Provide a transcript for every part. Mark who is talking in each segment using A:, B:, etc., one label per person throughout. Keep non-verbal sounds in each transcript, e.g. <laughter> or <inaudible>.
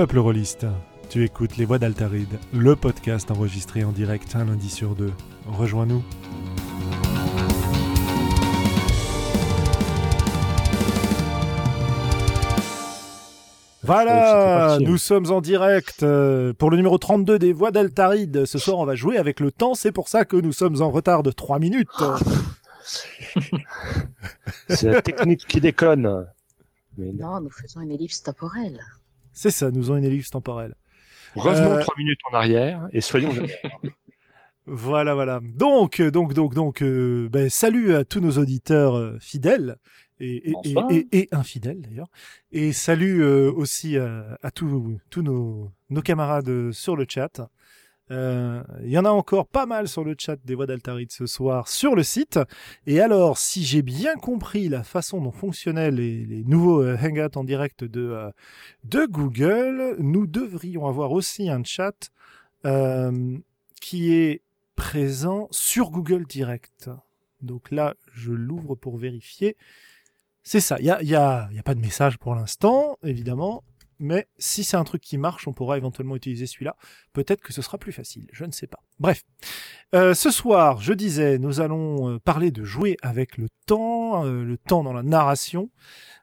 A: Peuple rôliste, tu écoutes Les Voix d'Altaride, le podcast enregistré en direct un lundi sur deux. Rejoins-nous. Voilà, nous sommes en direct euh, pour le numéro 32 des Voix d'Altaride. Ce soir, on va jouer avec le temps, c'est pour ça que nous sommes en retard de 3 minutes.
B: C'est la technique qui déconne.
C: Mais non, nous faisons une ellipse temporelle.
A: C'est ça, nous avons une ellipse temporelle.
B: Revenons euh... trois minutes en arrière et soyons <laughs>
A: Voilà, voilà. Donc, donc, donc, donc, euh, ben, salut à tous nos auditeurs euh, fidèles et, et, et, et, infidèles d'ailleurs. Et salut euh, aussi à, à tous, tous nos, nos camarades sur le chat. Euh, il y en a encore pas mal sur le chat des voix d'Altaride ce soir sur le site. Et alors, si j'ai bien compris la façon dont fonctionnaient les, nouveaux euh, Hangouts en direct de, euh, de Google, nous devrions avoir aussi un chat qui est présent sur Google Direct. Donc là, je l'ouvre pour vérifier. C'est ça. Il y a, y, a, y a pas de message pour l'instant, évidemment mais si c'est un truc qui marche, on pourra éventuellement utiliser celui-là. Peut-être que ce sera plus facile, je ne sais pas. Bref, euh, ce soir, je disais, nous allons euh, parler de jouer avec le temps, euh, le temps dans la narration,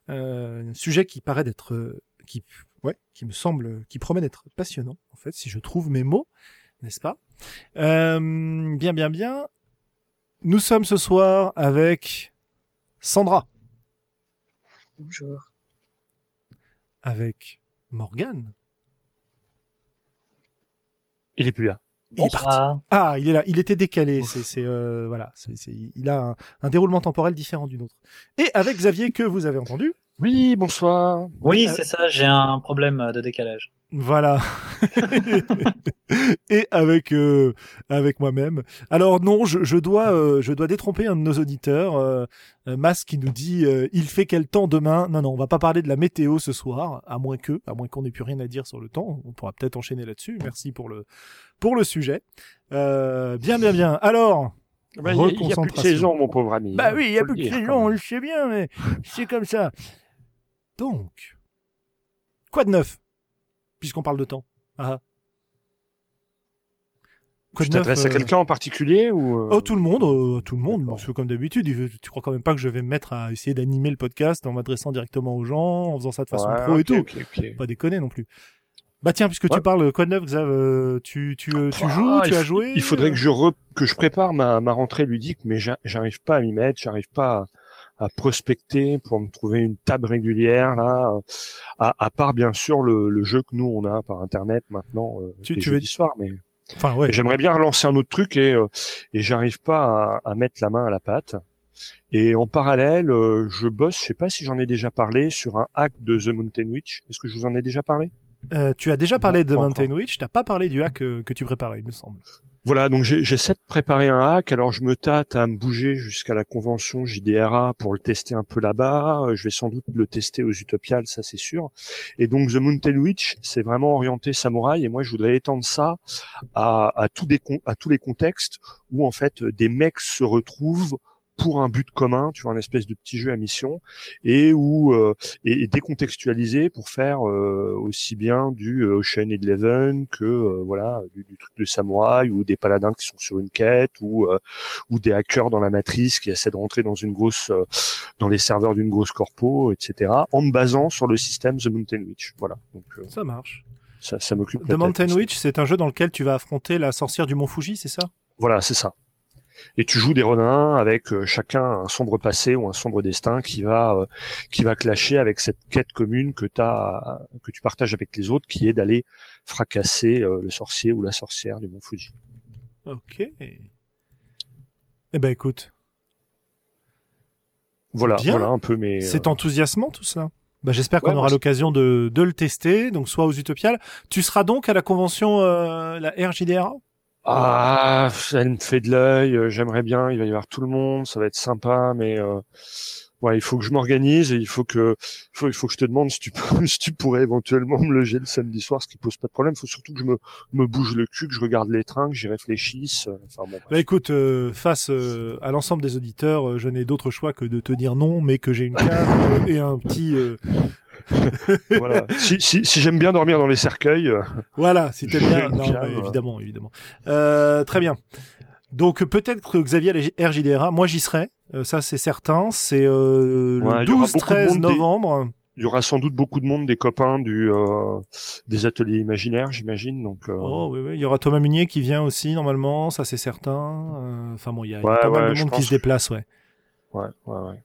A: euh, un sujet qui paraît d'être, euh, qui, ouais, qui me semble, qui promet d'être passionnant, en fait, si je trouve mes mots, n'est-ce pas? Bien, bien, bien. Nous sommes ce soir avec Sandra.
C: Bonjour.
A: Avec Morgan.
B: Il est plus là.
A: Il est parti. Ah, il est là. Il était décalé. C'est, c'est, euh, voilà. Il a un, un, déroulement temporel différent du nôtre. Et avec Xavier que vous avez entendu.
B: Oui, bonsoir.
D: Oui, c'est ça. J'ai un problème de décalage.
A: Voilà. <laughs> et avec euh, avec moi-même. Alors non, je, je dois euh, je dois détromper un de nos auditeurs, euh, Mas qui nous dit euh, il fait quel temps demain? Non non, on va pas parler de la météo ce soir, à moins que à moins qu'on n'ait plus rien à dire sur le temps. On pourra peut-être enchaîner là-dessus. Merci pour le pour le sujet. bien bien bien. Alors.
B: Bah, il n'y a, a, plus saison, mon pauvre ami.
A: Bah oui, il y a plus de saison, on le sait bien, mais c'est comme ça. Donc, quoi de neuf? Puisqu'on parle de temps. Ah.
B: Quoi tu t'adresses euh... à quelqu'un en particulier ou
A: euh... Oh tout le monde, euh, tout le monde. Parce que comme d'habitude, tu crois quand même pas que je vais me mettre à essayer d'animer le podcast en m'adressant directement aux gens, en faisant ça de façon
B: ouais,
A: pro
B: okay,
A: et tout.
B: okay, okay.
A: Pas déconner non plus. Bah tiens, puisque ouais. tu parles quoi de neuf, Xav, euh, tu tu tu
B: ah,
A: joues, tu as joué
B: Il faudrait que je re... que je prépare ma ma rentrée ludique, mais j'arrive pas à m'y mettre, j'arrive pas. À à prospecter pour me trouver une table régulière là à, à part bien sûr le, le, jeu que nous on a par internet maintenant euh,
A: tu, tu veux
B: soir mais
A: enfin ouais.
B: j'aimerais bien relancer un autre truc et euh, et j'arrive pas à, à, mettre la main à la pâte. Et en parallèle euh, je bosse je sais pas si j'en ai déjà parlé sur un hack de The Mountain Witch. Est-ce que je vous en ai déjà parlé?
A: Euh, tu as déjà parlé de Mountain Witch, t'as pas parlé du hack que, que tu préparais, il me semble.
B: Voilà, donc j'essaie de préparer un hack. Alors je me tâte à me bouger jusqu'à la convention JDRA pour le tester un peu là-bas. Je vais sans doute le tester aux Utopiales, ça c'est sûr. Et donc The Mountain Witch, c'est vraiment orienté samouraï. Et moi, je voudrais étendre ça à, à tous les contextes où en fait des mecs se retrouvent pour un but commun, tu vois, un espèce de petit jeu à mission, et où euh, et, et, décontextualisé pour faire euh, aussi bien du euh, Ocean Eleven que euh, voilà du, du, truc de samouraï ou des paladins qui sont sur une quête ou euh, ou des hackers dans la matrice qui essaient de rentrer dans une grosse euh, dans les serveurs d'une grosse corpo, etc. En me basant sur le système The Mountain Witch. Voilà. Donc
A: ça marche.
B: Ça, ça m'occupe.
A: The Mountain Witch, c'est un jeu dans lequel tu vas affronter la sorcière du Mont Fuji, c'est ça?
B: Voilà, c'est ça et tu joues des renins avec euh, chacun un sombre passé ou un sombre destin qui va euh, qui va clasher avec cette quête commune que as, que tu partages avec les autres qui est d'aller fracasser euh, le sorcier ou la sorcière du Mont Fuji.
A: OK. Eh ben écoute.
B: Voilà,
A: Bien.
B: voilà un peu mes
A: C'est enthousiasmant tout ça. Bah, j'espère qu'on ouais, aura l'occasion de, de le tester, donc soit aux Utopiales. Tu seras donc à la convention euh, la RJDRA
B: ah, elle me fait de l'œil. J'aimerais bien. Il va y avoir tout le monde. Ça va être sympa, mais euh, ouais, il faut que je m'organise et il faut que, il faut, que je te demande si tu peux, <laughs> si tu pourrais éventuellement me loger le samedi soir, ce qui pose pas de problème. Il faut surtout que je me, me bouge le cul, que je regarde les trains, que j'y réfléchisse. Bon.
A: Bah écoute, euh, face euh, à l'ensemble des auditeurs, euh, je n'ai d'autre choix que de te dire non, mais que j'ai une cave et un petit <laughs>
B: voilà. Si, si, si j'aime bien dormir dans les cercueils. euh,
A: Voilà, si t'aimes bien. Non,
B: ouais.
A: évidemment, évidemment. Euh, très bien. Donc peut-être que Xavier à RJDRA, moi j'y serai, euh, ça c'est certain. C'est euh,
B: Ouais,
A: le
B: il y aura beaucoup de
A: 12-13
B: monde des-
A: novembre.
B: Il y aura sans doute beaucoup de monde, des copains du euh, des ateliers imaginaires, j'imagine. Donc, euh,
A: Oh oui, oui, il y aura Thomas Munier qui vient aussi normalement, ça c'est certain. Euh, Enfin bon, il y a,
B: Ouais,
A: pas mal de monde qui se déplace, ouais.
B: ouais, ouais, ouais.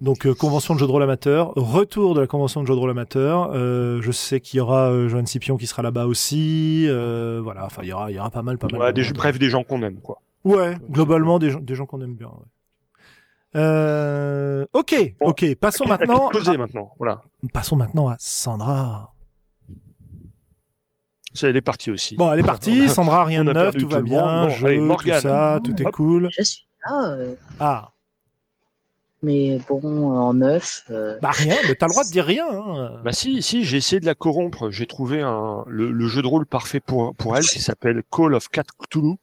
A: Donc euh, convention de jeu de rôle amateur, retour de la convention de jeu de rôle amateur. Euh, je sais qu'il y aura euh, Joanne Scipion qui sera là-bas aussi. Euh, voilà, enfin il y aura, il y aura pas mal, pas mal.
B: Ouais, des, bref, des gens qu'on aime, quoi.
A: Ouais, globalement des gens, des gens qu'on aime bien. ouais. Euh, ok,
B: Bon,
A: ok. Passons <laughs>
B: À
A: maintenant.
B: te poser maintenant, voilà.
A: Passons maintenant à Sandra.
B: Ça, elle est partie aussi.
A: Bon, elle est partie. <laughs> Sandra, rien de neuf, tout va bien.
B: Bon,
A: jeu,
B: allez,
A: tout ça, tout est
B: Hop.
A: cool.
C: Je suis là, euh,
A: Ah,
C: mais bon, en neuf. euh,
A: bah rien. Mais t'as le droit de dire rien. Hein.
B: Bah si, si, j'ai essayé de la corrompre. J'ai trouvé un, le, le jeu de rôle parfait pour, pour elle qui s'appelle Call of Cthulhu.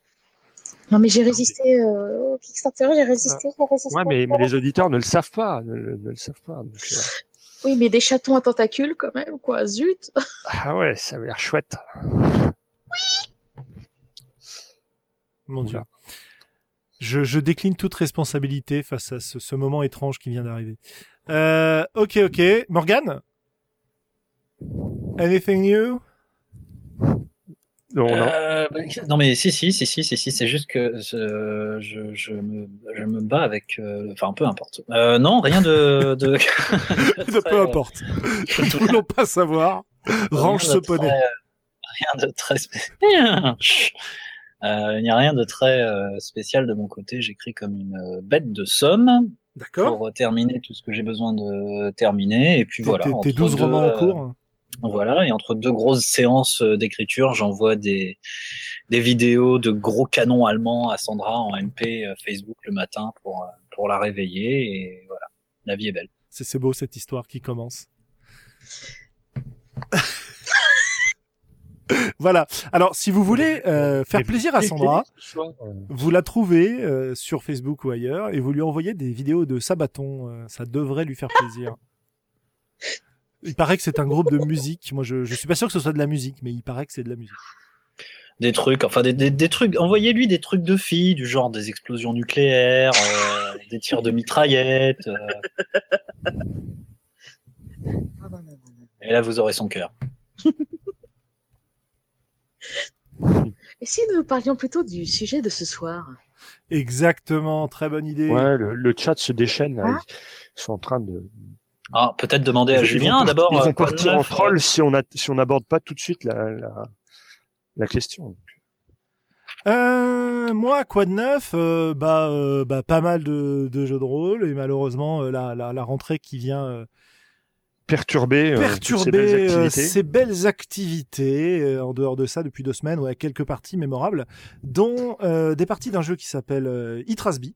C: Non, mais j'ai résisté euh, au Kickstarter, j'ai résisté, j'ai résisté.
B: Ouais, mais, mais les auditeurs ne le savent pas, ne, le- ne le savent pas. donc, euh,
C: Oui, mais des chatons à tentacules quand même, quoi. Zut.
B: ah ouais, ça a l'air chouette.
A: Mon Dieu.
B: Voilà.
A: Je, je décline toute responsabilité face à ce, ce moment étrange qui vient d'arriver. Euh, ok, ok. Morgan Anything new?
B: Non, non.
D: Euh, bah, non mais si si si si si si c'est juste que je, je, je, me, je me bats avec euh, enfin peu importe euh, non rien de de, <laughs>
A: De peu importe. Nous ne voulons pas savoir. Range ce poney.
D: rien de très euh, il n'y a rien de très euh, spécial de mon côté j'écris comme une euh, bête de somme
A: D'accord.
D: pour terminer tout ce que j'ai besoin de terminer et puis voilà
A: t'es- Tes
D: entre
A: 12
D: deux,
A: romans en
D: euh,
A: cours.
D: Voilà, et entre deux grosses séances euh, d'écriture, j'envoie des, des vidéos de gros canons allemands à Sandra en MP euh, Facebook le matin pour, euh, pour la réveiller. Et voilà, la vie est belle.
A: C'est c'est beau cette histoire qui commence. <laughs> voilà. Alors, si vous voulez euh, faire plaisir à Sandra, <laughs> vous la trouvez euh, sur Facebook ou ailleurs et vous lui envoyez des vidéos de Sabaton. euh, ça devrait lui faire plaisir. Il paraît que c'est un groupe de musique. Moi, je, je suis pas sûr que ce soit de la musique, mais il paraît que c'est de la musique.
D: Des trucs, enfin des, des, des trucs, envoyez-lui des trucs de filles, du genre des explosions nucléaires, euh, <laughs> des tirs de mitraillettes, euh,
C: Ah, non, non, non.
D: et là vous aurez son cœur. <laughs>
C: Et si nous parlions plutôt du sujet de ce soir
A: Exactement. Très bonne idée.
B: Ouais, le, le chat se déchaîne. là.
C: Hein
B: Ils sont en train de.
D: Ah, peut-être demander à
B: Ils
D: Julien d'abord.
B: Ils
D: euh,
B: vont
D: quoi de
B: partir en troll si on a, si on n'aborde pas tout de suite la, la, la question.
A: Euh, moi, quoi de neuf euh, Bah, euh, bah, pas mal de, de jeux de rôle et malheureusement euh, la, la, la rentrée qui vient euh,
B: Perturber, euh, toutes ces belles
A: perturber euh,
B: activités.
A: ces belles activités. euh, en dehors de ça, depuis deux semaines, ouais, quelques parties mémorables, dont euh, des parties d'un jeu qui s'appelle euh, Itrasby,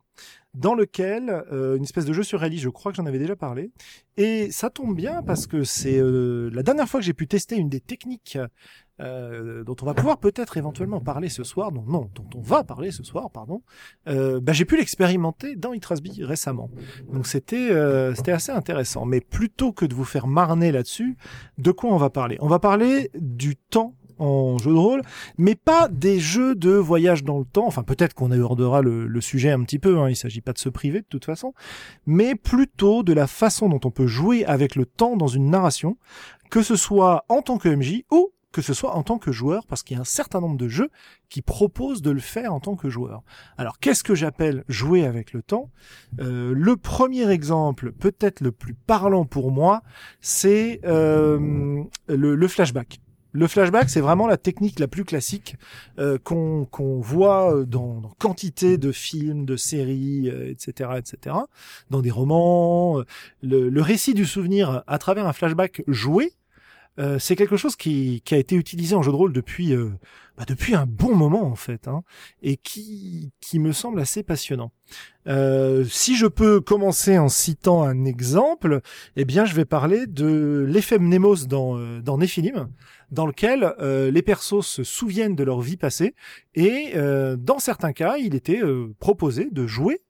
A: dans lequel euh, une espèce de jeu surréaliste. Je crois que j'en avais déjà parlé, et ça tombe bien parce que c'est euh, la dernière fois que j'ai pu tester une des techniques. Euh, dont on va pouvoir peut-être éventuellement parler ce soir, non, non, dont on va parler ce soir, pardon. Euh, bah, j'ai pu l'expérimenter dans Itrasby récemment. Donc c'était euh, c'était assez intéressant. Mais plutôt que de vous faire marner là-dessus, de quoi on va parler? On va parler du temps en jeu de rôle, mais pas des jeux de voyage dans le temps. Enfin, peut-être qu'on abordera le, le sujet un petit peu. Hein, il s'agit pas de se priver de toute façon, mais plutôt de la façon dont on peut jouer avec le temps dans une narration, que ce soit en tant que MJ ou que ce soit en tant que joueur, parce qu'il y a un certain nombre de jeux qui proposent de le faire en tant que joueur. Alors, qu'est-ce que j'appelle jouer avec le temps? Euh, Le premier exemple, peut-être le plus parlant pour moi, c'est euh, le, flashback. Le flashback, c'est vraiment la technique la plus classique euh, qu'on voit dans, dans quantité de films, de séries, etc., etc., dans des romans. euh, le récit du souvenir à travers un flashback joué, euh, c'est quelque chose qui, a été utilisé en jeu de rôle depuis euh, bah, depuis un bon moment en fait, hein, et qui qui me semble assez passionnant. Euh, si je peux commencer en citant un exemple, eh bien, je vais parler de l'effet Mnemos dans, dans Nephilim, dans lequel les persos se souviennent de leur vie passée, et dans certains cas, il était proposé de jouer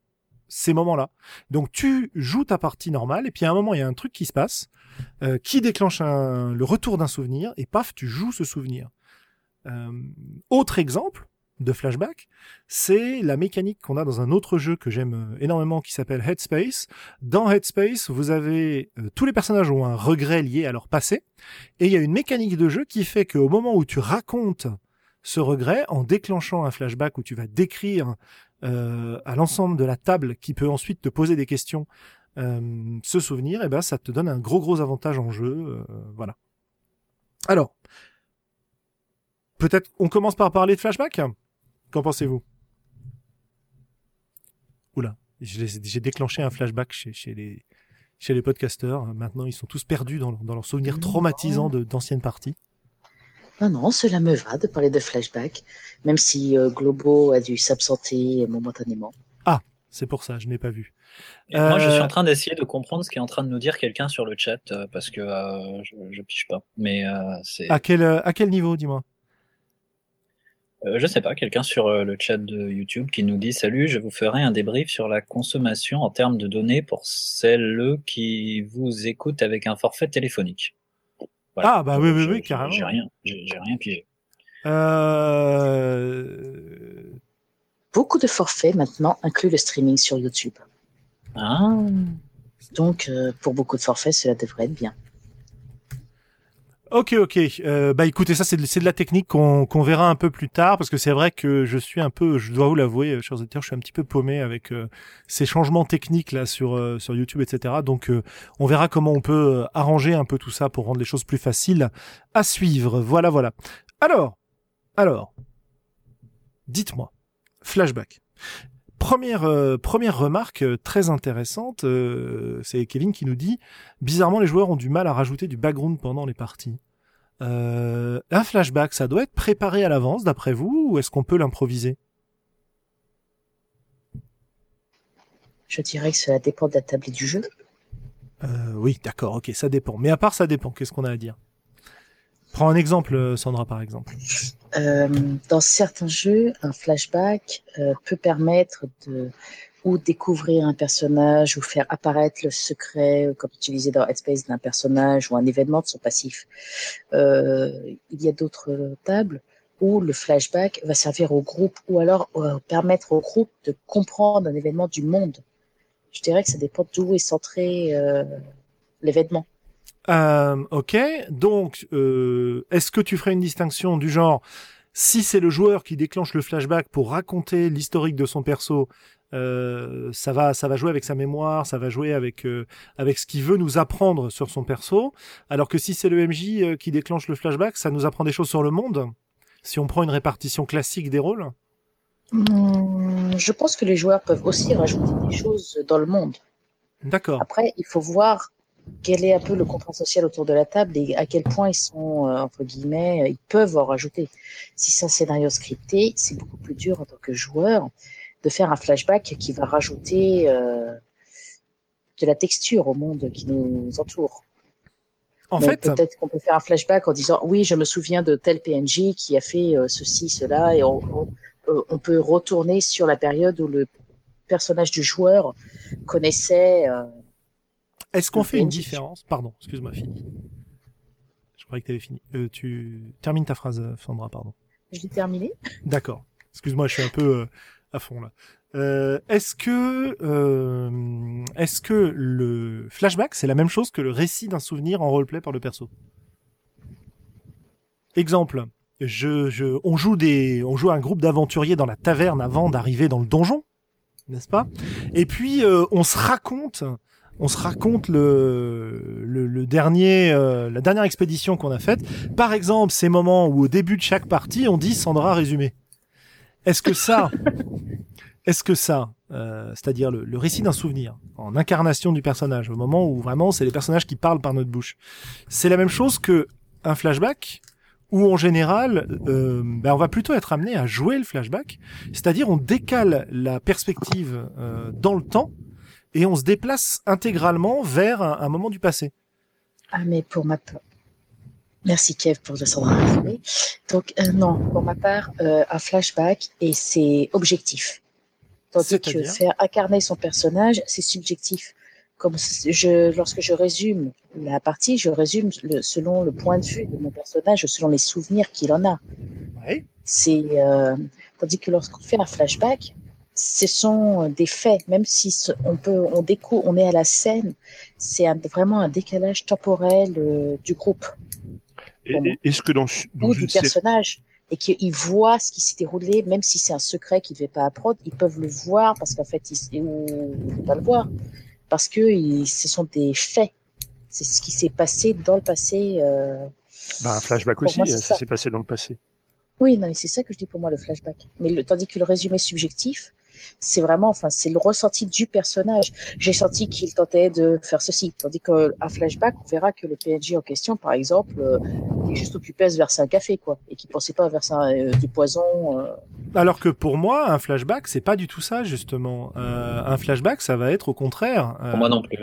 A: ces moments-là. Donc tu joues ta partie normale et puis à un moment il y a un truc qui se passe euh, qui déclenche un, le retour d'un souvenir et paf tu joues ce souvenir. Euh, autre exemple de flashback, c'est la mécanique qu'on a dans un autre jeu que j'aime euh, énormément qui s'appelle Headspace. Dans Headspace, vous avez tous les personnages ont un regret lié à leur passé et il y a une mécanique de jeu qui fait qu'au moment où tu racontes ce regret en déclenchant un flashback où tu vas décrire euh, à l'ensemble de la table qui peut ensuite te poser des questions euh, ce souvenir, et eh ben ça te donne un gros gros avantage en jeu, euh, voilà. Alors, peut-être on commence par parler de flashback? Qu'en pensez-vous? Oula, j'ai déclenché un flashback chez, chez les chez les podcasteurs. Maintenant, ils sont tous perdus dans, dans leurs souvenirs traumatisants d'anciennes parties.
C: Non, non, cela me va de parler de flashback, même si euh, Globo a dû s'absenter momentanément.
A: Ah, c'est pour ça, je n'ai pas vu.
D: Moi, je suis euh, en train d'essayer de comprendre ce qu'est en train de nous dire quelqu'un sur le chat, euh, parce que je, je piche pas. Mais c'est.
A: À quel, à quel niveau, dis-moi?
D: Je sais pas, quelqu'un sur le chat de YouTube qui nous dit Salut, je vous ferai un débrief sur la consommation en termes de données pour celles qui vous écoutent avec un forfait téléphonique.
A: Ah bah oui, oui, oui, carrément.
D: J'ai rien, j'ai rien pigé.
A: Euh...
C: Beaucoup de forfaits maintenant incluent le streaming sur YouTube.
D: Ah.
C: Donc, euh, pour beaucoup de forfaits, cela devrait être bien.
A: Ok, ok. Euh, bah écoutez, ça c'est de, de, la technique qu'on verra un peu plus tard, parce que c'est vrai que je suis un peu, je dois vous l'avouer, euh, chers auditeurs, je suis un petit peu paumé avec euh, ces changements techniques là sur euh, sur YouTube, etc. Donc on verra comment on peut arranger un peu tout ça pour rendre les choses plus faciles à suivre. Voilà, voilà. Alors, alors, dites-moi, flashback. Première, première remarque très intéressante, c'est Kevin qui nous dit bizarrement les joueurs ont du mal à rajouter du background pendant les parties. un flashback, ça doit être préparé à l'avance d'après vous ou est-ce qu'on peut l'improviser?
C: Je dirais que cela dépend de la table du jeu.
A: oui, d'accord, ok, ça dépend. Mais à part ça dépend, qu'est-ce qu'on a à dire? Prends un exemple, Sandra, par exemple.
C: Euh, dans certains jeux, un flashback euh, peut permettre de ou découvrir un personnage ou faire apparaître le secret, comme utilisé dans Headspace d'un personnage ou un événement de son passif. Euh, il y a d'autres tables où le flashback va servir au groupe ou alors euh, permettre au groupe de comprendre un événement du monde. Je dirais que ça dépend d'où est centré euh, l'événement.
A: Euh, ok, donc euh, est-ce que tu ferais une distinction du genre si c'est le joueur qui déclenche le flashback pour raconter l'historique de son perso, euh, ça va, ça va jouer avec sa mémoire, ça va jouer avec euh, avec ce qu'il veut nous apprendre sur son perso. Alors que si c'est le MJ euh, qui déclenche le flashback, ça nous apprend des choses sur le monde. Si on prend une répartition classique des rôles.
C: Hmm, je pense que les joueurs peuvent aussi rajouter des choses dans le monde.
A: D'accord.
C: Après, il faut voir quel est un peu le contrat social autour de la table et à quel point ils sont, euh, entre guillemets, ils peuvent en rajouter. Si c'est un scénario scripté, c'est beaucoup plus dur en tant que joueur de faire un flashback qui va rajouter euh, de la texture au monde qui nous entoure.
A: En fait,
C: peut-être qu'on peut faire un flashback en disant oui, je me souviens de tel PNJ qui a fait euh, ceci, cela, et on, on, peut retourner sur la période où le personnage du joueur connaissait
A: est-ce qu'on fait une différence? Pardon, excuse-moi, fini. Je croyais que tu avais fini. Euh, tu termines ta phrase, Sandra, pardon.
C: Je l'ai terminé.
A: D'accord. Excuse-moi, je suis un peu euh, à fond là. Euh, est-ce que euh, est-ce que le flashback c'est la même chose que le récit d'un souvenir en roleplay par le perso? Exemple, je, je, on joue des, on joue un groupe d'aventuriers dans la taverne avant d'arriver dans le donjon, n'est-ce pas? Et puis euh, on se raconte on se raconte le, le, dernier, euh, la dernière expédition qu'on a faite. Par exemple, ces moments où au début de chaque partie, on dit Sandra résumé. Est-ce que ça, <laughs> est-ce que ça, euh, c'est-à-dire le, récit d'un souvenir en incarnation du personnage, au moment où vraiment c'est les personnages qui parlent par notre bouche, c'est la même chose que un flashback où en général, euh, ben on va plutôt être amené à jouer le flashback, c'est-à-dire on décale la perspective dans le temps et on se déplace intégralement vers un, moment du passé.
C: Ah, mais pour ma part. Merci Kev pour le savoir Donc, euh, non, pour ma part, euh, un flashback et c'est objectif. Tandis que faire incarner son personnage, c'est subjectif. Comme je, lorsque je résume la partie, je résume selon le point de vue de mon personnage, selon les souvenirs qu'il en a. C'est euh, tandis que lorsqu'on fait un flashback, ce sont des faits, même si on peut, on découvre, on est à la scène, c'est vraiment un décalage temporel euh, du groupe.
B: Est-ce que dans, dans
C: ou du personnage et qu'ils voient ce qui s'est déroulé, même si c'est un secret qu'ils ne fait pas apprendre, ils peuvent le voir parce qu'en fait, ils ne peuvent pas le voir parce que ce sont des faits. C'est ce qui s'est passé dans le passé. Euh...
B: Bah, un flashback aussi, ça s'est passé dans le passé.
C: Oui, non, c'est ça que je dis pour moi le flashback. Mais le, tandis que le résumé subjectif, c'est vraiment, enfin, c'est le ressenti du personnage. J'ai senti qu'il tentait de faire ceci, tandis qu'un flashback, on verra que le PNJ en question, par exemple, euh, est juste occupé à se verser un café, quoi, et qui pensait pas à verser euh, du poison. Euh.
A: Alors que pour moi, un flashback, c'est pas du tout ça, justement. un flashback, ça va être au contraire.
D: pour moi non plus.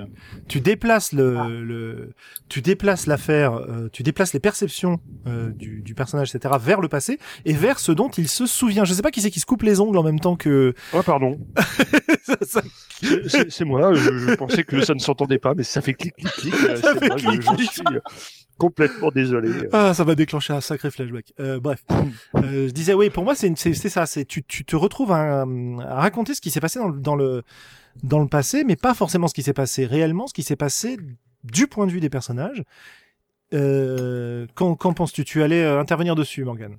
A: Tu déplaces le, ah. le tu déplaces l'affaire, tu déplaces les perceptions du, du, personnage, etc., vers le passé et vers ce dont il se souvient. Je sais pas qui c'est qui se coupe les ongles en même temps que
B: pardon. c'est moi, je, pensais que ça ne s'entendait pas, mais ça fait clic, clic, clic. Euh, <laughs> ça fait clic, je, suis euh, complètement désolé.
A: Ah, ça va déclencher un sacré flashback. Euh, bref, <laughs> euh, je disais oui, pour moi c'est ça, c'est tu, tu te retrouves à, à raconter ce qui s'est passé dans, dans le dans le passé, mais pas forcément ce qui s'est passé réellement, ce qui s'est passé du point de vue des personnages. Euh, Qu'en penses-tu? Tu allais intervenir dessus, Morgan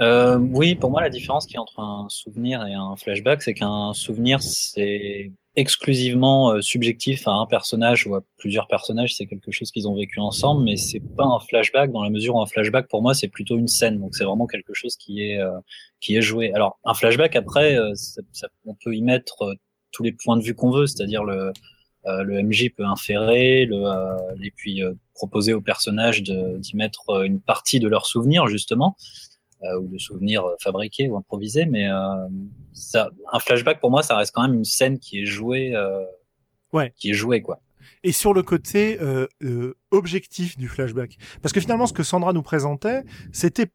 D: euh, oui, pour moi, la différence a entre un souvenir et un flashback, c'est qu'un souvenir, c'est exclusivement euh, subjectif à un personnage ou à plusieurs personnages, c'est quelque chose qu'ils ont vécu ensemble, mais c'est pas un flashback dans la mesure où un flashback pour moi c'est plutôt une scène, donc c'est vraiment quelque chose qui est euh, qui est joué. Alors un flashback après, euh, ça, on peut y mettre tous les points de vue qu'on veut, c'est-à-dire le le MJ peut inférer, le, et puis proposer aux personnages d'y mettre une partie de leurs souvenirs justement. Euh, ou de souvenirs euh, fabriqués ou improvisés, mais euh, ça, un flashback pour moi, ça reste quand même une scène qui est jouée,
A: ouais.
D: qui est jouée quoi.
A: Et sur le côté euh, objectif du flashback, parce que finalement, ce que Sandra nous présentait, c'était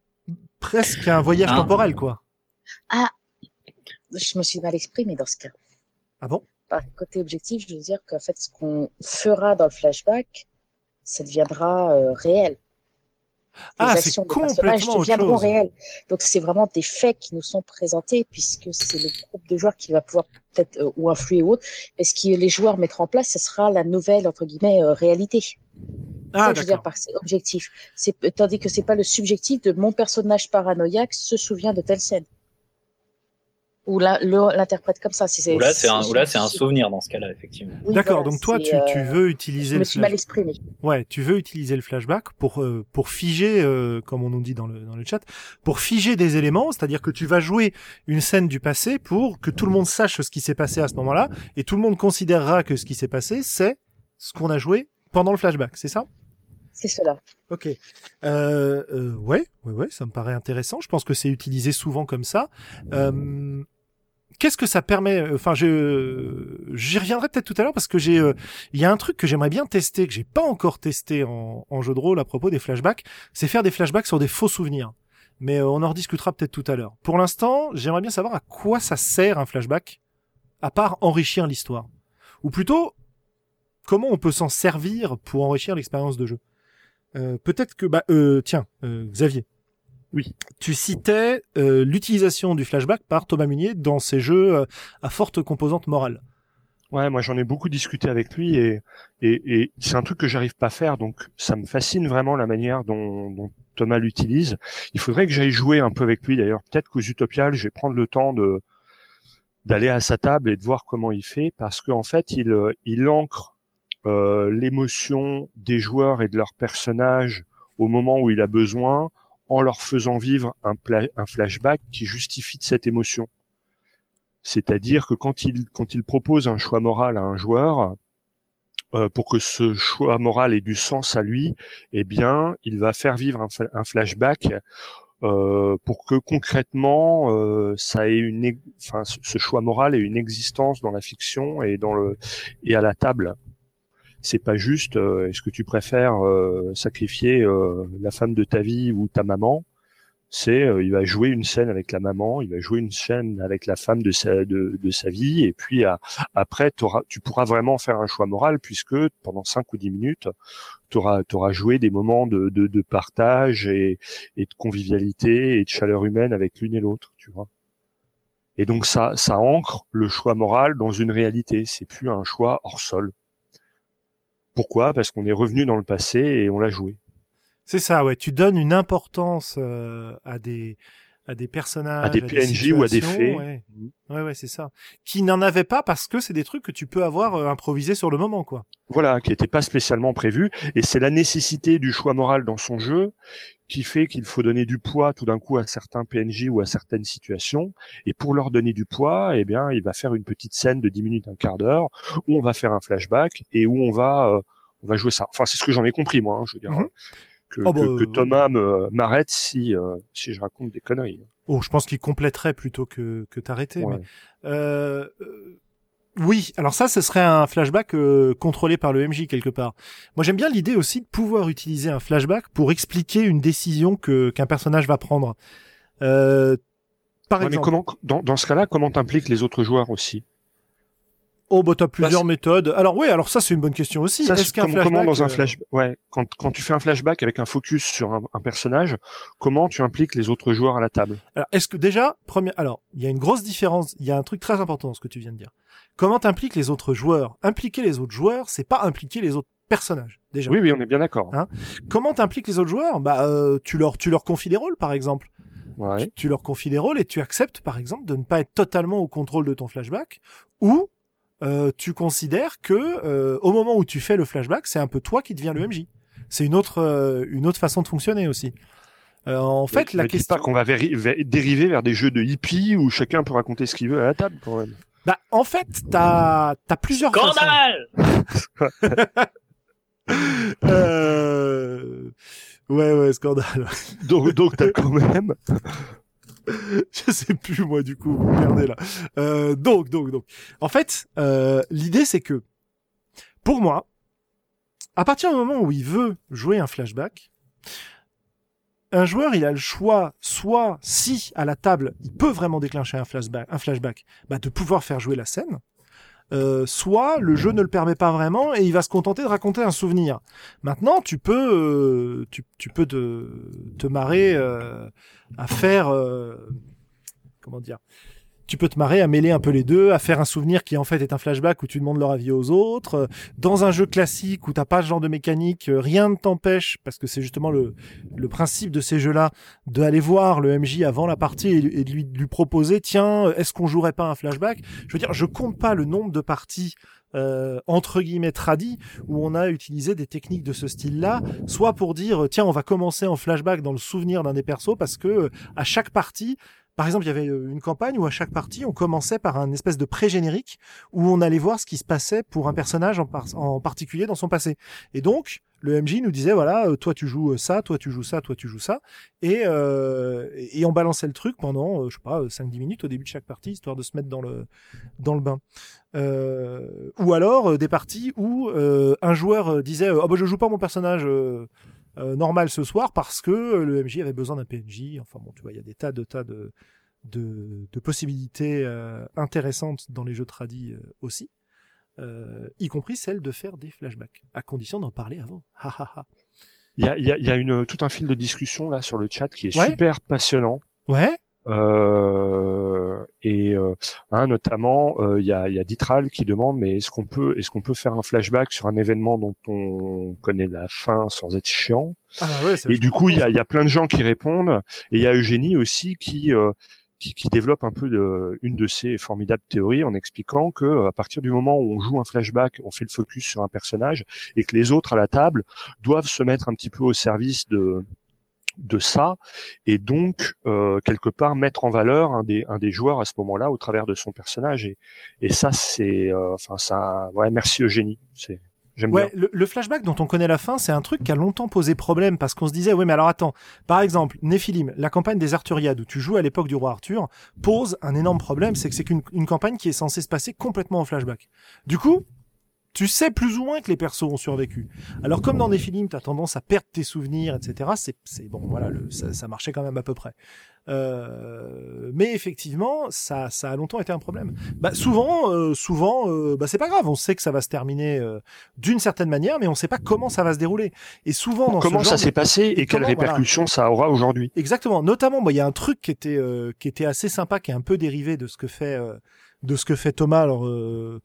A: presque un voyage ah. temporel, quoi.
C: Ah, je me suis mal exprimé dans ce cas.
A: Ah bon?
C: Par côté objectif, je veux dire qu'en fait, ce qu'on fera dans le flashback, ça deviendra réel
A: ah, c'est complètement deviendront.
C: Donc c'est vraiment des faits qui nous sont présentés puisque c'est le groupe de joueurs qui va pouvoir peut-être euh, ou influer ou autre. Mais ce que les joueurs mettront en place, ce sera la nouvelle entre guillemets euh, réalité. Ah, ça, je veux dire par objectif. C'est tandis que c'est pas le subjectif de mon personnage paranoïaque se souvient de telle scène ou l'interprète comme ça.
D: Si ou là, c'est un, là, c'est un souvenir dans ce cas-là, effectivement.
A: D'accord. donc toi, tu, tu euh, veux utiliser.
C: Je me suis mal exprimé.
A: Ouais, tu veux utiliser le flashback pour euh, pour figer, euh, comme on nous dit dans le dans le chat, pour figer des éléments, c'est-à-dire que tu vas jouer une scène du passé pour que tout le monde sache ce qui s'est passé à ce moment-là, et tout le monde considérera que ce qui s'est passé, c'est ce qu'on a joué pendant le flashback. C'est ça?
C: C'est cela.
A: Ok. Euh, euh, ouais, ouais, ouais, ça me paraît intéressant. Je pense que c'est utilisé souvent comme ça. Euh, Qu'est-ce que ça permet Enfin, je j'y reviendrai peut-être tout à l'heure parce que j'ai, euh, il y a un truc que j'aimerais bien tester que j'ai pas encore testé en, jeu de rôle à propos des flashbacks, c'est faire des flashbacks sur des faux souvenirs. Mais euh, on en rediscutera peut-être tout à l'heure. Pour l'instant, j'aimerais bien savoir à quoi ça sert un flashback, à part enrichir l'histoire, ou plutôt comment on peut s'en servir pour enrichir l'expérience de jeu. Euh, peut-être que, bah, euh, tiens, euh, Xavier.
B: Oui.
A: Tu citais l'utilisation du flashback par Thomas Munier dans ses jeux à forte composante morale.
B: Ouais, moi j'en ai beaucoup discuté avec lui et, et, et c'est un truc que j'arrive pas à faire, donc ça me fascine vraiment la manière dont, dont Thomas l'utilise. Il faudrait que j'aille jouer un peu avec lui d'ailleurs. Peut-être qu'aux Utopiales, je vais prendre le temps de d'aller à sa table et de voir comment il fait, parce qu'en fait, il, il ancre euh, l'émotion des joueurs et de leurs personnages au moment où il a besoin, en leur faisant vivre un, flashback qui justifie de cette émotion. C'est-à-dire que quand il, quand il propose un choix moral à un joueur, euh, pour que ce choix moral ait du sens à lui, eh bien, il va faire vivre un, un flashback euh, pour que concrètement, euh, ça ait une, enfin, ce choix moral ait une existence dans la fiction et dans le et à la table c'est pas juste euh, est-ce que tu préfères euh, sacrifier euh, la femme de ta vie ou ta maman? C'est, il va jouer une scène avec la maman, il va jouer une scène avec la femme de sa de, de sa vie, et puis après, tu pourras vraiment faire un choix moral puisque pendant 5 ou 10 minutes, tu auras, auras joué des moments de, de, de partage et, et de convivialité et de chaleur humaine avec l'une et l'autre, tu vois. Et donc ça, ça ancre le choix moral dans une réalité. C'est plus un choix hors sol. Pourquoi? Parce qu'on est revenu dans le passé et on l'a joué.
A: C'est ça, ouais. Tu donnes une importance euh, à des à des personnages,
B: à des PNJ ou à des faits.
A: Ouais, ouais, ouais c'est ça. Qui n'en avaient pas parce que c'est des trucs que tu peux avoir euh, improvisé sur le moment, quoi.
B: Voilà, qui n'étaient pas spécialement prévus. Et c'est la nécessité du choix moral dans son jeu qui fait qu'il faut donner du poids tout d'un coup à certains PNJ ou à certaines situations. Et pour leur donner du poids, eh bien, il va faire une petite scène de 10 minutes, un quart d'heure, où on va faire un flashback et où on va, euh, on va jouer ça. Enfin, c'est ce que j'en ai compris, moi. Hein, je veux dire. Mhm que, oh, bah, que, Thomas m'arrête si euh, si je raconte des conneries.
A: Oh, je pense qu'il compléterait plutôt que que t'arrêter. Mais euh, euh, oui, alors ça, ce serait un flashback euh, contrôlé par le MJ quelque part. Moi, j'aime bien l'idée aussi de pouvoir utiliser un flashback pour expliquer une décision que qu'un personnage va prendre. Euh, par exemple.
B: Mais comment, dans, dans ce cas-là, comment t'impliques les autres joueurs aussi?
A: Oh, bah, t'as plusieurs méthodes. Alors, oui, alors ça, c'est une bonne question aussi.
B: Est-ce qu'un flashback... Comment dans un euh, flash, ouais, quand, quand tu fais un flashback avec un focus sur un, personnage, comment tu impliques les autres joueurs à la table?
A: Alors, est-ce que déjà, première, alors, il y a une grosse différence, il y a un truc très important dans ce que tu viens de dire. Comment t'impliques les autres joueurs? Impliquer les autres joueurs, c'est pas impliquer les autres personnages, déjà.
B: Oui, oui, on est bien d'accord.
A: Hein? Comment t'impliques les autres joueurs? Bah, euh, tu leur, tu leur confies des rôles, par exemple.
B: Ouais.
A: Tu, tu leur confies des rôles et tu acceptes, par exemple, de ne pas être totalement au contrôle de ton flashback, ou euh, tu considères que euh, au moment où tu fais le flashback, c'est un peu toi qui deviens le MJ. C'est une autre euh, une autre façon de fonctionner aussi. en fait, la question.
B: pas qu'on va dériver vers des jeux de hippie où chacun peut raconter ce qu'il veut à la table, quand même.
A: Bah, en fait, t'as as plusieurs.
D: Scandale. <laughs>
A: Ouais, ouais, scandale.
B: donc, donc t'as quand même <laughs>
A: je sais plus moi du coup, regardez là. Euh, donc, donc, donc. En fait, euh, l'idée c'est que, pour moi, à partir du moment où il veut jouer un flashback, un joueur il a le choix, soit si à la table il peut vraiment déclencher un flashback, un flashback, bah, de pouvoir faire jouer la scène, euh, soit le jeu ne le permet pas vraiment et il va se contenter de raconter un souvenir. Maintenant, tu peux, euh, tu, peux te, te marrer euh, à faire, comment dire, tu peux te marrer à mêler un peu les deux, à faire un souvenir qui en fait est un flashback où tu demandes leur avis aux autres. Dans un jeu classique où t'as pas ce genre de mécanique, euh, rien ne t'empêche, parce que c'est justement le, le principe de ces jeux-là, d'aller voir le MJ avant la partie et, de lui, lui proposer, tiens, est-ce qu'on jouerait pas un flashback? Je veux dire, je compte pas le nombre de parties euh, entre guillemets tradis où on a utilisé des techniques de ce style-là, soit pour dire tiens on va commencer en flashback dans le souvenir d'un des persos parce que à chaque partie par exemple, il y avait euh, une campagne où à chaque partie, on commençait par un espèce de pré-générique où on allait voir ce qui se passait pour un personnage en, particulier dans son passé. Et donc, le MJ nous disait voilà, euh, toi tu joues ça, toi tu joues ça, toi tu joues ça, et euh, et on balançait le truc pendant je sais pas 5-10 minutes au début de chaque partie histoire de se mettre dans le dans le bain. ou alors des parties où un joueur disait oh bah je joue pas mon personnage euh, normal ce soir parce que le MJ avait besoin d'un PNJ. Enfin bon, tu vois, il y a des tas de tas de de, de possibilités euh, intéressantes dans les jeux tradis euh, aussi, y compris celle de faire des flashbacks, à condition d'en parler avant.
B: Il y a, y, a, y a une tout un fil de discussion là sur le chat qui est super passionnant.
A: Ouais.
B: Euh, et euh, hein, notamment, euh, il y, a, y a Ditral qui demande mais est-ce qu'on peut est-ce qu'on peut faire un flashback sur un événement dont on connaît la fin sans être chiant?
A: Ah, ouais,
B: Et du coup, il y a, y a plein de gens qui répondent. Et il y a Eugénie aussi qui qui, qui, développe un peu de, une de ces formidables théories en expliquant que à partir du moment où on joue un flashback, on fait le focus sur un personnage et que les autres à la table doivent se mettre un petit peu au service de de ça et donc euh, quelque part mettre en valeur un des un des joueurs à ce moment-là au travers de son personnage et et ça c'est euh, enfin ça ouais merci Eugénie c'est j'aime
A: ouais, bien. Le, flashback dont on connaît la fin c'est un truc qui a longtemps posé problème parce qu'on se disait oui mais alors attends par exemple Néphilim la campagne des Arthuriades où tu joues à l'époque du roi Arthur pose un énorme problème c'est que c'est qu'une une campagne qui est censée se passer complètement en flashback du coup tu sais plus ou moins que les persos ont survécu. Alors comme dans des films, tu as tendance à perdre tes souvenirs, etc. C'est, bon, voilà, le, ça, ça, marchait quand même à peu près. Euh, mais effectivement, ça, ça a longtemps été un problème. Bah, souvent, euh, souvent, euh, bah, c'est pas grave. On sait que ça va se terminer euh, d'une certaine manière, mais on sait pas comment ça va se dérouler. Et souvent, dans
B: comment
A: ce
B: ça s'est passé et, quelles répercussions ça aura aujourd'hui.
A: Exactement. Notamment, il y a un truc qui était qui était assez sympa, qui est un peu dérivé de ce que fait de ce que fait Thomas, alors euh, euh,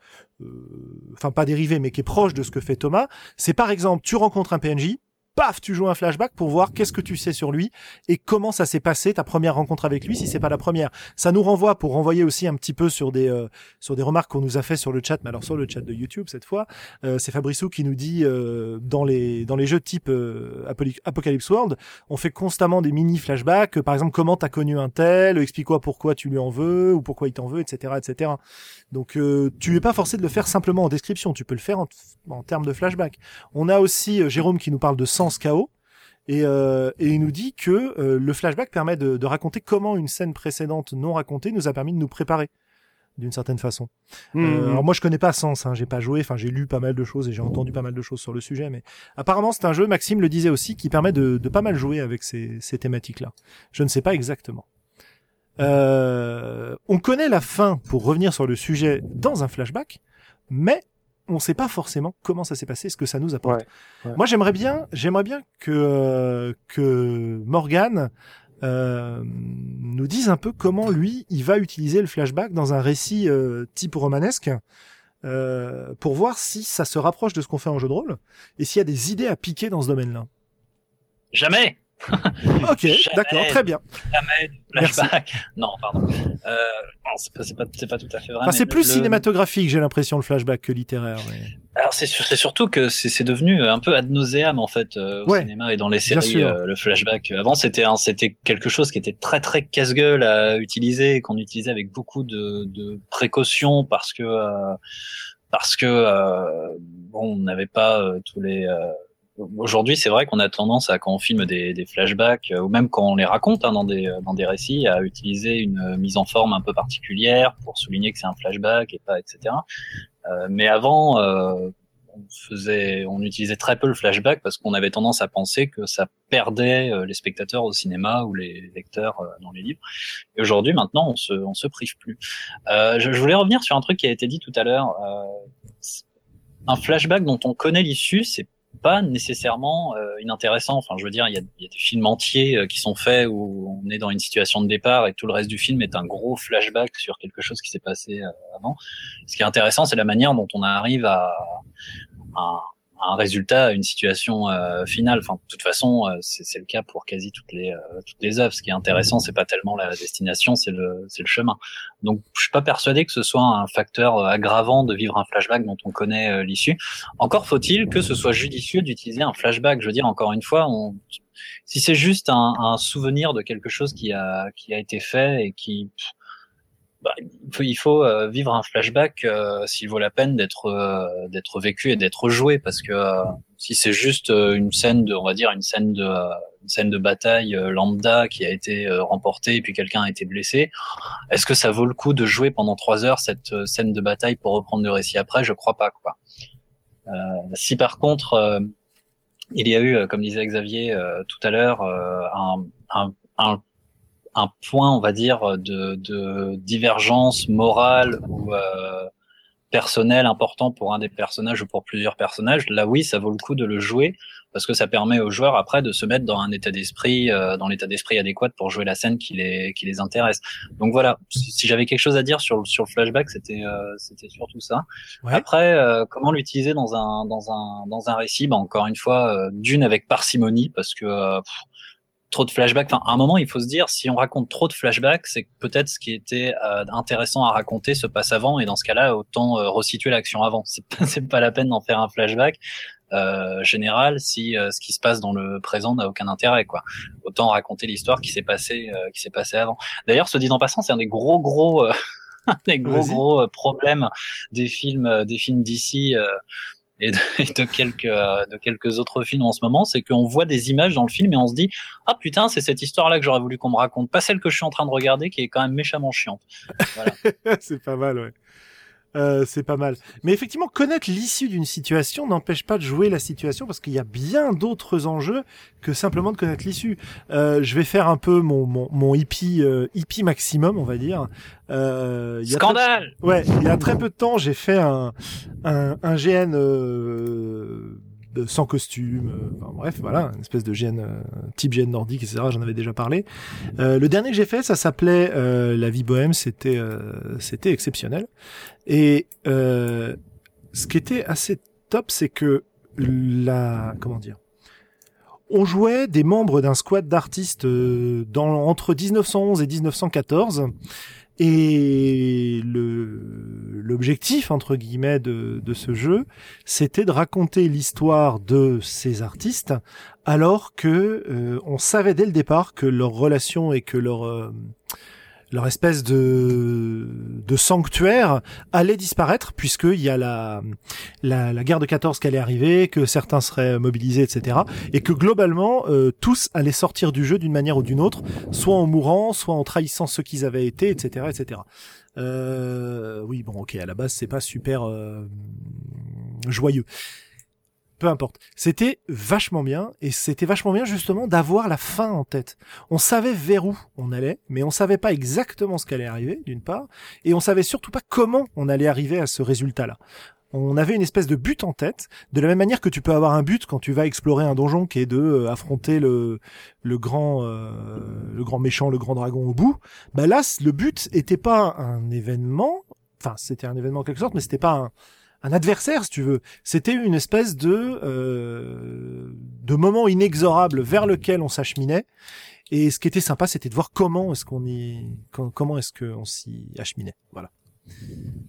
A: enfin pas dérivé, mais qui est proche de ce que fait Thomas, c'est par exemple tu rencontres un PNJ, paf, tu joues un flashback pour voir qu'est-ce que tu sais sur lui et comment ça s'est passé ta première rencontre avec lui si c'est pas la première. Ça nous renvoie pour renvoyer aussi un petit peu sur des euh, sur des remarques qu'on nous a fait sur le chat, mais alors sur le chat de YouTube cette fois, euh, c'est Fabriceau qui nous dit euh, dans les dans les jeux type Apocalypse World, on fait constamment des mini flashbacks, par exemple comment t'as connu un tel, explique-moi pourquoi tu lui en veux ou pourquoi il t'en veut, etc., etc. Donc tu es pas forcé de le faire simplement en description, tu peux le faire en, en termes de flashback. On a aussi Jérôme qui nous parle de sang chaos. Et, euh, et, il nous dit que euh, le flashback permet de, raconter comment une scène précédente non racontée nous a permis de nous préparer d'une certaine façon. Mmh, euh, mmh. alors moi je connais pas Sens, hein, j'ai pas joué, enfin j'ai lu pas mal de choses et j'ai entendu pas mal de choses sur le sujet, mais apparemment c'est un jeu, Maxime le disait aussi, qui permet de, pas mal jouer avec ces, ces thématiques-là. Je ne sais pas exactement. On connaît la fin pour revenir sur le sujet dans un flashback, mais on ne sait pas forcément comment ça s'est passé, ce que ça nous apporte. Moi, j'aimerais bien, j'aimerais bien que euh, que Morgan euh, nous dise un peu comment lui, il va utiliser le flashback dans un récit euh, type romanesque. pour voir si ça se rapproche de ce qu'on fait en jeu de rôle et s'il y a des idées à piquer dans ce domaine-là.
D: Jamais. <laughs>
A: ok, d'accord, très bien.
D: flashback. Non, pardon. Euh, c'est pas, pas, tout à fait vrai.
A: c'est plus cinématographique, j'ai l'impression, le flashback que littéraire.
D: Alors c'est surtout que c'est devenu un peu ad nauseam en fait euh, au cinéma et dans les séries. Euh, le flashback. Avant c'était c'était quelque chose qui était très très casse-gueule à utiliser, qu'on utilisait avec beaucoup de, de précautions parce que euh, parce que bon on n'avait pas tous les aujourd'hui, c'est vrai qu'on a tendance à quand on filme des, des flashbacks euh, ou même quand on les raconte hein, dans des dans des récits, à utiliser une euh, mise en forme un peu particulière pour souligner que c'est un flashback et pas etc. Euh, mais avant, euh, on faisait, on utilisait très peu le flashback parce qu'on avait tendance à penser que ça perdait les spectateurs au cinéma ou les lecteurs dans les livres. Et aujourd'hui, maintenant, on se on se prive plus. Je, je, voulais revenir sur un truc qui a été dit tout à l'heure. un flashback dont on connaît l'issue, c'est pas nécessairement euh, inintéressant. Enfin, je veux dire, il y a, y a, des films entiers euh, qui sont faits où on est dans une situation de départ et tout le reste du film est un gros flashback sur quelque chose qui s'est passé euh, avant. Ce qui est intéressant, c'est la manière dont on arrive à, à, un résultat, une situation euh, finale. Enfin, de toute façon, euh, c'est le cas pour quasi toutes les euh, toutes les œuvres. Ce qui est intéressant, c'est pas tellement la destination, c'est le c'est le chemin. Donc, je suis pas persuadé que ce soit un facteur aggravant de vivre un flashback dont on connaît l'issue. Encore faut-il que ce soit judicieux d'utiliser un flashback. Je veux dire, encore une fois, on, si c'est juste un, un, souvenir de quelque chose qui a qui a été fait et qui bah, il faut, euh, vivre un flashback euh, s'il vaut la peine d'être euh, d'être vécu et d'être joué parce que si c'est juste une scène de on va dire une scène de une scène de bataille lambda qui a été remportée et puis quelqu'un a été blessé est-ce que ça vaut le coup de jouer pendant trois heures cette scène de bataille pour reprendre le récit après? Je crois pas quoi. Si par contre il y a eu comme disait Xavier tout à l'heure un, un, un un point, on va dire, de, de divergence morale ou euh, personnelle important pour un des personnages ou pour plusieurs personnages, là oui, ça vaut le coup de le jouer parce que ça permet aux joueurs après de se mettre dans un état d'esprit, euh, dans l'état d'esprit adéquat pour jouer la scène qui les qui les intéresse. Donc voilà, si, j'avais quelque chose à dire sur sur le flashback, c'était euh, c'était surtout ça. Après, euh, comment l'utiliser dans un dans un dans un récit? Bah, Encore une fois, d'une avec parcimonie parce que trop de flashbacks. Enfin, à un moment, il faut se dire, si on raconte trop de flashbacks, c'est peut-être ce qui était euh, intéressant à raconter se passe avant, et dans ce cas-là, autant euh, resituer l'action avant. C'est pas, <laughs> pas la peine d'en faire un flashback euh, général si euh, ce qui se passe dans le présent n'a aucun intérêt, quoi. Autant raconter l'histoire qui s'est passée, qui s'est passée avant. D'ailleurs, ce dit en passant, c'est un des gros, gros, <laughs> des gros, gros problèmes des films, des films d'ici <laughs> et de, quelques euh, de quelques autres films en ce moment, c'est qu'on voit des images dans le film et on se dit ah putain c'est cette histoire-là que j'aurais voulu qu'on me raconte, pas celle que je suis en train de regarder qui est quand même méchamment chiante. <laughs>
A: c'est pas mal ouais. Euh, c'est pas mal. Mais effectivement, connaître l'issue d'une situation n'empêche pas de jouer la situation parce qu'il y a bien d'autres enjeux que simplement de connaître l'issue. Euh, je vais faire un peu mon, mon, mon hippie, euh, hippie maximum, on va dire.
D: Euh, Scandale
A: Ouais, il y a très peu de temps, j'ai fait un, un, un GN euh, sans costume, euh, bref, voilà, une espèce de GN, euh, type GN nordique, etc. J'en avais déjà parlé. Euh, le dernier que j'ai fait, ça s'appelait La vie bohème, c'était c'était exceptionnel. Et ce qui était assez top, c'est que la comment dire on jouait des membres d'un squad d'artistes dans entre 1911 et 1914 et le l'objectif entre guillemets de, de ce jeu, c'était de raconter l'histoire de ces artistes, alors que euh, on savait dès le départ que leur relation et que leur euh, leur espèce de, de sanctuaire allait disparaître puisqu'il y a la, la, la, guerre de 14 qui allait arriver, que certains seraient mobilisés, etc. Et que globalement, euh, tous allaient sortir du jeu d'une manière ou d'une autre, soit en mourant, soit en trahissant ceux qu'ils avaient été, etc., etc. Euh, oui, bon, ok, à la base, c'est pas super euh, joyeux peu importe. C'était vachement bien et c'était vachement bien justement d'avoir la fin en tête. On savait vers où on allait, mais on savait pas exactement ce qu'allait arriver d'une part et on savait surtout pas comment on allait arriver à ce résultat-là. On avait une espèce de but en tête, de la même manière que tu peux avoir un but quand tu vas explorer un donjon qui est de euh, affronter le le grand euh, le grand méchant, le grand dragon au bout. Bah là, le but était pas un événement, enfin c'était un événement en quelque sorte, mais c'était pas un un adversaire, si tu veux. C'était une espèce de euh, de moment inexorable vers lequel on s'acheminait. Et ce qui était sympa, c'était de voir comment est-ce qu'on y comment est-ce qu'on s'y acheminait. Voilà.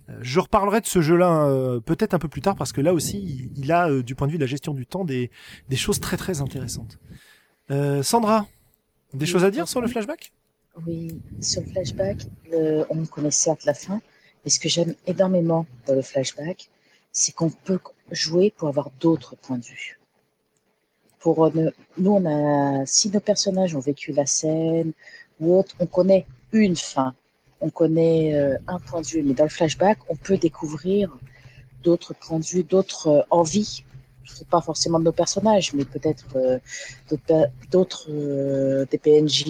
A: Euh, je reparlerai de ce jeu-là euh, peut-être un peu plus tard parce que là aussi, il, a du point de vue de la gestion du temps des des choses très très intéressantes. Sandra, des choses à dire sur le flashback?
C: Oui, sur le flashback, on connaît certes la fin, mais ce que j'aime énormément dans le flashback, c'est qu'on peut jouer pour avoir d'autres points de vue. Pour euh, nous, on a, si nos personnages ont vécu la scène ou autre, on connaît une fin, on connaît euh, un point de vue, mais dans le flashback, on peut découvrir d'autres points de vue, d'autres euh, pas forcément de nos personnages, mais peut-être euh, d'autres euh, des PNJ,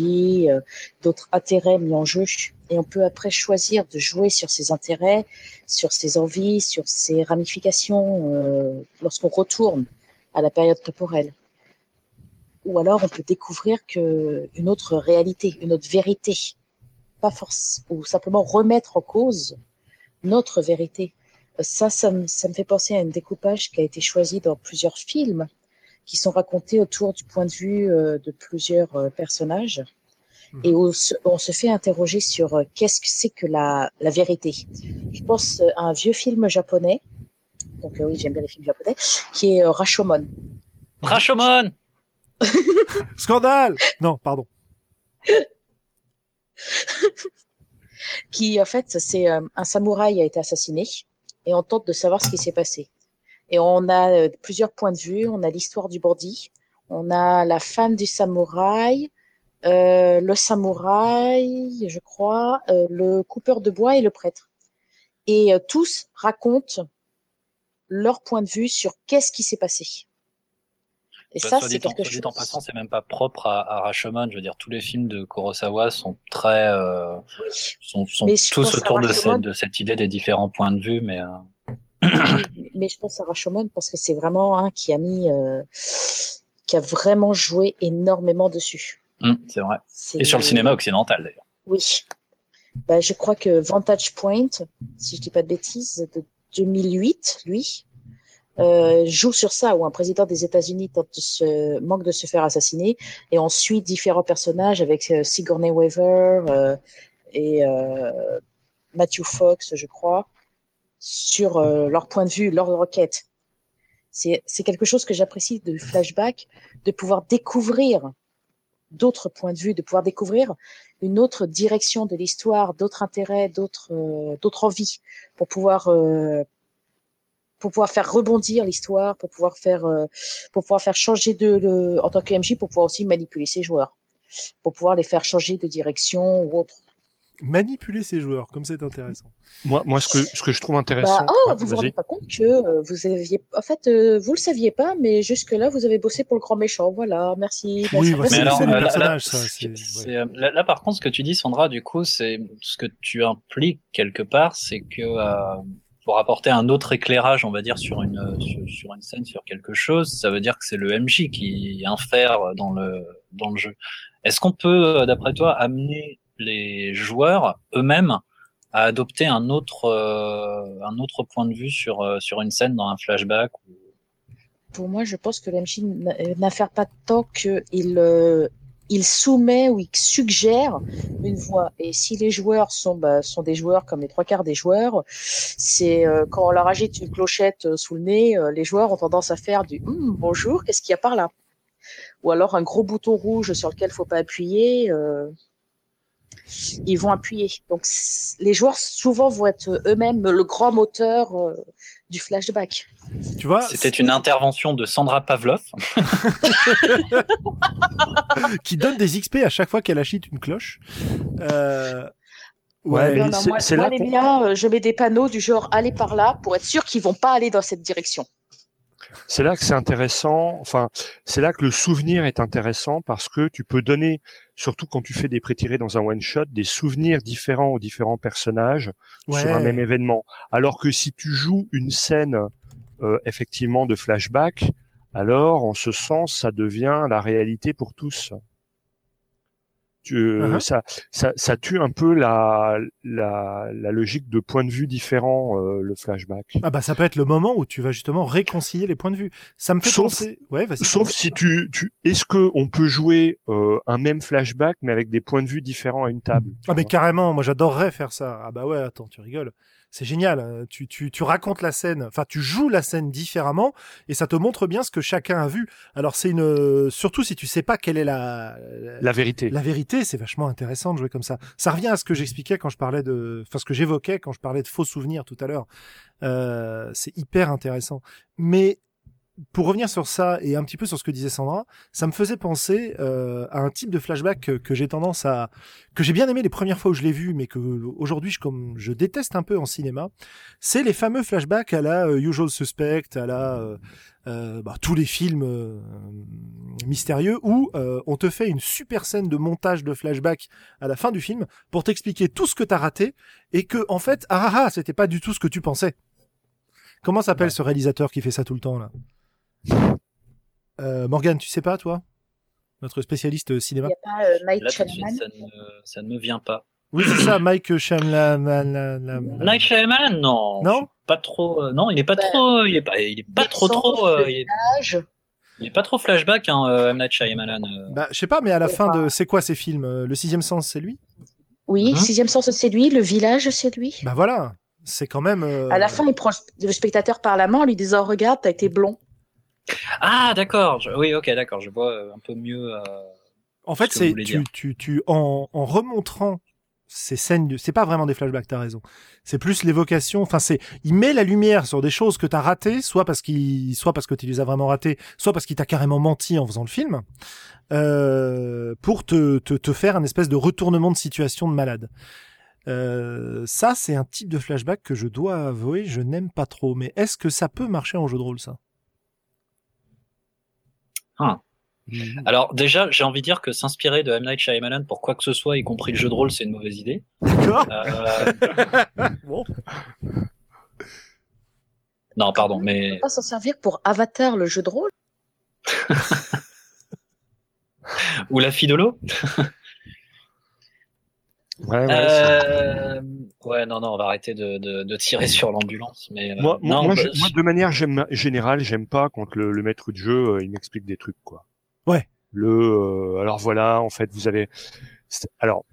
C: euh, d'autres intérêts mis en jeu. Et on peut après choisir de jouer sur ces intérêts, sur ces envies, sur ces ramifications lorsqu'on retourne à la période temporelle. Ou alors on peut découvrir que une autre réalité, une autre vérité, pas force, ou simplement remettre en cause notre vérité ça, ça me, fait penser à un découpage qui a été choisi dans plusieurs films qui sont racontés autour du point de vue euh, de plusieurs euh, personnages mhm. et où on se fait interroger sur euh, qu'est-ce que c'est que la, la vérité. Je pense à un vieux film japonais, donc oui, j'aime bien les films japonais, qui est Rashomon.
D: Rashomon <laughs>
A: Scandale Non, pardon. <laughs>
C: qui en fait, c'est un samouraï a été assassiné et on tente de savoir ce qui s'est passé. Et on a euh, plusieurs points de vue. On a l'histoire du bandit, on a la femme du samouraï, euh, le samouraï, je crois, euh, le coupeur de bois et le prêtre. Et tous racontent leur point de vue sur qu'est-ce qui s'est passé.
D: Et ça, c'est quelque chose. En passant, c'est même pas propre à, à, Rashomon. Je veux dire, tous les films de Kurosawa sont très, euh, sont, sont tous autour de cette, de cette idée des différents points de vue, mais. Euh...
C: mais je pense à Rashomon parce que c'est vraiment un qui a mis, euh, qui a vraiment joué énormément dessus.
D: Mmh, c'est vrai. Et sur le cinéma occidental d'ailleurs.
C: Oui. Bah, je crois que Vantage Point, si je dis pas de bêtises, de 2008, lui, euh, joue sur ça, où un président des États-Unis se, manque de se faire assassiner, et on suit différents personnages avec euh, Sigourney Weaver euh, et Matthew Fox, je crois, sur leur point de vue, leur requête. C'est quelque chose que j'apprécie de flashback, de pouvoir découvrir d'autres points de vue, de pouvoir découvrir une autre direction de l'histoire, d'autres intérêts, d'autres envies, pour pouvoir pour pouvoir faire rebondir l'histoire, pour pouvoir faire, euh, pour pouvoir faire changer de, le, en tant que MJ, pour pouvoir aussi manipuler ses joueurs, pour pouvoir les faire changer de direction ou autre.
A: manipuler ses joueurs, comme c'est intéressant.
B: Moi, moi, ce que ce que je trouve intéressant.
C: Bah, oh, vous vous rendez pas compte que euh, vous aviez, en fait, euh, vous le saviez pas, mais jusque là, vous avez bossé pour le grand méchant. Voilà, merci.
A: Oui,
C: merci.
A: c'est ça.
D: là, là, par contre, ce que tu dis, Sandra, du coup, c'est ce que tu impliques quelque part, c'est que euh, pour apporter un autre éclairage, on va dire, sur une euh, sur, une scène, sur quelque chose, ça veut dire que c'est le MJ qui infère dans le dans le jeu. Est-ce qu'on peut, euh, d'après toi, amener les joueurs eux-mêmes à adopter un autre euh, un autre point de vue sur sur une scène dans un flashback ou...
C: Pour moi, je pense que l'MJ n'affaire pas tant qu'il il soumet ou il suggère une voix. Et si les joueurs sont, bah, sont des joueurs comme les trois quarts des joueurs, c'est euh, quand on leur agite une clochette euh, sous le nez, euh, les joueurs ont tendance à faire du Hum, bonjour, qu'est-ce qu'il y a par là? Ou alors un gros bouton rouge sur lequel faut pas appuyer. ils vont appuyer. Donc les joueurs souvent vont être eux-mêmes le grand moteur du flashback.
A: Tu vois,
D: C'était une intervention de Sandra Pavlov. <laughs>
A: qui donne des XP à chaque fois qu'elle achète une cloche. Euh...
B: Ouais, mais
C: Non, non,
B: c'est-
C: moi,
B: là
C: les miens, euh, je mets des panneaux du genre allez par là pour être sûr qu'ils vont pas aller dans cette direction.
B: C'est là que c'est intéressant. Enfin, c'est là que le souvenir est intéressant parce que tu peux donner, surtout quand tu fais des pré-tirés dans un one shot, des souvenirs différents aux différents personnages
A: Ouais.
B: sur un même événement. Alors que si tu joues une scène euh, effectivement de flashback, alors en ce sens, ça devient la réalité pour tous. Tu, euh,
A: Uh-huh.
B: ça, ça, ça tue un peu la, la, la logique de point de vue différent, euh, le flashback.
A: Ah bah ça peut être le moment où tu vas justement réconcilier les points de vue. Ça me fait
B: Sauf-
A: penser. Ouais.
B: Sauf si tu, tu est-ce que on peut jouer euh, un même flashback mais avec des points de vue différents à une table?
A: Ah mais carrément, moi j'adorerais faire ça. Ah bah ouais, attends, tu rigoles. C'est génial. hein. Tu, tu, tu racontes la scène, enfin tu joues la scène différemment et ça te montre bien ce que chacun a vu. Alors c'est une, euh, surtout si tu sais pas quelle est la, la,
B: La vérité.
A: la vérité, c'est vachement intéressant de jouer comme ça. Ça revient à ce que j'expliquais quand je parlais de, enfin ce que j'évoquais quand je parlais de faux souvenirs tout à l'heure. Euh, c'est hyper intéressant. Mais pour revenir sur ça et un petit peu sur ce que disait Sandra, ça me faisait penser euh, à un type de flashback que, que j'ai tendance à, que j'ai bien aimé les premières fois où je l'ai vu, mais que aujourd'hui je comme je déteste un peu en cinéma. C'est les fameux flashbacks à la euh, Usual Suspect, à la euh, euh, bah, tous les films euh, mystérieux où euh, on te fait une super scène de montage de flashback à la fin du film pour t'expliquer tout ce que t'as raté et que en fait ah ah, ah c'était pas du tout ce que tu pensais. Comment s'appelle
B: Ouais.
A: ce réalisateur qui fait ça tout le temps là? Euh, Morgan, tu sais pas toi? Notre spécialiste euh,
C: Il
A: cinéma.
C: n'y a pas euh,
D: Là,
C: Shyamalan
D: ça ne, ça ne me vient pas.
A: Oui, c'est ça, Mike Shyamalan.
D: Night Shyamalan, non.
A: Non?
D: Pas trop. euh, non, il est pas
C: Bah,
D: trop. Il est pas. Il est pas trop trop. euh, il, est,
C: Âge.
D: il est pas trop flashback, hein, euh, M Night Shyamalan. euh.
A: Bah, je sais pas, mais à la fin
C: pas-
A: de, c'est quoi ces films Le sixième sens, c'est lui?
C: Oui,
D: Mhm.
C: Sixième Sens, c'est lui. Le Village, c'est lui.
A: Bah voilà, c'est quand même. euh,
C: À la fin, il prend le spectateur par la main en lui disant Regarde, t'as été blond.
D: Ah, d'accord. je- Oui, ok, d'accord. Je vois euh, un peu mieux. euh,
A: En fait, c'est tu, tu, tu, en, en remontrant ces scènes, de- c'est pas vraiment des flashbacks, t'as raison. C'est plus l'évocation. Enfin, c'est, il met la lumière sur des choses que t'as ratées, soit parce qu'il, soit parce que tu les as vraiment ratées, soit parce qu'il t'a carrément menti en faisant le film, euh, pour te, te, te faire un espèce de retournement de situation de malade. Euh, ça, c'est un type de flashback que je dois avouer, je n'aime pas trop. Mais est-ce que ça peut marcher en jeu de rôle, ça?
D: Alors déjà, j'ai envie de dire que s'inspirer de M Night Shyamalan pour quoi que ce soit, y compris le jeu de rôle, c'est une mauvaise idée.
A: D'accord.
D: Euh, <laughs>
A: Bon.
D: non, pardon,
C: On
D: mais
C: peut pas s'en servir pour Avatar, le jeu de rôle. <laughs>
D: ou la fille de l'eau.
B: Ouais, ouais, c'est-
D: Euh, ouais, non, non, on va arrêter de, de, de tirer sur l'ambulance. Mais euh,
B: moi, moi,
D: non,
B: moi,
D: bah,
B: je- moi, de manière générale, j'aime pas quand le, le maître de jeu euh, il m'explique des trucs quoi.
A: Ouais.
B: Le euh, alors voilà, en fait, vous avez alors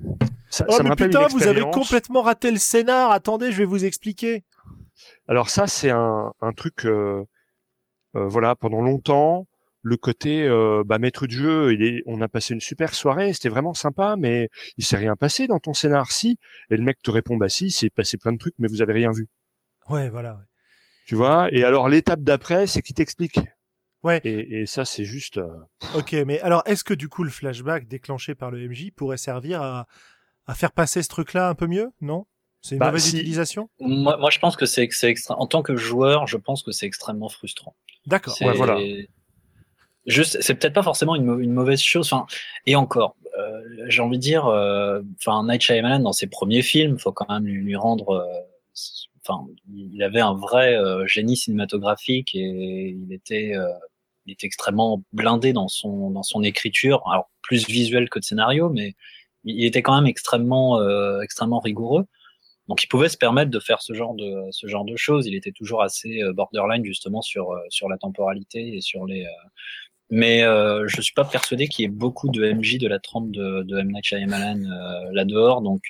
B: ça,
A: Oh,
B: ça me
A: mais
B: rappelle
A: putain,
B: une
A: vous avez complètement raté le scénar. Attendez, je vais vous expliquer.
B: Alors ça, c'est un, un truc, euh, euh, voilà, pendant longtemps, le côté euh, bah, maître de jeu, il est, on a passé une super soirée, c'était vraiment sympa, mais il s'est rien passé dans ton scénar, si. Et le mec te répond, bah si, il s'est passé plein de trucs, mais vous avez rien vu.
A: Ouais, voilà. ouais.
B: Tu vois Et alors l'étape d'après, c'est qu'il t'explique.
A: Ouais.
B: Et, et ça, c'est juste. euh,
A: Ok, mais alors est-ce que du coup le flashback déclenché par le MJ pourrait servir à, à faire passer ce truc-là un peu mieux, non? C'est une bah, mauvaise utilisation?
D: Moi, moi, je pense que c'est extra... en tant que joueur, je pense que c'est extrêmement frustrant.
A: D'accord. Ouais, voilà.
D: Juste, c'est peut-être pas forcément une, mauvaise chose. Enfin, et encore, euh, j'ai envie de dire, euh, enfin, Night Shyamalan dans ses premiers films, faut quand même lui, lui rendre. Euh, enfin, il avait un vrai génie cinématographique et il était, il était extrêmement blindé dans son dans son écriture. Alors plus visuel que de scénario, mais il était quand même extrêmement extrêmement rigoureux. Donc il pouvait se permettre de faire ce genre de ce genre de choses. Il était toujours assez borderline justement sur sur la temporalité et sur les mais euh, je suis pas persuadé qu'il y ait beaucoup de MJ de la trempe de, de M. Night Shyamalan euh, là dehors. Donc,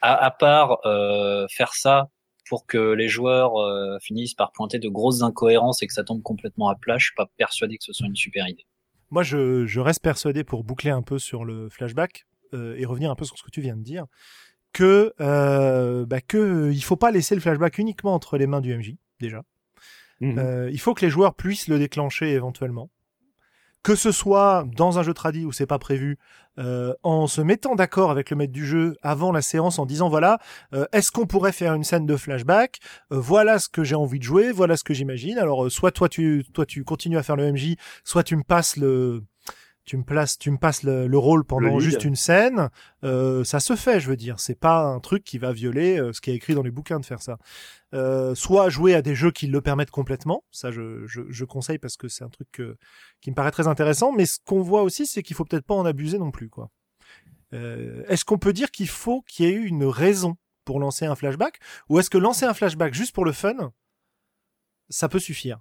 D: à, à part euh, faire ça pour que les joueurs euh, finissent par pointer de grosses incohérences et que ça tombe complètement à plat, je suis pas persuadé que ce soit une super idée.
A: Moi, je, je reste persuadé pour boucler un peu sur le flashback euh, et revenir un peu sur ce que tu viens de dire, que euh, bah, que il faut pas laisser le flashback uniquement entre les mains du MJ déjà. Mmh. il faut que les joueurs puissent le déclencher éventuellement que ce soit dans un jeu tradit où c'est pas prévu, euh, en se mettant d'accord avec le maître du jeu avant la séance en disant voilà, euh, est-ce qu'on pourrait faire une scène de flashback? Euh, Voilà ce que j'ai envie de jouer, voilà ce que j'imagine. Alors soit toi tu toi tu continues à faire le MJ, soit tu me passes le tu me places, tu me passes le, rôle pendant juste une scène, euh, ça se fait, je veux dire. C'est pas un truc qui va violer euh, ce qui est écrit dans les bouquins de faire ça. Euh, soit jouer à des jeux qui le permettent complètement, ça je, je, je conseille parce que c'est un truc qui me paraît très intéressant. Mais ce qu'on voit aussi, c'est qu'il faut peut-être pas en abuser non plus, quoi. est-ce qu'on peut dire qu'il faut qu'il y ait eu une raison pour lancer un flashback, ou est-ce que lancer un flashback juste pour le fun, ça peut suffire?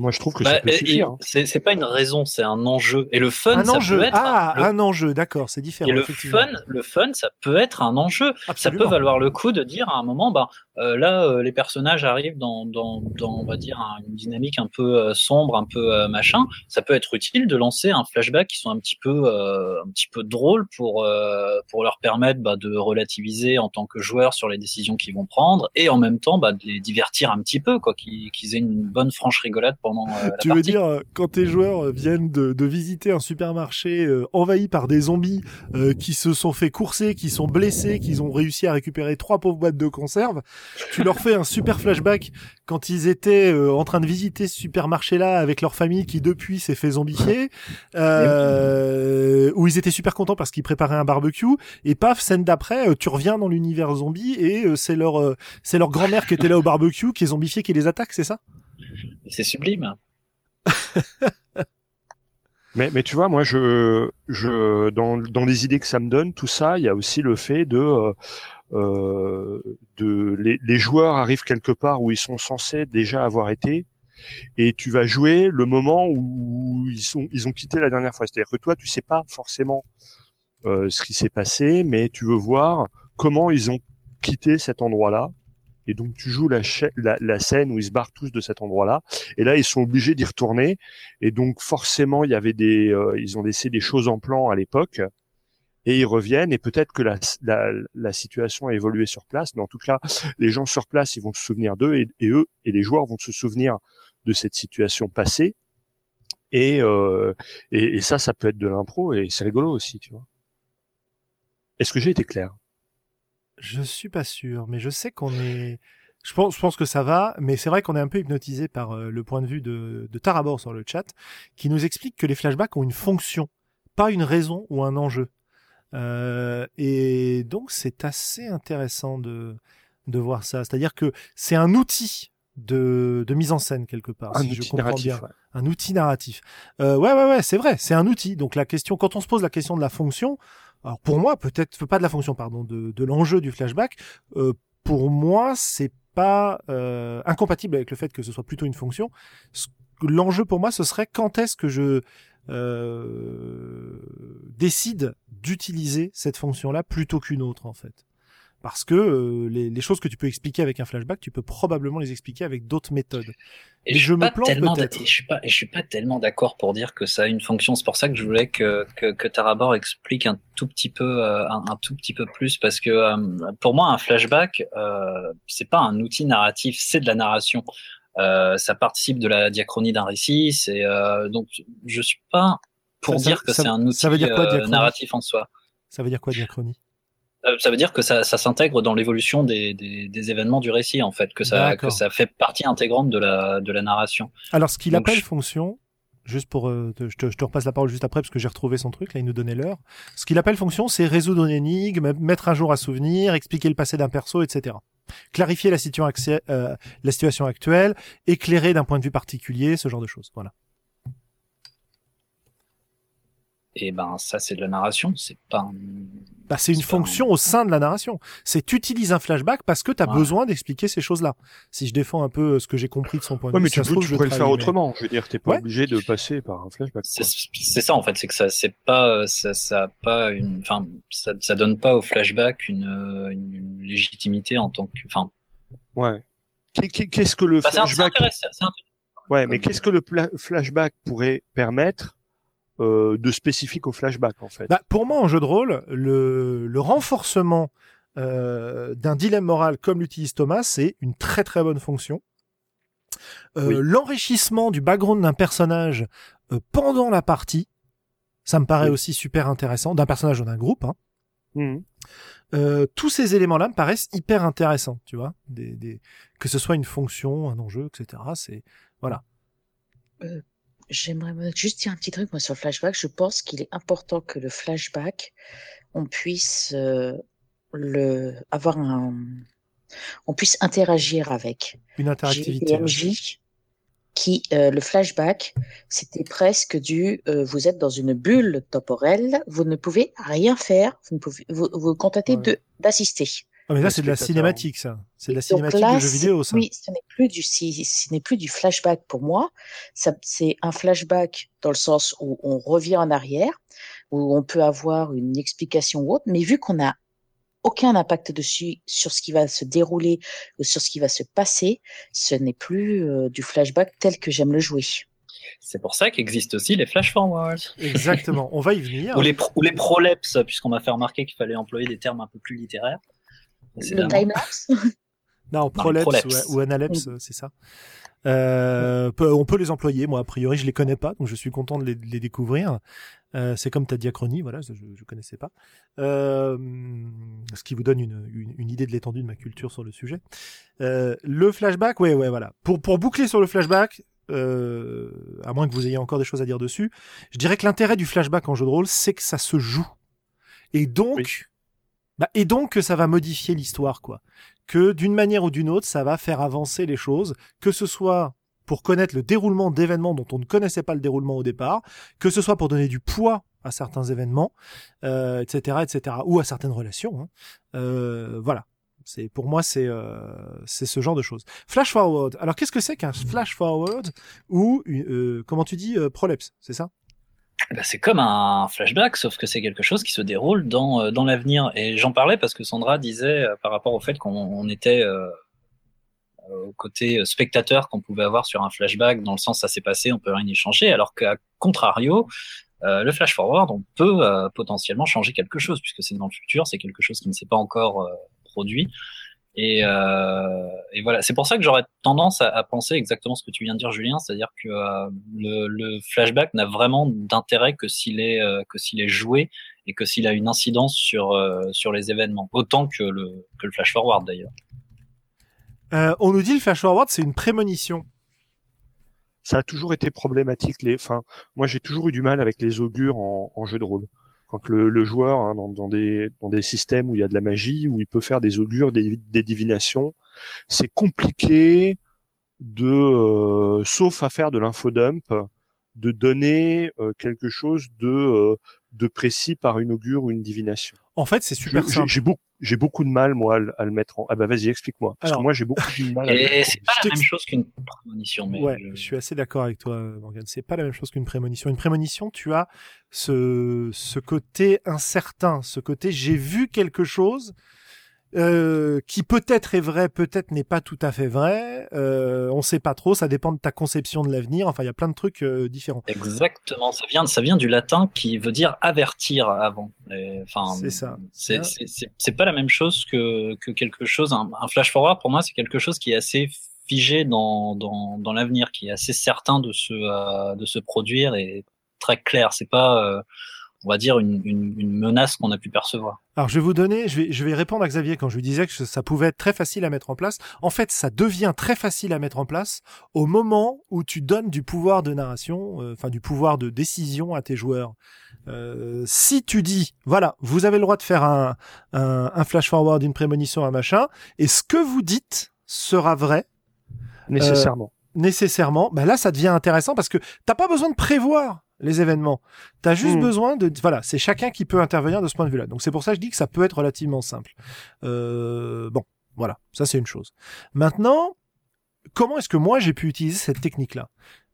B: Moi, je trouve que bah, hein.
D: C'est pas une raison, c'est un enjeu. Et le fun, un ça
A: enjeu.
D: peut être
A: ah, un, enjeu, d'accord, c'est différent.
D: Et le fun, le fun, ça peut être un enjeu. Ça peut valoir le coup de dire à un moment, bah euh, là, euh, les personnages arrivent dans, dans, dans, on va dire, une dynamique un peu euh, sombre, un peu machin. Ça peut être utile de lancer un flashback qui sont un petit peu, un petit peu drôle pour pour leur permettre bah, de relativiser en tant que joueurs sur les décisions qu'ils vont prendre et en même temps bah, de les divertir un petit peu, quoi, qu'ils aient une bonne franche rigolade pendant. la
A: tu veux dire quand tes joueurs viennent de, de visiter un supermarché envahi par des zombies qui se sont fait courser, qui sont blessés, qu'ils ont réussi à récupérer trois pauvres boîtes de conserve tu leur fais un super flashback quand ils étaient euh, en train de visiter ce supermarché-là avec leur famille qui depuis s'est fait zombifier, <laughs> euh, où ils étaient super contents parce qu'ils préparaient un barbecue, et paf, scène d'après, euh, tu reviens dans l'univers zombie et euh, c'est leur c'est leur grand-mère qui était là au barbecue, qui est zombifiée, qui les attaque, c'est ça?
D: C'est sublime. <laughs>
B: Mais, tu vois, moi, je, dans, les idées que ça me donne, tout ça, il y a aussi le fait de, euh, de les, joueurs arrivent quelque part où ils sont censés déjà avoir été et tu vas jouer le moment où ils ont quitté la dernière fois. C'est-à-dire que toi tu sais pas forcément euh, ce qui s'est passé, mais tu veux voir comment ils ont quitté cet endroit-là. Et donc tu joues la, la, scène où ils se barrent tous de cet endroit-là. Et là ils sont obligés d'y retourner. Et donc forcément il y avait des euh, ils ont laissé des choses en plan à l'époque et ils reviennent et peut-être que la, la, la, situation a évolué sur place, mais en tout cas, les gens sur place, ils vont se souvenir d'eux et, eux et les joueurs vont se souvenir de cette situation passée. Et, euh, et, et, ça, ça peut être de l'impro et c'est rigolo aussi, tu vois. Est-ce que j'ai été clair?
A: Je suis pas sûr, mais je sais qu'on est. Je pense, je pense que ça va, mais c'est vrai qu'on est un peu hypnotisé par euh, le point de vue de, de Tarabor sur le chat, qui nous explique que les flashbacks ont une fonction, pas une raison ou un enjeu. Euh, et donc c'est assez intéressant de, de voir ça. C'est-à-dire que c'est un outil de, de mise en scène quelque part, un si je comprends bien. Un outil narratif. Euh, ouais, ouais, ouais, c'est vrai, c'est un outil. Donc la question, quand on se pose la question de la fonction, alors pour moi, peut-être pas de la fonction, pardon, de, de l'enjeu du flashback. Euh, pour moi, c'est pas euh, incompatible avec le fait que ce soit plutôt une fonction. L'enjeu pour moi, ce serait quand est-ce que je euh, décide d'utiliser cette fonction-là plutôt qu'une autre en fait. Parce que euh, les, les, choses que tu peux expliquer avec un flashback, tu peux probablement les expliquer avec d'autres méthodes.
D: Et je, me plante peut-être. Je suis pas, je suis pas tellement d'accord pour dire que ça a une fonction. C'est pour ça que je voulais que que, que Tarabor explique un tout petit peu, euh, un, un, tout petit peu plus, parce que pour moi, un flashback, euh, c'est pas un outil narratif, c'est de la narration. Euh, ça participe de la diachronie d'un récit. C'est euh, donc je suis pas pour dire que c'est un outil euh, narratif en soi.
A: Ça veut dire quoi diachronie?
D: Euh, ça veut dire que ça, ça s'intègre dans l'évolution des, des, des, événements du récit, en fait, que ça, que ça fait partie intégrante de la, de la narration.
A: Alors, ce qu'il appelle fonction, juste pour, euh, je, te, je, te, repasse la parole juste après parce que j'ai retrouvé son truc, là il nous donnait l'heure. Ce qu'il appelle fonction, c'est résoudre une énigme, mettre un jour à souvenir, expliquer le passé d'un perso, etc. Clarifier la situation, euh, la situation actuelle, éclairer d'un point de vue particulier, ce genre de choses. Voilà.
D: Et ben ça c'est de la narration, c'est pas. Un...
A: Bah, c'est une fonction au sein de la narration. C'est tu utilises un flashback parce que tu as besoin d'expliquer ces choses-là. Si je défends un peu ce que j'ai compris de son point de
B: vue.
A: mais
B: tu, peux, tu pourrais le faire autrement. Je veux dire, t'es pas obligé de passer par un flashback.
D: C'est ça en fait, c'est que ça c'est pas ça ça a pas une enfin ça ça donne pas au flashback une, une légitimité en tant que enfin.
B: Ouais. Qu'est-ce que le bah, flashback Ouais, mais qu'est-ce que le flashback pourrait permettre euh, de spécifique au flashback en fait.
A: Bah, pour moi, en jeu de rôle, le, le renforcement euh, d'un dilemme moral comme l'utilise Thomas, c'est une très très bonne fonction. Euh, L'enrichissement du background d'un personnage euh, pendant la partie, ça me paraît aussi super intéressant, d'un personnage ou d'un groupe. Hein. Mmh. Euh, tous ces éléments-là me paraissent hyper intéressants, tu vois, des, des... que ce soit une fonction, un enjeu, etc. C'est voilà.
C: J'aimerais juste dire un petit truc moi sur le flashback. Je pense qu'il est important que le flashback, on puisse euh, le avoir un, on puisse interagir avec.
A: Une interactivité.
C: MJ qui euh, le flashback, c'était presque du euh, vous êtes dans une bulle temporelle, vous ne pouvez rien faire, vous ne pouvez vous vous contentez de d'assister.
A: Ah, mais là, c'est de la cinématique, ça. C'est de la cinématique de jeu vidéo, ça.
C: Oui, ce n'est plus du, ce n'est plus du flashback pour moi. Ça, c'est un flashback dans le sens où on revient en arrière, où on peut avoir une explication ou autre, mais vu qu'on n'a aucun impact dessus sur ce qui va se dérouler ou sur ce qui va se passer, ce n'est plus euh, du flashback tel que j'aime le jouer.
D: C'est pour ça qu'existent aussi les flash forwards. <laughs>
A: Exactement, on va y venir.
D: ou les, ou les prolepses, puisqu'on m'a fait remarquer qu'il fallait employer des termes un peu plus littéraires.
C: Le timelapse <laughs>
A: Non, prolepse, Ou, analepse, c'est ça. Euh, on peut les employer. Moi, a priori, je les connais pas, donc je suis content de les, découvrir. Euh, c'est comme ta diachronie, voilà, je, je connaissais pas. Euh, ce qui vous donne une, une, idée de l'étendue de ma culture sur le sujet. Euh, le flashback, ouais, ouais, voilà. Pour, pour boucler sur le flashback, euh, à moins que vous ayez encore des choses à dire dessus, je dirais que l'intérêt du flashback en jeu de rôle, c'est que ça se joue. Et donc, bah, et donc que ça va modifier l'histoire, quoi. Que d'une manière ou d'une autre, ça va faire avancer les choses, que ce soit pour connaître le déroulement d'événements dont on ne connaissait pas le déroulement au départ, que ce soit pour donner du poids à certains événements, euh, etc., etc., ou à certaines relations. Hein. Euh, voilà. C'est pour moi c'est euh, c'est ce genre de choses. Flash forward. Alors qu'est-ce que c'est qu'un flash forward ou comment tu dis prolepse, c'est ça?
D: Bah, c'est comme un flashback, sauf que c'est quelque chose qui se déroule dans, euh, dans l'avenir. Et j'en parlais parce que Sandra disait euh, par rapport au fait qu'on était euh, au côté spectateur qu'on pouvait avoir sur un flashback, dans le sens ça s'est passé, on peut rien y changer, alors qu'à contrario, le flash forward, on peut potentiellement changer quelque chose, puisque c'est dans le futur, c'est quelque chose qui ne s'est pas encore produit. Et, euh, et voilà, c'est pour ça que j'aurais tendance à, à, penser exactement ce que tu viens de dire, Julien, c'est-à-dire que euh, le, le, flashback n'a vraiment d'intérêt que s'il est euh, que s'il est joué et que s'il a une incidence sur euh, sur les événements, autant que le que le flash forward d'ailleurs.
A: Euh, on nous dit le flash forward, c'est une prémonition.
B: Ça a toujours été problématique. Les, enfin, moi j'ai toujours eu du mal avec les augures en, en jeu de rôle quand le, joueur hein, dans, dans, des, dans des systèmes où il y a de la magie, où il peut faire des augures, des, des divinations, c'est compliqué de, euh, sauf à faire de l'infodump, de donner euh, quelque chose de, euh, de précis par une augure ou une divination.
A: En fait, c'est super simple.
B: J'ai beaucoup, j'ai beaucoup de mal moi à, le mettre en. Ah bah vas-y, explique-moi. Parce que moi j'ai beaucoup de mal.
D: Et c'est pas la même chose qu'une prémonition. Mais
A: ouais, je... suis assez d'accord avec toi, Morgan. C'est pas la même chose qu'une prémonition. Une prémonition, tu as ce ce côté incertain, ce côté j'ai vu quelque chose euh, qui peut-être est vrai, peut-être n'est pas tout à fait vrai. Euh, on sait pas trop, ça dépend de ta conception de l'avenir. Enfin, il y a plein de trucs euh, différents.
D: Exactement, ça vient, ça vient du latin qui veut dire avertir avant. Enfin,
A: c'est ça.
D: C'est, c'est, pas la même chose que, que quelque chose. Un, un flash forward pour moi, c'est quelque chose qui est assez figé dans, dans, dans l'avenir, qui est assez certain de se, euh, de se produire et très clair. C'est pas on va dire, une, une, menace qu'on a pu percevoir.
A: Alors je vais vous donner, je vais, je vais répondre à Xavier quand je lui disais que ça pouvait être très facile à mettre en place. En fait, ça devient très facile à mettre en place au moment où tu donnes du pouvoir de narration, euh, enfin du pouvoir de décision à tes joueurs. Euh, si tu dis, voilà, vous avez le droit de faire un, un, un flash forward, une prémonition, un machin, et ce que vous dites sera vrai.
B: Nécessairement.
A: Euh, nécessairement. Ben là, ça devient intéressant parce que t'as pas besoin de prévoir les événements. Tu as juste hmm. besoin de... Voilà, c'est chacun qui peut intervenir de ce point de vue-là. Donc c'est pour ça que je dis que ça peut être relativement simple. Euh, bon, voilà, ça c'est une chose. Maintenant, comment est-ce que moi j'ai pu utiliser cette technique-là?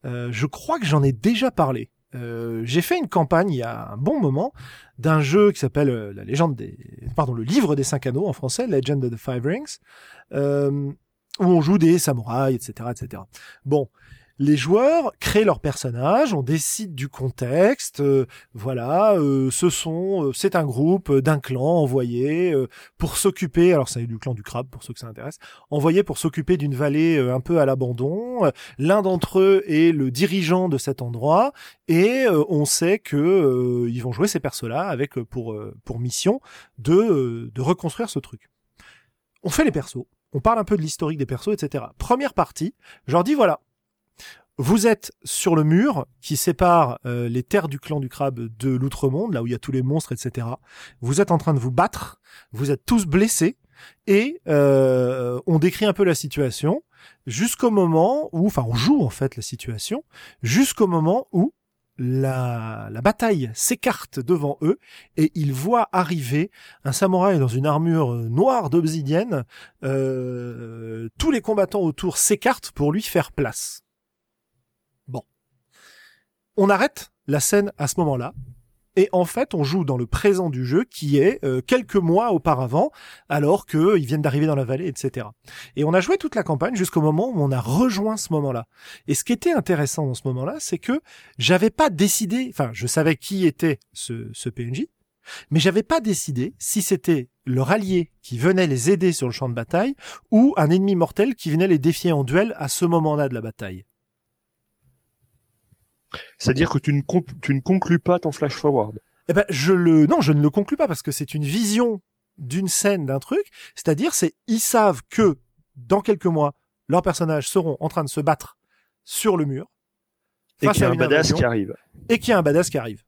A: Euh, Je crois que j'en ai déjà parlé. Euh, j'ai fait une campagne il y a un bon moment d'un jeu qui s'appelle euh, la légende des pardon le livre des cinq anneaux en français Legend of the Five Rings euh, où on joue des samouraïs etc etc bon les joueurs créent leur personnage, on décide du contexte, euh, voilà, euh, ce sont, euh, c'est un groupe d'un clan envoyé pour s'occuper, alors c'est du clan du crabe pour ceux que ça intéresse, envoyé pour s'occuper d'une vallée un peu à l'abandon. L'un d'entre eux est le dirigeant de cet endroit et on sait que ils vont jouer ces persos-là avec pour pour mission de de reconstruire ce truc. On fait les persos, on parle un peu de l'historique des persos, etc. Première partie, je leur dis voilà, vous êtes sur le mur qui sépare euh, les terres du clan du crabe de l'outre-monde, là où il y a tous les monstres, etc. Vous êtes en train de vous battre, vous êtes tous blessés, et euh, on décrit un peu la situation jusqu'au moment où, enfin on joue en fait la situation, jusqu'au moment où la, la bataille s'écarte devant eux et ils voient arriver un samouraï dans une armure noire d'obsidienne. Euh, tous les combattants autour s'écartent pour lui faire place. On arrête la scène à ce moment-là. Et en fait, on joue dans le présent du jeu qui est euh, quelques mois auparavant, alors qu'ils viennent d'arriver dans la vallée, etc. Et on a joué toute la campagne jusqu'au moment où on a rejoint ce moment-là. Et ce qui était intéressant dans ce moment-là, c'est que j'avais pas décidé, enfin, je savais qui était ce, ce PNJ, mais j'avais pas décidé si c'était leur allié qui venait les aider sur le champ de bataille ou un ennemi mortel qui venait les défier en duel à ce moment-là de la bataille.
B: C'est-à-dire que tu ne, tu ne conclus pas ton flash forward.
A: Eh ben, je le, non, je ne le conclus pas parce que c'est une vision d'une scène, d'un truc. C'est-à-dire, c'est, ils savent que dans quelques mois, leurs personnages seront en train de se battre sur le mur.
B: Et qu'il y a un badass qui arrive.
A: Et qu'il y a un badass qui arrive.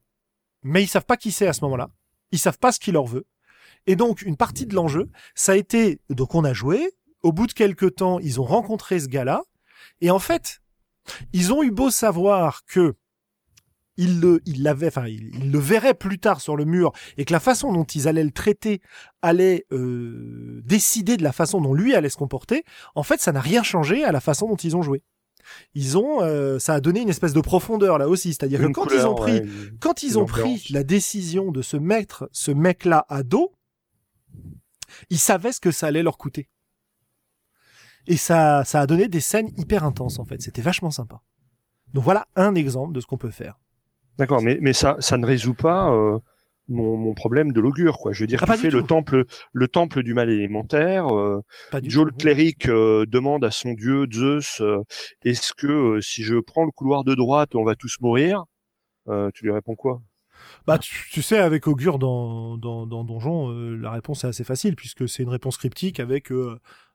A: Mais ils savent pas qui c'est à ce moment-là. Ils savent pas ce qu'il leur veut. Et donc, une partie de l'enjeu, ça a été, donc on a joué. Au bout de quelques temps, ils ont rencontré ce gars-là. Et en fait, ils ont eu beau savoir que il le, il l'avait, enfin, il, le verrait plus tard sur le mur et que la façon dont ils allaient le traiter allait euh, décider de la façon dont lui allait se comporter. En fait, ça n'a rien changé à la façon dont ils ont joué. Ils ont, euh, ça a donné une espèce de profondeur là aussi, c'est-à-dire que quand ils ont pris, quand ils ont pris la décision de se mettre ce mec-là à dos, ils savaient ce que ça allait leur coûter. Et ça, ça a donné des scènes hyper intenses en fait. C'était vachement sympa. Donc voilà un exemple de ce qu'on peut faire.
B: D'accord, mais, mais ça, ça ne résout pas euh, mon, mon, problème de l'augure, quoi. Je veux dire, ah, tu fais le temple, le temple du mal élémentaire. Euh, Joe le cléric euh, demande à son dieu Zeus, euh, est-ce que si je prends le couloir de droite, on va tous mourir? Tu lui réponds quoi?
A: Bah, tu, sais, avec Augure dans, dans, dans Donjon, la réponse est assez facile puisque c'est une réponse cryptique avec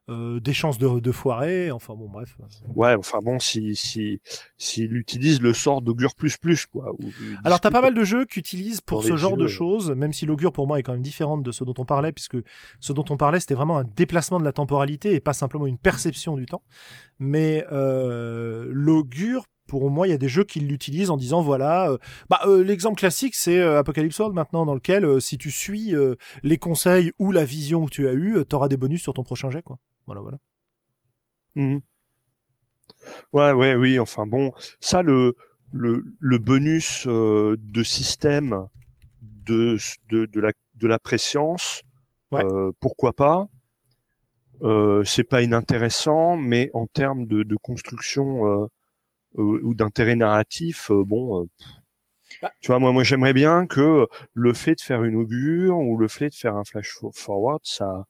A: euh, des chances de, de, foirer, enfin bon bref.
B: Ouais, enfin bon, si si s'il utilise le sort d'augure plus plus quoi.
A: Alors t'as pas mal de jeux qui utilisent pour, ce genre de choses, même si l'augure pour moi est quand même différente de ce dont on parlait, puisque ce dont on parlait c'était vraiment un déplacement de la temporalité et pas simplement une perception du temps. Mais euh, l'augure pour moi, il y a des jeux qui l'utilisent en disant voilà, euh, bah, euh, l'exemple classique c'est euh, Apocalypse World maintenant dans lequel si tu suis les conseils ou la vision que tu as eue, tu auras des bonus sur ton prochain jet quoi. Voilà voilà.
B: Mmh. Ouais ouais oui, enfin bon, ça le le, le bonus de système de, de, de la de la préscience, pourquoi pas c'est pas inintéressant, mais en termes de, de construction euh, ou d'intérêt narratif, euh, bon, euh, bah. tu vois, moi, moi, j'aimerais bien que le fait de faire une augure ou le fait de faire un flash forward, ça,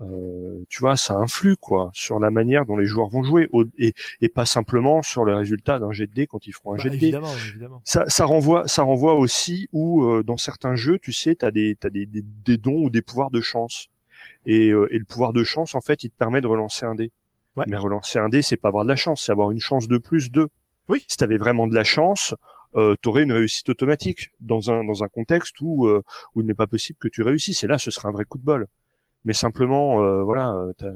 B: euh, tu vois, ça influe quoi sur la manière dont les joueurs vont jouer et, et pas simplement sur le résultat d'un jet de dés quand ils feront un
A: Bah,
B: jet de dés.
A: évidemment, évidemment.
B: Ça, ça renvoie, ça renvoie aussi où euh, dans certains jeux, tu sais, t'as des, t'as des, des, des dons ou des pouvoirs de chance. Et, euh, et le pouvoir de chance, en fait, il te permet de relancer un dé.
A: Ouais.
B: Mais relancer un dé, c'est pas avoir de la chance, c'est avoir une chance de plus de.
A: Oui.
B: Si t'avais vraiment de la chance, euh, t'aurais une réussite automatique dans un dans un contexte où euh, où il n'est pas possible que tu réussisses. Et là, ce serait un vrai coup de bol. Mais simplement, euh, voilà, euh, t'as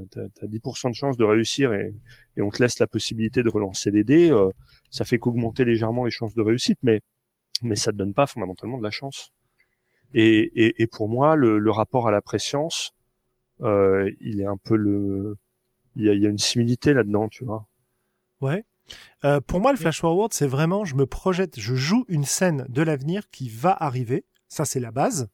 B: as, 10% de chance de réussir et, et on te laisse la possibilité de relancer des dés. euh, ça fait qu'augmenter légèrement les chances de réussite, mais mais ça te donne pas fondamentalement de la chance. Et, et, et pour moi, le, le rapport à la préscience, euh, il est un peu le, il y a, il y a une similité là-dedans, tu vois.
A: Ouais. Euh, pour moi, le flash forward, c'est vraiment, je me projette, je joue une scène de l'avenir qui va arriver. Ça, c'est la base.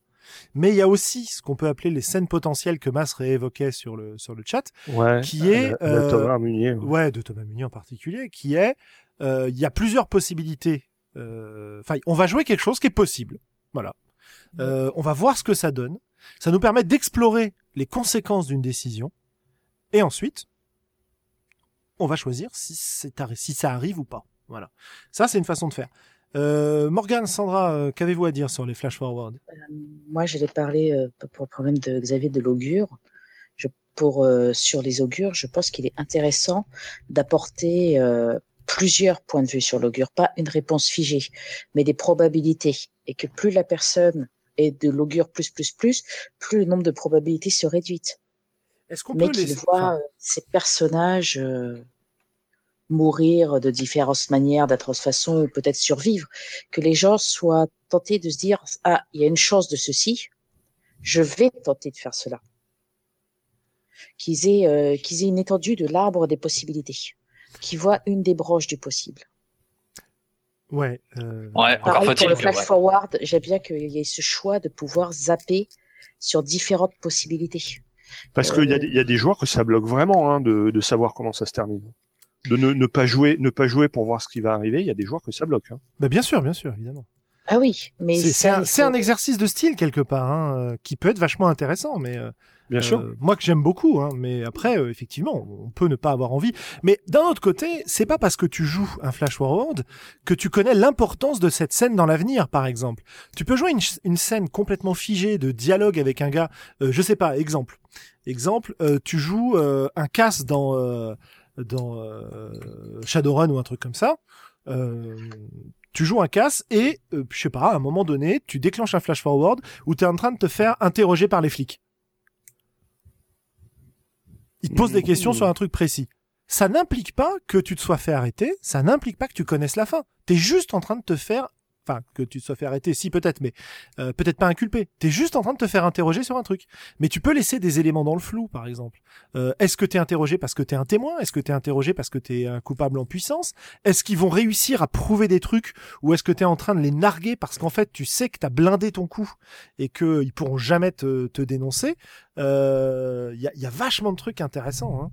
A: Mais il y a aussi ce qu'on peut appeler les scènes potentielles que Mas réévoquait sur le sur le chat,
B: Ouais.
A: qui est
B: la- la
A: euh,
B: Thomas Munier, ouais.
A: ouais, de Thomas Munier en particulier, qui est, euh, il y a plusieurs possibilités. euh, Enfin, on va jouer quelque chose qui est possible. Voilà. Euh, on va voir ce que ça donne. Ça nous permet d'explorer les conséquences d'une décision. Et ensuite, on va choisir si, si ça arrive ou pas. Voilà. Ça, c'est une façon de faire. Euh, Morgane, Sandra, euh, qu'avez-vous à dire sur les flash forward?
C: Moi, j'allais parler euh, pour le problème de Xavier de l'augure. Je, pour euh, sur les augures, je pense qu'il est intéressant d'apporter euh, plusieurs points de vue sur l'augure, pas une réponse figée, mais des probabilités, et que plus la personne est de l'augure plus plus plus, plus le nombre de probabilités se réduit.
A: Est-ce qu'on
C: Mais
A: peut
C: qu'il
A: les
C: voit
A: enfin,
C: euh, ces personnages euh, mourir de différentes manières, d'atroces façons, ou peut-être survivre, que les gens soient tentés de se dire ah il y a une chance de ceci, je vais tenter de faire cela, qu'ils aient euh, qu'ils aient une étendue de l'arbre des possibilités, qu'ils voient une des branches du possible.
A: Ouais. euh,
D: Ouais, encore
C: Pareil pour le flash
D: ouais.
C: forward, j'aime bien qu'il y ait ce choix de pouvoir zapper sur différentes possibilités.
B: Parce qu'il y, a des- il y a des joueurs que ça bloque vraiment hein, de, de savoir comment ça se termine. De ne, ne pas jouer, ne pas jouer pour voir ce qui va arriver. Il y a des joueurs que ça bloque. Hein.
A: bah, bien sûr, bien sûr, évidemment.
C: Ah oui, mais
A: C'est un,
C: faut-
A: un exercice de style quelque part, hein, euh, qui peut être vachement intéressant, mais euh,
B: Bien
A: euh,
B: sûr.
A: moi que j'aime beaucoup, hein, mais après euh, effectivement, on peut ne pas avoir envie. Mais d'un autre côté, c'est pas parce que tu joues un flash forward que tu connais l'importance de cette scène dans l'avenir, par exemple. Tu peux jouer une, une scène complètement figée de dialogue avec un gars, euh, je sais pas, exemple, exemple, euh, tu joues euh, un casse dans euh, dans euh, Shadowrun ou un truc comme ça. Euh, tu joues un casse et, euh, je sais pas, à un moment donné, tu déclenches un flash forward où tu es en train de te faire interroger par les flics. Ils te posent des questions sur un truc précis. Ça n'implique pas que tu te sois fait arrêter, ça n'implique pas que tu connaisses la fin. T'es juste en train de te faire, que tu te sois fait arrêter, si peut-être, mais euh, peut-être pas inculpé. T'es juste en train de te faire interroger sur un truc. Mais tu peux laisser des éléments dans le flou, par exemple. Euh, Est-ce que t'es interrogé parce que t'es un témoin? Est-ce que t'es interrogé parce que t'es un coupable en puissance? Est-ce qu'ils vont réussir à prouver des trucs ou est-ce que t'es en train de les narguer parce qu'en fait tu sais que t'as blindé ton coup et que ils pourront jamais te, dénoncer? Il y, a, y a vachement de trucs intéressants. Hein.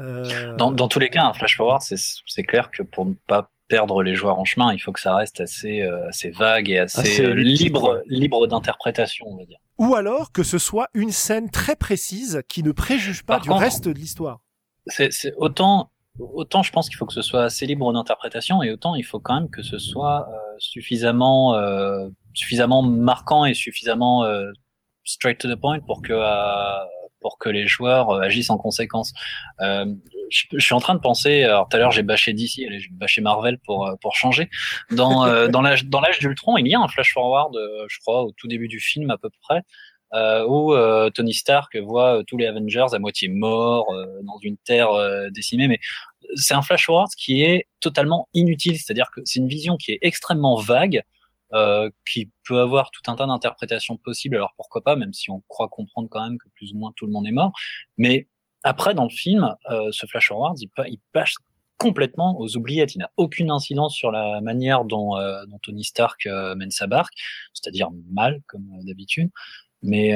A: Euh,
D: Dans, dans tous les cas, un flash forward, c'est clair que pour ne pas perdre les joueurs en chemin, il faut que ça reste assez, euh, assez vague et assez,
B: Assez
D: euh, libre, libre d'interprétation, on va dire.
A: Ou alors que ce soit une scène très précise qui ne préjuge pas
D: Par
A: du
D: contre-
A: reste de l'histoire.
D: C'est c'est autant, autant je pense qu'il faut que ce soit assez libre d'interprétation et autant il faut quand même que ce soit euh, suffisamment, euh, suffisamment marquant et suffisamment euh, straight to the point pour que euh, pour que les joueurs euh, agissent en conséquence. Euh, je, je suis en train de penser. Alors tout à l'heure j'ai bâché DC, allez, j'ai bâché Marvel pour euh, pour changer. Dans euh, <laughs> dans l'âge dans l'âge d'Ultron, il y a un flash forward, euh, je crois, au tout début du film à peu près. Euh, où euh, Tony Stark voit euh, tous les Avengers à moitié morts euh, dans une terre euh, décimée, mais c'est un flash forward qui est totalement inutile, c'est-à-dire que c'est une vision qui est extrêmement vague, euh, qui peut avoir tout un tas d'interprétations possibles. Alors pourquoi pas, même si on croit comprendre quand même que plus ou moins tout le monde est mort. Mais après, dans le film, euh, ce flash forward, il, pa- il passe complètement aux oubliettes. Il n'a aucune incidence sur la manière dont, euh, Tony Stark euh, mène sa barque, c'est-à-dire mal comme d'habitude. Mais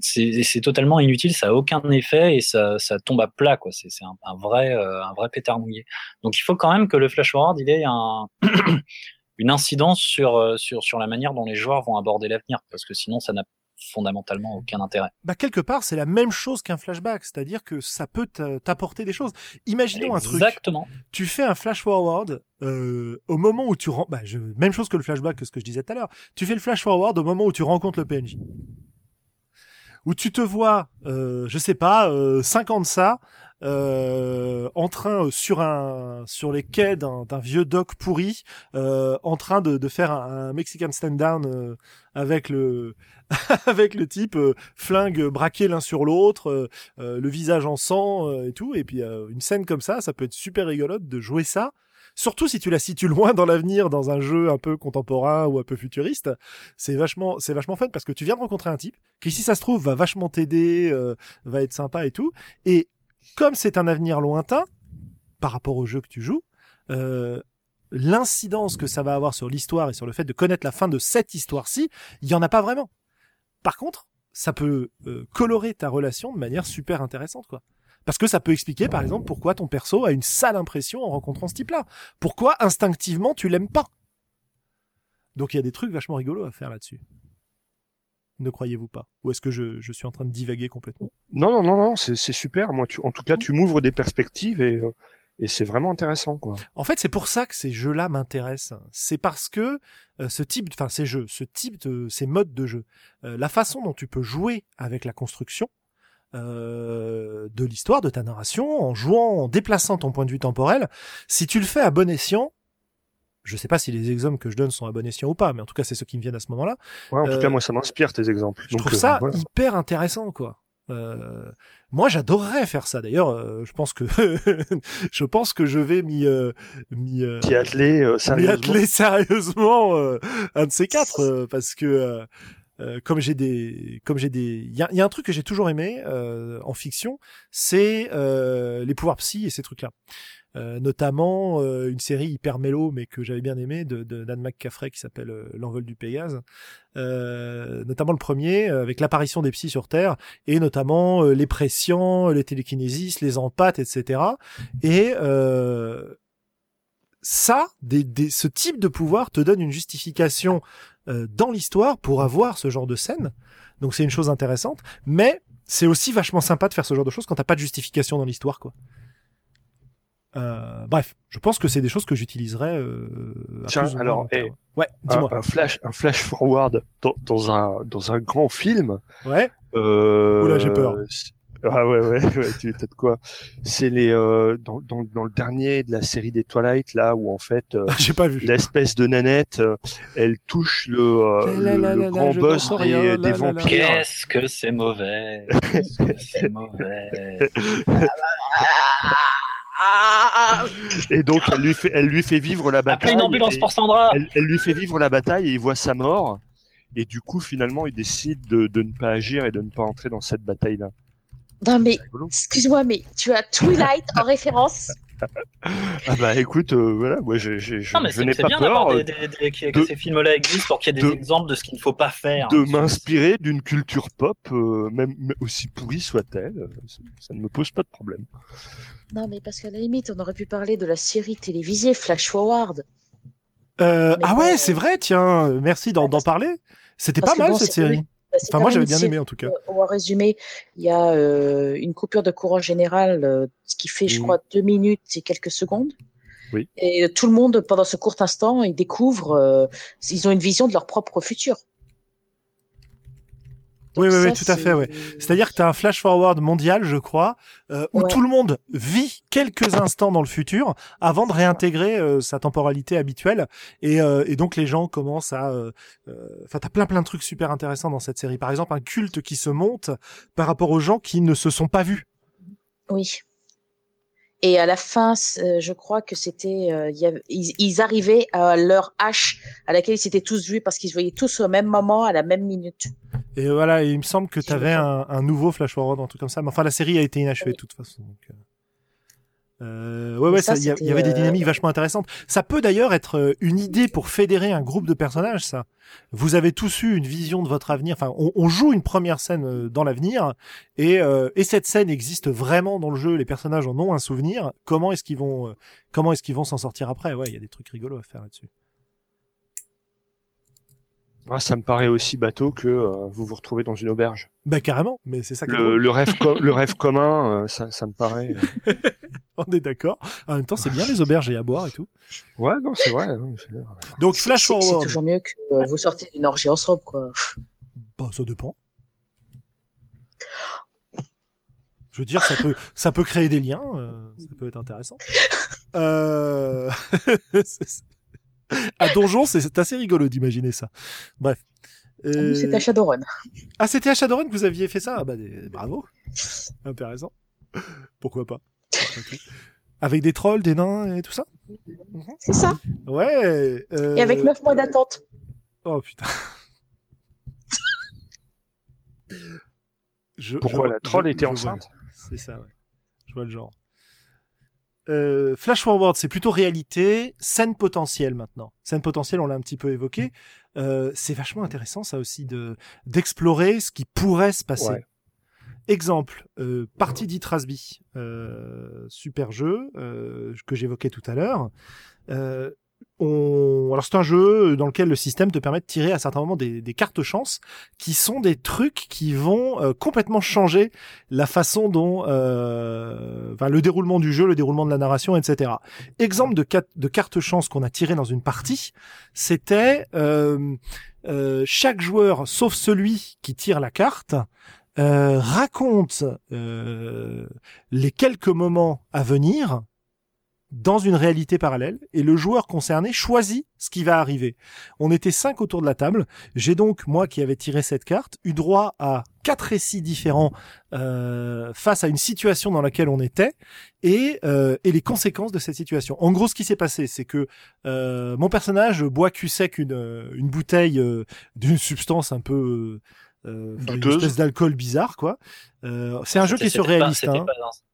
D: c'est totalement inutile, ça a aucun effet et ça, tombe à plat. C'est un, vrai un pétard mouillé. Donc il faut quand même que le flash forward ait un <coughs> une incidence sur sur sur la manière dont les joueurs vont aborder l'avenir parce que sinon ça n'a fondamentalement aucun intérêt.
A: Bah quelque part, c'est la même chose qu'un flashback, c'est-à-dire que ça peut t'apporter des choses. Imaginons un truc.
D: Exactement.
A: Tu fais un flash forward euh, au moment où tu rends, bah, je... même chose que le flashback que ce que je disais tout à l'heure. Tu fais le flash forward au moment où tu rencontres le PNJ où tu te vois, euh, je sais pas, euh, 50 ça, euh, en train euh, sur un sur les quais d'un vieux dock pourri, euh, en train de, de faire un, Mexican stand down euh, avec le <laughs> avec le type flingue braqué l'un sur l'autre, le visage en sang et tout, et puis une scène comme ça, ça peut être super rigolote de jouer ça. Surtout si tu la situes <laughs> loin dans l'avenir, dans un jeu un peu contemporain ou un peu futuriste, c'est vachement, c'est vachement fun parce que tu viens de rencontrer un type qui, si ça se trouve, va vachement t'aider, euh, va être sympa et tout. Et comme c'est un avenir lointain par rapport au jeu que tu joues, euh, l'incidence que ça va avoir sur l'histoire et sur le fait de connaître la fin de cette histoire-ci, il y en a pas vraiment. Par contre, ça peut euh, colorer ta relation de manière super intéressante, quoi. Parce que ça peut expliquer, par exemple, pourquoi ton perso a une sale impression en rencontrant ce type-là. Pourquoi instinctivement tu l'aimes pas. Donc il y a des trucs vachement rigolos à faire là-dessus. Ne croyez-vous pas Ou est-ce que je, je, suis en train de divaguer complètement
B: Non, non, non, non, c'est super. Moi, tu, en tout cas, tu m'ouvres des perspectives et, euh, et c'est vraiment intéressant, quoi.
A: En fait, c'est pour ça que ces jeux-là m'intéressent. C'est parce que euh, ce type, enfin ces jeux, ce type de, ces modes de jeu, euh, la façon dont tu peux jouer avec la construction, euh, de l'histoire, de ta narration, en jouant, en déplaçant ton point de vue temporel. Si tu le fais à bon escient, je sais pas si les exemples que je donne sont à bon escient ou pas, mais en tout cas c'est ceux qui me viennent à ce moment-là.
B: Ouais, en tout cas euh, moi ça m'inspire tes exemples.
A: Je trouve ça euh, hyper intéressant quoi. Euh, moi, j'adorerais faire ça. D'ailleurs, je pense que <laughs> je pense que je vais m'y m'y
B: atteler sérieusement.
A: atteler sérieusement un de ces quatre parce que euh, comme j'ai des, comme j'ai des, il y a, y a, un truc que j'ai toujours aimé euh, en fiction, c'est euh, les pouvoirs psy et ces trucs-là. Euh, notamment une série hyper mélo mais que j'avais bien aimé de, de Dan McCaffrey qui s'appelle L'envol du Pégase, notamment le premier avec l'apparition des psys sur Terre et notamment les pressions, les télékinésistes, les empathes, etc. Et ça, des, des, ce type de pouvoir te donne une justification euh, dans l'histoire pour avoir ce genre de scène. Donc c'est une chose intéressante, mais c'est aussi vachement sympa de faire ce genre de choses quand t'as pas de justification dans l'histoire, quoi. Euh, bref, je pense que c'est des choses que j'utiliserai. Euh,
B: Tiens, alors,
A: ouais, dis-moi.
B: Un, flash, un flash forward dans, dans, un dans un grand film.
A: Ouais.
B: Euh,
A: Oula, j'ai peur.
B: Ah ouais, ouais, <laughs> ouais tu es peut-être quoi C'est les euh, dans, dans, dans, le dernier de la série des Twilight là où en fait euh, <laughs>
A: j'ai pas vu
B: l'espèce de nanette, euh, elle touche le, euh, le, le grand boss des, des vampires.
D: Qu'est-ce que c'est mauvais Qu'est-ce que c'est mauvais <laughs>
B: et donc elle lui fait, elle lui fait vivre la bataille.
D: Appelez une ambulance pour Sandra.
B: Elle, elle, lui fait vivre la bataille et il voit sa mort. Et du coup, finalement, il décide de, de ne pas agir et de ne pas entrer dans cette bataille-là.
C: Non mais, excuse-moi, mais tu as Twilight en référence <laughs>
B: ah bah écoute, euh, voilà, moi je, je, je,
D: non, mais
B: je n'ai pas
D: bien
B: peur
D: des, des, des, que de, ces films-là existent pour qu'il y ait des de, exemples de ce qu'il ne faut pas faire.
B: De m'inspirer d'une culture pop, euh, même aussi pourrie soit-elle, euh, ça ne me pose pas de problème.
C: Non mais parce qu'à la limite, on aurait pu parler de la série télévisée Flash Forward.
A: Euh, ah ouais, c'est vrai, tiens, merci d'en parler. C'était pas mal bon, cette série. Enfin, moi, j'avais bien aimé en tout cas.
C: En résumé, il y a euh, une coupure de courant général, euh, ce qui fait, je mmh. crois, deux minutes et quelques secondes.
B: Oui.
C: Et tout le monde, pendant ce court instant, ils découvrent, euh, ils ont une vision de leur propre futur.
A: Donc oui, oui, oui, tout à fait. Ouais. C'est-à-dire que tu as un flash forward mondial, je crois, euh, où ouais. tout le monde vit quelques instants dans le futur avant de réintégrer euh, sa temporalité habituelle. Et, euh, et, donc les gens commencent à... Euh, euh, enfin, t'as plein plein de trucs super intéressants dans cette série. Par exemple, un culte qui se monte par rapport aux gens qui ne se sont pas vus.
C: Oui. Et à la fin, je crois que c'était, euh, ils, ils, arrivaient à leur hache à laquelle ils s'étaient tous vus parce qu'ils se voyaient tous au même moment, à la même minute.
A: Et voilà, il me semble que tu avais un, un, nouveau Flash Forward, un truc comme ça. Mais enfin, la série a été inachevée oui. de toute façon. Donc, euh... Euh, ouais, ouais, il y, y, avait des dynamiques euh... vachement intéressantes. Ça peut d'ailleurs être euh, une idée pour fédérer un groupe de personnages, ça. Vous avez tous eu une vision de votre avenir. Enfin, on, on joue une première scène euh, dans l'avenir, et, et cette scène existe vraiment dans le jeu. Les personnages en ont un souvenir. Comment est-ce qu'ils vont, comment est-ce qu'ils vont s'en sortir après? Ouais, il y a des trucs rigolos à faire là-dessus.
B: Ah, ça me paraît aussi bateau que euh, vous vous retrouvez dans une auberge.
A: Bah carrément, mais c'est ça.
B: Le, le, rêve, le rêve <laughs> commun, euh, ça, ça me paraît.
A: Euh. <laughs> On est d'accord. En même temps, c'est bien les auberges et à boire et tout.
B: Ouais, non, c'est vrai.
A: Donc flash forward.
C: C'est toujours mieux que vous sortez d'une orgie en robe, quoi.
A: Bah, ça dépend. Je veux dire, ça peut, ça peut créer des liens, ça peut être intéressant. Euh... <laughs> à Donjon, c'est assez rigolo d'imaginer ça. Bref.
C: Euh... C'était à Shadowrun.
A: Ah, c'était à Shadowrun que vous aviez fait ça? Ah, bah, Bravo. Intéressant. Pourquoi pas? Avec des trolls, des nains et tout ça?
C: C'est ça.
A: Ouais.
C: Euh... Et avec 9 mois d'attente.
A: Oh putain.
B: je, Pourquoi la troll était enceinte?
A: C'est ça, ouais. Je vois le genre. Euh, Flash Forward, c'est plutôt réalité, scène potentielle maintenant. Scène potentielle, on l'a un petit peu évoqué. Euh, c'est vachement intéressant, ça aussi, de d'explorer ce qui pourrait se passer. Exemple, euh, partie d'Itrasby, euh, super jeu que j'évoquais tout à l'heure. On... Alors c'est un jeu dans lequel le système te permet de tirer à certains moments des, des cartes chance qui sont des trucs qui vont euh, complètement changer la façon dont, euh... enfin, le déroulement du jeu, le déroulement de la narration, etc. Exemple de, de chance qu'on a tiré dans une partie, c'était euh, euh, chaque joueur, sauf celui qui tire la carte, euh, raconte euh, les quelques moments à venir dans une réalité parallèle et le joueur concerné choisit ce qui va arriver. On était cinq autour de la table. J'ai donc, moi qui avais tiré cette carte, eu droit à quatre récits différents euh, face à une situation dans laquelle on était et, euh, et les conséquences de cette situation. En gros, ce qui s'est passé, c'est que euh, mon personnage boit cul sec une, une bouteille euh, d'une substance un peu... Euh, une espèce d'alcool bizarre, quoi. Euh, c'est un jeu qui est surréaliste. Hein
D: pas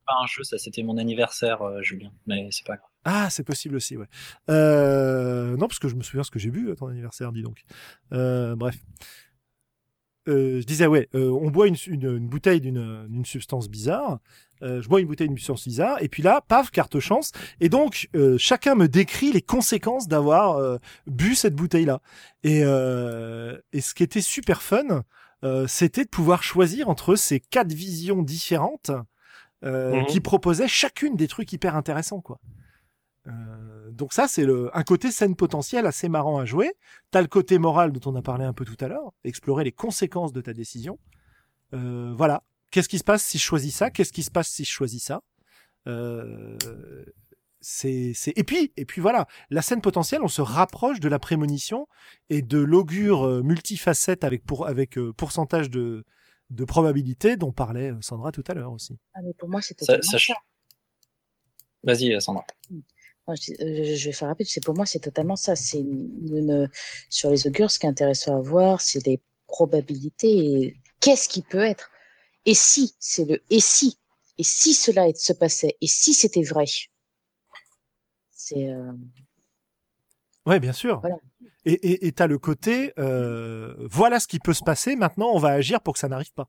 D: un jeu, ça c'était mon anniversaire, euh, Julien, mais c'est pas grave.
A: Ah, c'est possible aussi, ouais. Euh, non, parce que je me souviens ce que j'ai bu à ton anniversaire, dis donc. Euh, bref. Euh, je disais, ouais, euh, on boit une, bouteille d'une substance bizarre. Euh, je bois une bouteille d'une substance bizarre, et puis là, paf, carte chance. Et donc, chacun me décrit les conséquences d'avoir bu cette bouteille-là. Et, et ce qui était super fun, c'était de pouvoir choisir entre ces quatre visions différentes euh, mhm. qui proposait chacune des trucs hyper intéressants, quoi. Euh, donc ça, c'est le un côté scène potentielle assez marrant à jouer. T'as le côté moral dont on a parlé un peu tout à l'heure, explorer les conséquences de ta décision. Euh, voilà. Qu'est-ce qui se passe si je choisis ça? Qu'est-ce qui se passe si je choisis ça? Euh, c'est, c'est et puis et puis voilà la scène potentielle on se rapproche de la prémonition et de l'augure euh, multifacette avec pour avec euh, pourcentage de de probabilité dont parlait euh, Sandra tout à l'heure aussi.
C: Ah, mais pour moi, c'est totalement ça. ça.
D: Vas-y, euh, Sandra.
C: Euh, je, vais faire rapide. C'est pour moi, c'est totalement ça. C'est une, sur les augures, ce qui est intéressant à voir, c'est les probabilités. Qu'est-ce qui peut être Et si, c'est le et si. Et si cela se passait Et si c'était vrai? C'est. Euh...
A: Ouais, bien sûr. Voilà. Et tu as le côté, euh, voilà ce qui peut se passer, maintenant on va agir pour que ça n'arrive pas.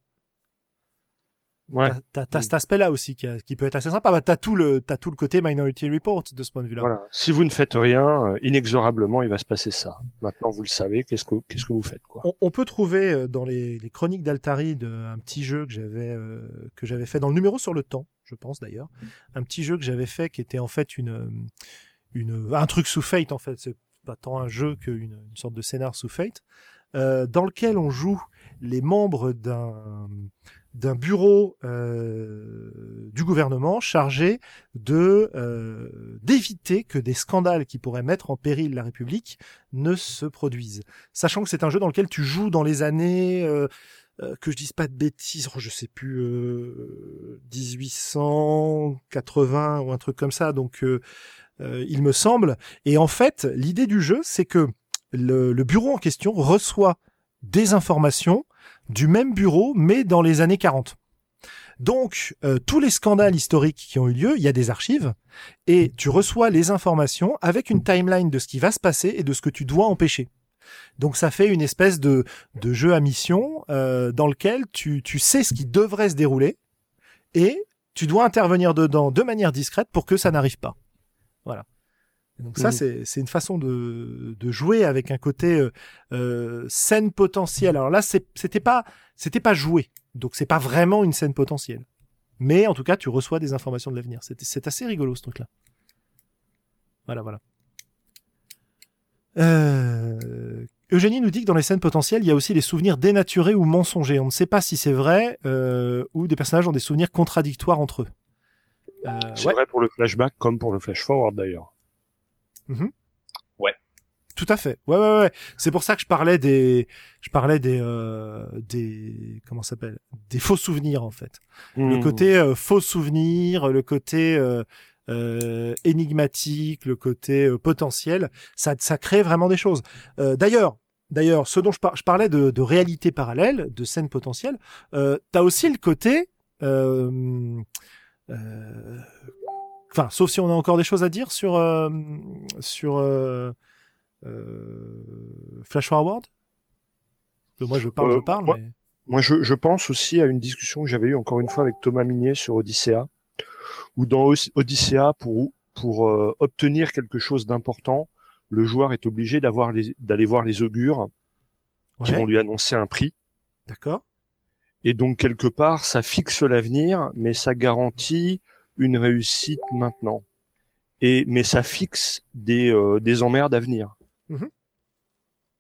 A: Ouais. T'as, as, cet aspect-là aussi qui, qui, peut être assez sympa. Bah, t'as tout le, t'as tout le côté Minority Report de ce point de vue-là.
B: Voilà. Si vous ne faites rien, euh, inexorablement, il va se passer ça. Maintenant, vous le savez. Qu'est-ce que, qu'est-ce que vous faites, quoi?
A: On, on peut trouver euh, dans les, les chroniques d'Altari un petit jeu que j'avais, euh, que j'avais fait dans le numéro sur le temps, je pense d'ailleurs, un petit jeu que j'avais fait qui était en fait une, une, un truc sous Fate en fait. C'est tant un jeu qu'une une sorte de scénar sous Fate, euh, dans lequel on joue les membres d'un d'un bureau euh, du gouvernement chargé de euh, d'éviter que des scandales qui pourraient mettre en péril la République ne se produisent. Sachant que c'est un jeu dans lequel tu joues dans les années que je dise pas de bêtises, oh, je sais plus 1880 ou un truc comme ça. Donc euh, il me semble. Et en fait, l'idée du jeu, c'est que le, bureau en question reçoit des informations du même bureau, mais dans les années 40. Donc, euh, tous les scandales historiques qui ont eu lieu, il y a des archives, et tu reçois les informations avec une timeline de ce qui va se passer et de ce que tu dois empêcher. Donc ça fait une espèce de, jeu à mission euh, dans lequel tu sais ce qui devrait se dérouler, et tu dois intervenir dedans de manière discrète pour que ça n'arrive pas. Voilà. donc ça, mmh. c'est une façon de, de, jouer avec un côté euh, euh, scène potentielle. Alors là, c'était pas c'était pas joué, donc c'est pas vraiment une scène potentielle. Mais en tout cas, tu reçois des informations de l'avenir. C'est assez rigolo ce truc-là. Voilà, voilà. Euh, Eugénie nous dit que dans les scènes potentielles, il y a aussi des souvenirs dénaturés ou mensongers. On ne sait pas si c'est vrai euh, ou des personnages ont des souvenirs contradictoires entre eux.
B: Euh, c'est vrai pour le flashback comme pour le flash forward d'ailleurs.
A: Mhm.
D: Ouais.
A: Tout à fait. Ouais, ouais, ouais. C'est pour ça que je parlais des, je parlais des, euh, des, comment s'appelle, des faux souvenirs en fait. Le mmh. côté euh, faux souvenirs, le côté euh, euh, énigmatique, le côté euh, potentiel, ça, ça crée vraiment des choses. Euh, d'ailleurs, d'ailleurs, ce dont je, je parlais de, de, réalité parallèle, de scène potentielle, euh, t'as aussi le côté, enfin, sauf si on a encore des choses à dire sur sur Flash Forward? Moi, je parle, je parle.
B: Moi, moi je, je pense aussi à une discussion que j'avais eue encore une fois avec Thomas Minier sur Odyssea ou dans Odyssea, pour, pour euh, obtenir quelque chose d'important, le joueur est obligé d'avoir d'aller voir les augures qui vont lui annoncer un prix.
A: D'accord.
B: Et donc quelque part, ça fixe l'avenir, mais ça garantit une réussite maintenant. Et mais ça fixe des euh, des emmerdes à venir.
A: Mm-hmm.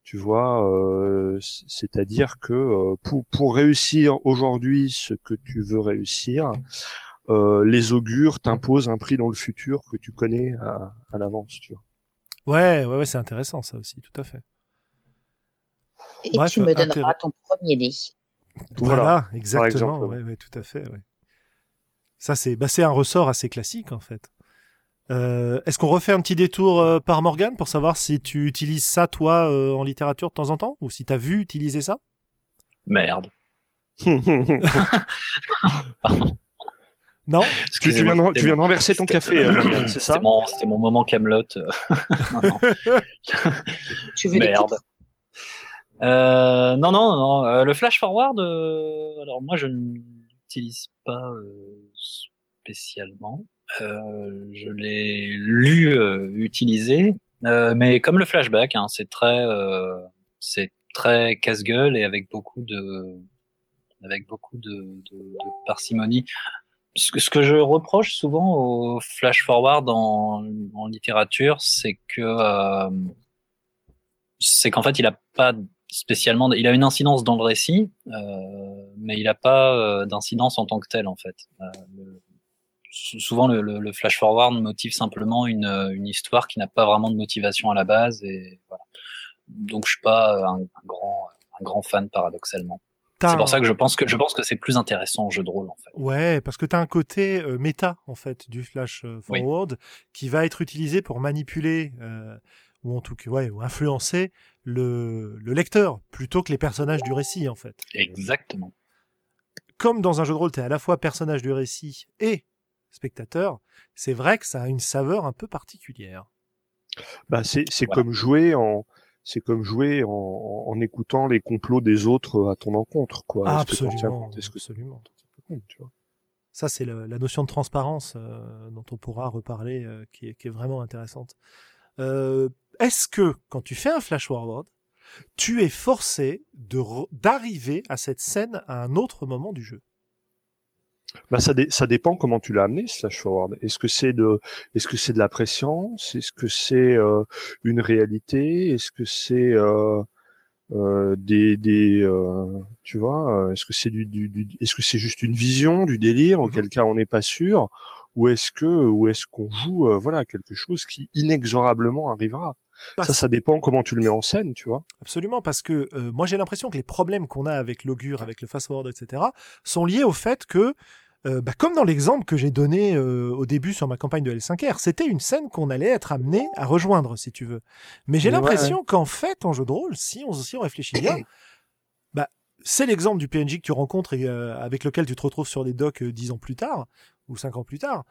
B: Tu vois, euh, c'est-à-dire que pour pour réussir aujourd'hui ce que tu veux réussir, euh, les augures t'imposent un prix dans le futur que tu connais à, à l'avance, tu vois.
A: Ouais, ouais, ouais, c'est intéressant ça aussi, tout à fait.
C: Et tu me donneras ton premier nez.
A: Voilà, exactement. ouais, ouais, tout à fait. Ouais. Ça, c'est bah, un ressort assez classique en fait. Euh, Est-ce qu'on refait un petit détour euh, par Morgan pour savoir si tu utilises ça toi euh, en littérature de temps en temps ou si tu as vu utiliser ça?
D: Merde.
A: Non?
B: Tu viens, de, tu viens de renverser ton café, euh, c'est ça?
D: C'était mon, moment Camelot. <laughs>
C: tu veux
D: Merde. Euh, non, non, non. Euh, le flash forward, euh, alors moi je n'utilise pas spécialement. je l'ai lu, utilisé, mais comme le flashback, hein, c'est très, c'est très casse-gueule et avec beaucoup de, avec beaucoup de, de, de parcimonie ce que, ce que je reproche souvent au flash forward en, en littérature, c'est que euh, c'est qu'en fait il a pas spécialement, il a une incidence dans le récit, euh, mais il n'a pas euh, d'incidence en tant que tel en fait. Euh, le, souvent le, le, flash forward motive simplement une, une histoire qui n'a pas vraiment de motivation à la base et voilà. Donc je suis pas un, un grand un grand fan paradoxalement. C'est pour ça que je pense que je pense que c'est plus intéressant en jeu de rôle en fait.
A: Ouais, parce que tu as un côté euh, méta en fait du flash euh, forward qui va être utilisé pour manipuler euh, ou en tout cas ouais, ou influencer le, le lecteur plutôt que les personnages du récit en fait.
D: Exactement.
A: Comme dans un jeu de rôle, tu es à la fois personnage du récit et spectateur, c'est vrai que ça a une saveur un peu particulière.
B: Bah c'est c'est comme jouer en c'est comme jouer en, en, écoutant les complots des autres à ton encontre, quoi.
A: absolument, absolument. Ça, c'est la notion de transparence euh, dont on pourra reparler, euh, qui, est, qui, est, vraiment intéressante. Euh, Est-ce que quand tu fais un flash forward, tu es forcé de d'arriver à cette scène à un autre moment du jeu?
B: Bah ça, ça dépend comment tu l'as amené ce flash forward. Est-ce que c'est de est-ce que c'est de la préscience Est-ce que c'est euh, une réalité? Est-ce que c'est euh, euh, des des euh, tu vois euh, Est-ce que c'est du, du, du est-ce que c'est juste une vision, du délire? Auquel mm-hmm. cas on n'est pas sûr. Ou est-ce que ou est-ce qu'on joue voilà quelque chose qui inexorablement arrivera? Ça, ça dépend comment tu le mets en scène, tu vois.
A: Absolument, parce que euh, moi j'ai l'impression que les problèmes qu'on a avec l'augure, avec le fast-forward, etc., sont liés au fait que, euh, bah, comme dans l'exemple que j'ai donné euh, au début sur ma campagne de L5R, c'était une scène qu'on allait être amené à rejoindre, si tu veux. Mais j'ai l'impression qu'en fait, en jeu de rôle, si on, si on réfléchit bien, <coughs> bah, c'est l'exemple du PNJ que tu rencontres et avec lequel tu te retrouves sur les docks dix ans plus tard, ou cinq ans plus tard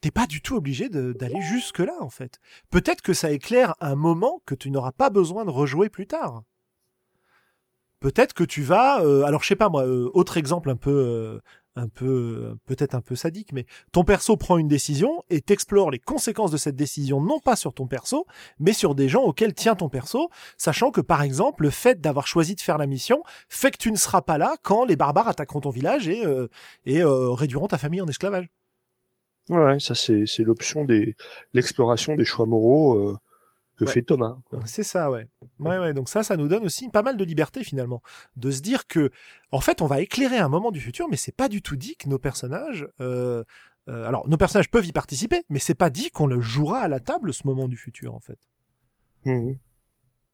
A: t'es pas du tout obligé d'aller jusque là en fait. Peut-être que ça éclaire un moment que tu n'auras pas besoin de rejouer plus tard. Peut-être que tu vas, euh, alors je sais pas moi, euh, autre exemple un peu, euh, un peu peut-être un peu sadique, mais ton perso prend une décision et t'explores les conséquences de cette décision non pas sur ton perso, mais sur des gens auxquels tient ton perso, sachant que par exemple le fait d'avoir choisi de faire la mission fait que tu ne seras pas là quand les barbares attaqueront ton village et et réduiront ta famille en esclavage.
B: Ouais, ça c'est c'est l'option des l'exploration des choix moraux. Euh que fait Thomas. <laughs>
A: C'est ça, ouais. Ouais, ouais. Donc ça, ça nous donne aussi pas mal de liberté finalement, de se dire que, en fait, on va éclairer un moment du futur, mais c'est pas du tout dit que nos personnages, euh, euh, alors nos personnages peuvent y participer, mais c'est pas dit qu'on le jouera à la table ce moment du futur, en fait.
C: Mmh.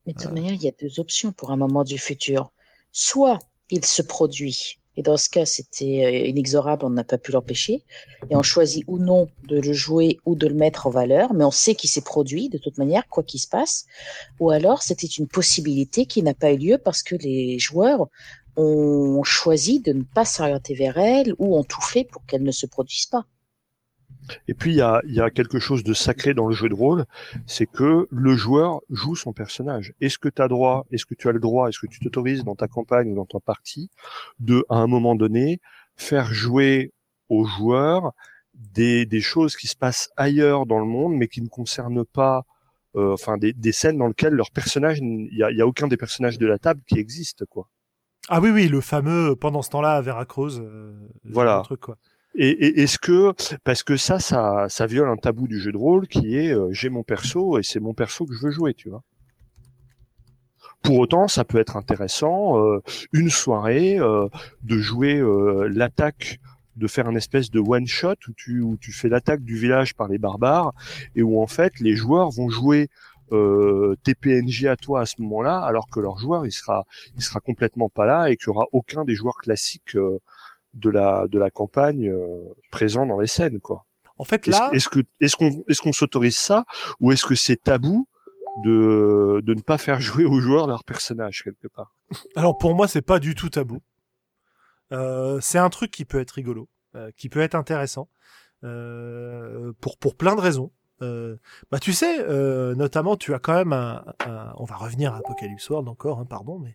C: Mais de toute manière, il y a deux options pour un moment du futur. Soit il se produit et dans ce cas, c'était euh, inexorable, on n'a pas pu l'empêcher. Et on choisit ou non de le jouer ou de le mettre en valeur, mais on sait qu'il s'est produit de toute manière, quoi qu'il se passe. Ou alors, c'était une possibilité qui n'a pas eu lieu parce que les joueurs ont choisi de ne pas s'orienter vers elle ou ont tout fait pour qu'elle ne se produise pas.
B: Et puis il y a, y a, quelque chose de sacré dans le jeu de rôle, c'est que le joueur joue son personnage. Est-ce que tu as droit, est-ce que tu as le droit, est-ce que tu t'autorises dans ta campagne ou dans ta partie de, à un moment donné, faire jouer aux joueurs des, des choses qui se passent ailleurs dans le monde, mais qui ne concernent pas, euh, enfin des, des, scènes dans lesquelles leur personnage, il y a, y a, aucun des personnages de la table qui existe, quoi.
A: Ah oui, oui, le fameux pendant ce temps-là à Veracruz. Euh,
B: voilà. Truc, quoi. Et, est-ce que parce que ça, ça, viole un tabou du jeu de rôle qui est euh, j'ai mon perso et c'est mon perso que je veux jouer, tu vois. Pour autant, ça peut être intéressant euh, une soirée euh, de jouer l'attaque, de faire une espèce de one shot où tu fais l'attaque du village par les barbares et où en fait les joueurs vont jouer tes PNJ à toi à ce moment-là, alors que leur joueur il sera il sera complètement pas là et qu'il y aura aucun des joueurs classiques de la de la campagne euh, présent dans les scènes quoi.
A: En fait là,
B: est-ce que est-ce qu'on est-ce qu'on s'autorise ça ou est-ce que c'est tabou de de ne pas faire jouer aux joueurs leur personnage quelque part?
A: Alors pour moi c'est pas du tout tabou. Euh, c'est un truc qui peut être rigolo, euh, qui peut être intéressant euh, pour pour plein de raisons. Euh, bah tu sais, euh, notamment tu as quand même un, on va revenir à Apocalypse World encore, hein, pardon, mais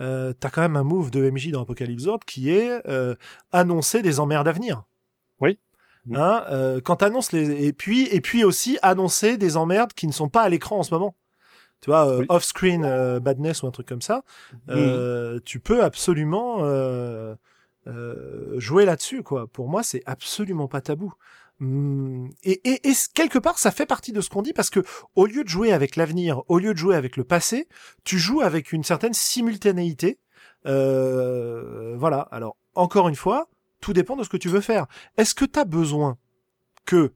A: euh, t'as quand même un move de MJ dans Apocalypse World qui est euh, annoncer des emmerdes à venir.
B: Oui.
A: Hein, euh, quand t'annonces les et puis et puis aussi annoncer des emmerdes qui ne sont pas à l'écran en ce moment. Tu vois, off-screen badness ou un truc comme ça. Euh, Tu peux absolument jouer là-dessus, quoi. Pour moi, c'est absolument pas tabou. Hum, et, et, et, quelque part, ça fait partie de ce qu'on dit parce que au lieu de jouer avec l'avenir, au lieu de jouer avec le passé, tu joues avec une certaine simultanéité. Euh, voilà. Alors, encore une fois, tout dépend de ce que tu veux faire. Est-ce que tu as besoin que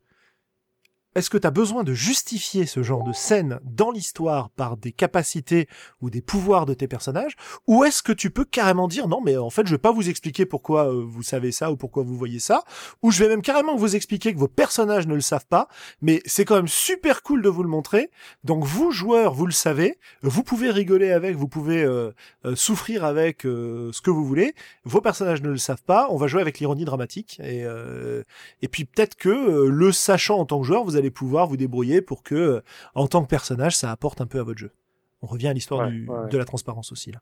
A: est-ce que tu as besoin de justifier ce genre de scène dans l'histoire par des capacités ou des pouvoirs de tes personnages? Ou est-ce que tu peux carrément dire non mais en fait je vais pas vous expliquer pourquoi euh, vous savez ça ou pourquoi vous voyez ça. Ou je vais même carrément vous expliquer que vos personnages ne le savent pas. Mais c'est quand même super cool de vous le montrer. Donc vous joueurs vous le savez, vous pouvez rigoler avec, vous pouvez euh, euh, souffrir avec ce que vous voulez. Vos personnages ne le savent pas, on va jouer avec l'ironie dramatique. Et, et puis peut-être que le sachant en tant que joueur vous allez pouvoir vous débrouiller pour que, euh, en tant que personnage, ça apporte un peu à votre jeu. On revient à l'histoire de la transparence aussi là.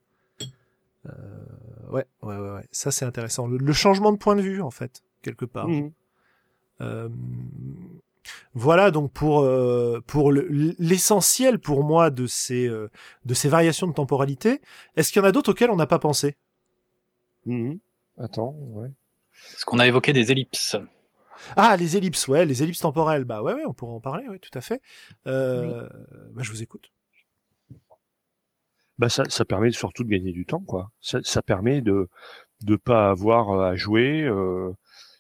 A: Euh, ouais, ouais, ouais, ouais, ça c'est intéressant. Le, changement de point de vue en fait, quelque part. Mmh. Euh, voilà donc pour pour l'essentiel pour moi de ces de ces variations de temporalité. Est-ce qu'il y en a d'autres auxquelles on n'a pas pensé?
B: Mmh. Attends, ouais.
D: Est-ce qu'on a évoqué des ellipses?
A: Ah, les ellipses, ouais, les ellipses temporelles. Bah ouais, ouais, on pourrait en parler, ouais, tout à fait. Euh, bah, je vous écoute.
B: Bah ça, ça permet surtout de gagner du temps, quoi. Ça, ça permet de de pas avoir euh, à jouer. Euh...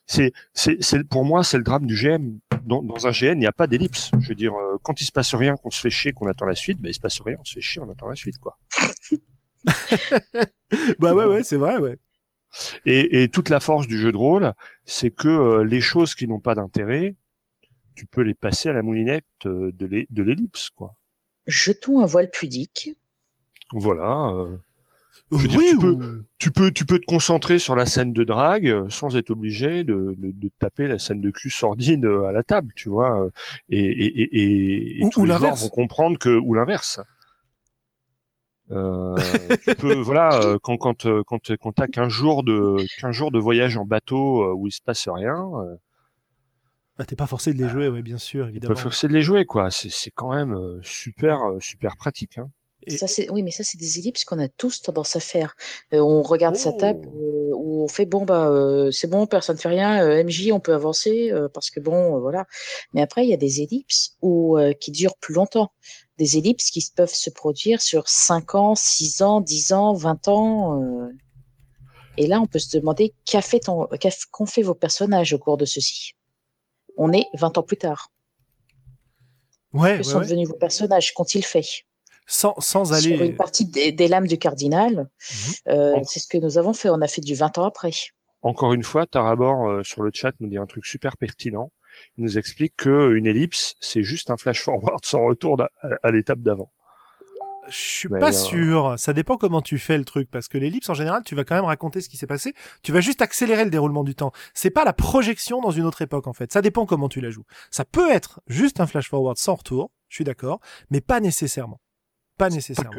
B: C'est, c'est, c'est, pour moi, c'est le drame du GM. Dans, dans un GN, il n'y a pas d'ellipse. Je veux dire, euh, quand il se passe rien, qu'on se fait chier, qu'on attend la suite, bah il se passe rien, on se fait chier, on attend la suite, quoi. <laughs> <laughs>
A: bah ouais, ouais, c'est vrai, ouais.
B: Et, et, toute la force du jeu de rôle, c'est que euh, les choses qui n'ont pas d'intérêt, tu peux les passer à la moulinette euh, de l'ellipse, quoi.
C: Jetons un voile pudique.
B: Voilà. Euh, oui, tu, peux, tu, peux, tu peux te concentrer sur la scène de drague sans être obligé de, de, de taper la scène de cul sordide à la table, tu vois. Et, et, et, et,
A: ou,
B: tous
A: les vont
B: comprendre que ou l'inverse. Euh, tu peux, <laughs> voilà, quand quand quand quand t'as qu'un jour de qu'un jour de voyage en bateau où il se passe rien.
A: Bah, t'es pas forcé de les jouer, oui, bien sûr, évidemment.
B: Pas forcé de les jouer, quoi. C'est c'est quand même super super pratique. Hein.
C: Ça, c'est, oui, mais ça, c'est des ellipses qu'on a tous tendance à faire. on regarde sa table, oh. où on fait bon, bah, c'est bon, personne ne fait rien, MJ, on peut avancer, parce que bon, voilà. Mais après, il y a des ellipses où, qui durent plus longtemps. Des ellipses qui peuvent se produire sur 5 ans, 6 ans, 10 ans, 20 ans. Et là, on peut se demander qu'a fait ton, qu'ont fait vos personnages au cours de ceci? On est 20 ans plus tard.
A: Ouais,
C: que sont devenus vos personnages? Qu'ont-ils fait?
A: Sans, sans aller.
C: Sur une partie des, lames du cardinal, mhm. euh, c'est ce que nous avons fait. On a fait du 20 ans après.
B: Encore une fois, Tarabor euh, sur le chat nous dit un truc super pertinent. Il nous explique que une ellipse, c'est juste un flash forward sans retour à, l'étape d'avant.
A: Je suis pas euh, sûr. Ça dépend comment tu fais le truc, parce que l'ellipse en général, tu vas quand même raconter ce qui s'est passé. Tu vas juste accélérer le déroulement du temps. C'est pas la projection dans une autre époque en fait. Ça dépend comment tu la joues. Ça peut être juste un flash forward sans retour. Je suis d'accord, mais pas nécessairement pas nécessairement.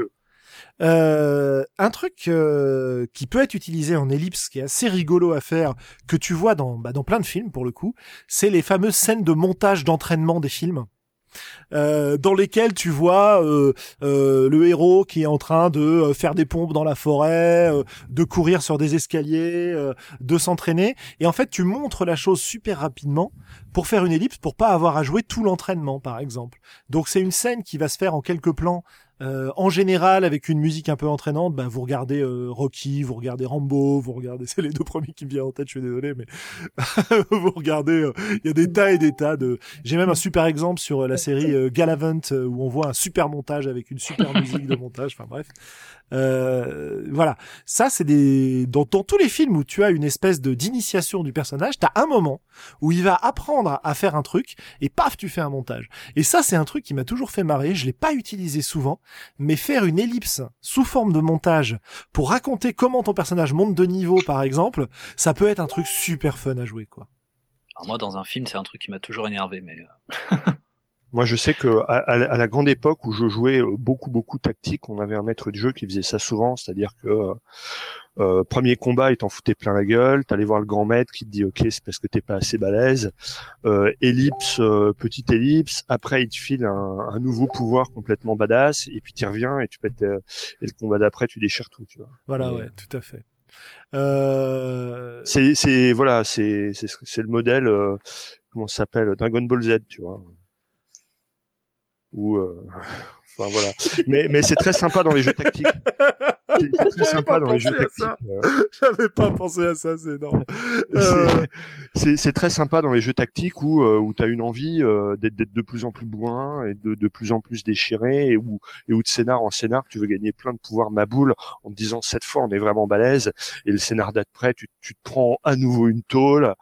A: Euh, un truc euh, qui peut être utilisé en ellipse, qui est assez rigolo à faire, que tu vois dans, bah, dans plein de films pour le coup, c'est les fameuses scènes de montage d'entraînement des films. Euh, dans lesquels tu vois euh, euh, le héros qui est en train de faire des pompes dans la forêt, de courir sur des escaliers, de s'entraîner. Et en fait, tu montres la chose super rapidement pour faire une ellipse, pour pas avoir à jouer tout l'entraînement, par exemple. Donc c'est une scène qui va se faire en quelques plans euh, en général, avec une musique un peu entraînante, bah, vous regardez euh, Rocky, vous regardez Rambo, vous regardez, <laughs> c'est les deux premiers qui me viennent en tête, je suis désolé, mais <laughs> vous regardez, euh, il y a des tas et des tas de... J'ai même un super exemple sur la série Galavant, où on voit un super montage avec une super musique de montage, enfin bref. Euh, voilà, ça c'est des dans, tous les films où tu as une espèce de d'initiation du personnage, t'as un moment où il va apprendre à faire un truc et paf tu fais un montage. Et ça c'est un truc qui m'a toujours fait marrer. Je l'ai pas utilisé souvent, mais faire une ellipse sous forme de montage pour raconter comment ton personnage monte de niveau par exemple, ça peut être un truc super fun à jouer quoi.
D: Alors moi dans un film c'est un truc qui m'a toujours énervé mais. <laughs> Euh,
B: Moi, je sais que à, la grande époque où je jouais euh, beaucoup, beaucoup tactique, on avait un maître de jeu qui faisait ça souvent, c'est-à-dire que euh, euh premier combat, il t'en foutait plein la gueule, t'allais voir le grand maître qui te dit ok, c'est parce que t'es pas assez balèze. Euh, ellipse, euh, petite ellipse. Après, il te file un, un, nouveau pouvoir complètement badass, et puis tu reviens et tu pètes. et le combat d'après, tu déchires tout, tu vois.
A: Voilà, ouais, tout à fait.
B: C'est, voilà, c'est, c'est, le modèle. comment ça s'appelle Dragon Ball Z, tu vois ou euh... enfin voilà mais mais c'est très sympa dans les jeux tactiques
A: c'est très sympa dans les jeux tactiques. Euh. J'avais pas pensé à ça, c'est énorme. Euh.
B: C'est très sympa dans les jeux tactiques où, euh, où tu as une envie d'être de plus en plus bourrin et de, de plus en plus déchiré et où, et où de scénar en scénar, tu veux gagner plein de pouvoirs maboule en te disant cette fois on est vraiment balèze et le scénar d'après tu, tu te prends à nouveau une tôle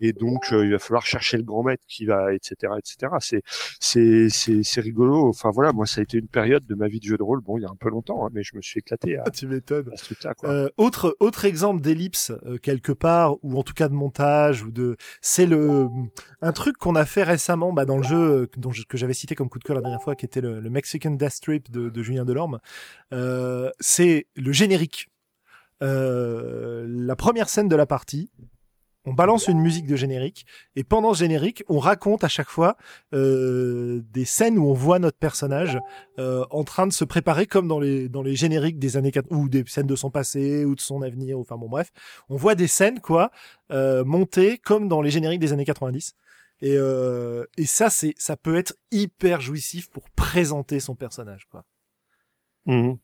B: et donc il va falloir chercher le grand maître qui va etc etc c'est c'est c'est rigolo enfin voilà moi ça a été une période de ma vie de jeu de rôle bon il y a un peu longtemps hein, mais je me suis éclaté à, <laughs>
A: tu m'étonnes. Euh, autre autre exemple d'ellipse euh, quelque part ou en tout cas de montage ou de c'est le un truc qu'on a fait récemment bah, dans le jeu euh, que j'avais cité comme coup de cœur la dernière fois qui était le, Mexican Death Trip de, de Julien Delorme. Euh, c'est le générique. la première scène de la partie, on balance une musique de générique et pendant ce générique, on raconte à chaque fois euh, des scènes où on voit notre personnage euh, en train de se préparer comme dans les dans les génériques des années 4 ou des scènes de son passé ou de son avenir. Enfin bon bref, on voit des scènes quoi euh, montées comme dans les génériques des années 90. Et, euh, et ça c'est ça peut être hyper jouissif pour présenter son personnage quoi.
B: Mmh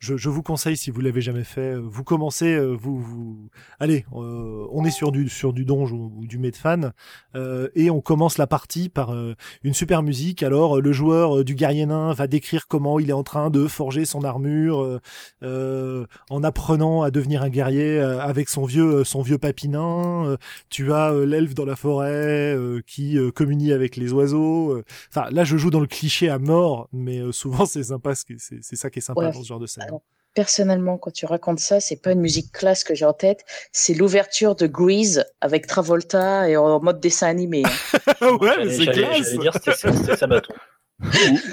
A: je, je, vous conseille si vous l'avez jamais fait, euh, vous commencez, euh, vous, vous, allez, euh, on est sur du sur du donge ou, du Medfan euh, et on commence la partie par une super musique. Alors le joueur du guerrier nain va décrire comment il est en train de forger son armure en apprenant à devenir un guerrier avec son vieux son vieux papinain. tu as l'elfe dans la forêt qui communie avec les oiseaux. Enfin là je joue dans le cliché à mort, mais souvent <laughs> c'est sympa, c'est ça qui est sympa dans ce genre de scène
C: personnellement, quand tu racontes ça, c'est pas une musique classe que j'ai en tête, c'est l'ouverture de Grease avec Travolta et en mode dessin animé.
A: Hein. <laughs> ouais, c'est classe.
D: dire c'était Sabaton.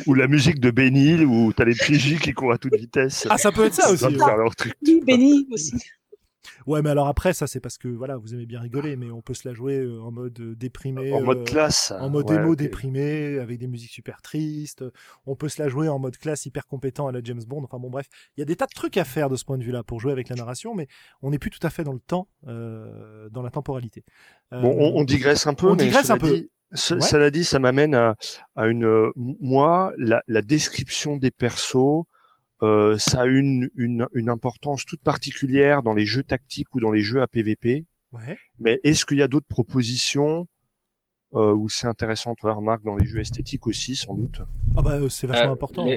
B: ou, la musique de Benny où t'as les PJ qui courent à toute vitesse.
A: Ah, ça peut être ça aussi.
C: Faire leur truc. Oui, Benny aussi.
A: Ouais, mais alors après, ça c'est parce que voilà, vous aimez bien rigoler, mais on peut se la jouer euh, en mode euh, déprimé,
B: en mode classe,
A: en mode émo déprimé, avec des musiques super tristes. On peut se la jouer en mode classe hyper compétent à la James Bond. Enfin bon, bref, il y a des tas de trucs à faire de ce point de vue-là pour jouer avec la narration, mais on n'est plus tout à fait dans le temps, euh, dans la temporalité.
B: bon, on, digresse un peu.
A: On digresse un peu.
B: Cela dit, ça m'amène à, à, une moi la, la description des persos euh, ça a une, une, une, importance toute particulière dans les jeux tactiques ou dans les jeux à PVP.
A: Ouais.
B: Mais est-ce qu'il y a d'autres propositions euh, où c'est intéressant, toi, remarque, dans les jeux esthétiques aussi, sans doute?
A: Ah bah euh, c'est vachement euh, important.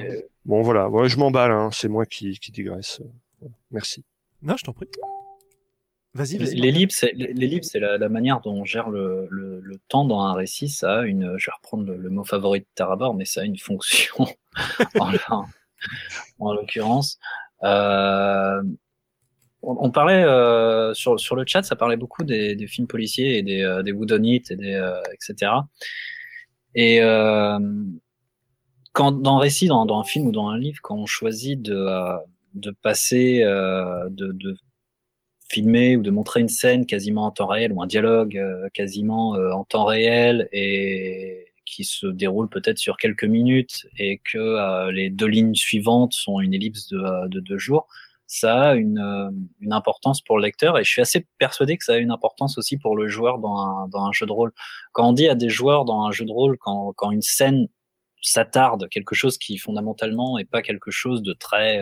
B: Bon voilà, moi je m'emballe, hein. c'est moi qui, qui digresse. Merci.
A: Non, je t'en prie. Vas-y, vas-y.
D: L'ellipse, l'ellipse, c'est la, la, manière dont on gère le, le, le, temps dans un récit. Ça a une, je vais reprendre le, mot favori de Terrabor, mais ça a une fonction. <laughs> enfin, <laughs> en l'occurrence. Euh, on, parlait euh, sur, sur le chat, ça parlait beaucoup des, des films policiers et des, euh, des et des etc. Et quand dans un récit, dans, dans, un film ou dans un livre, quand on choisit de de passer, de, de filmer ou de montrer une scène quasiment en temps réel ou un dialogue quasiment en temps réel et qui se déroule peut-être sur quelques minutes et que euh, les deux lignes suivantes sont une ellipse de, euh, de deux jours, ça a une, euh, une, importance pour le lecteur et je suis assez persuadé que ça a une importance aussi pour le joueur dans un, dans un jeu de rôle. Quand on dit à des joueurs dans un jeu de rôle, quand, quand une scène s'attarde, quelque chose qui fondamentalement est pas quelque chose de très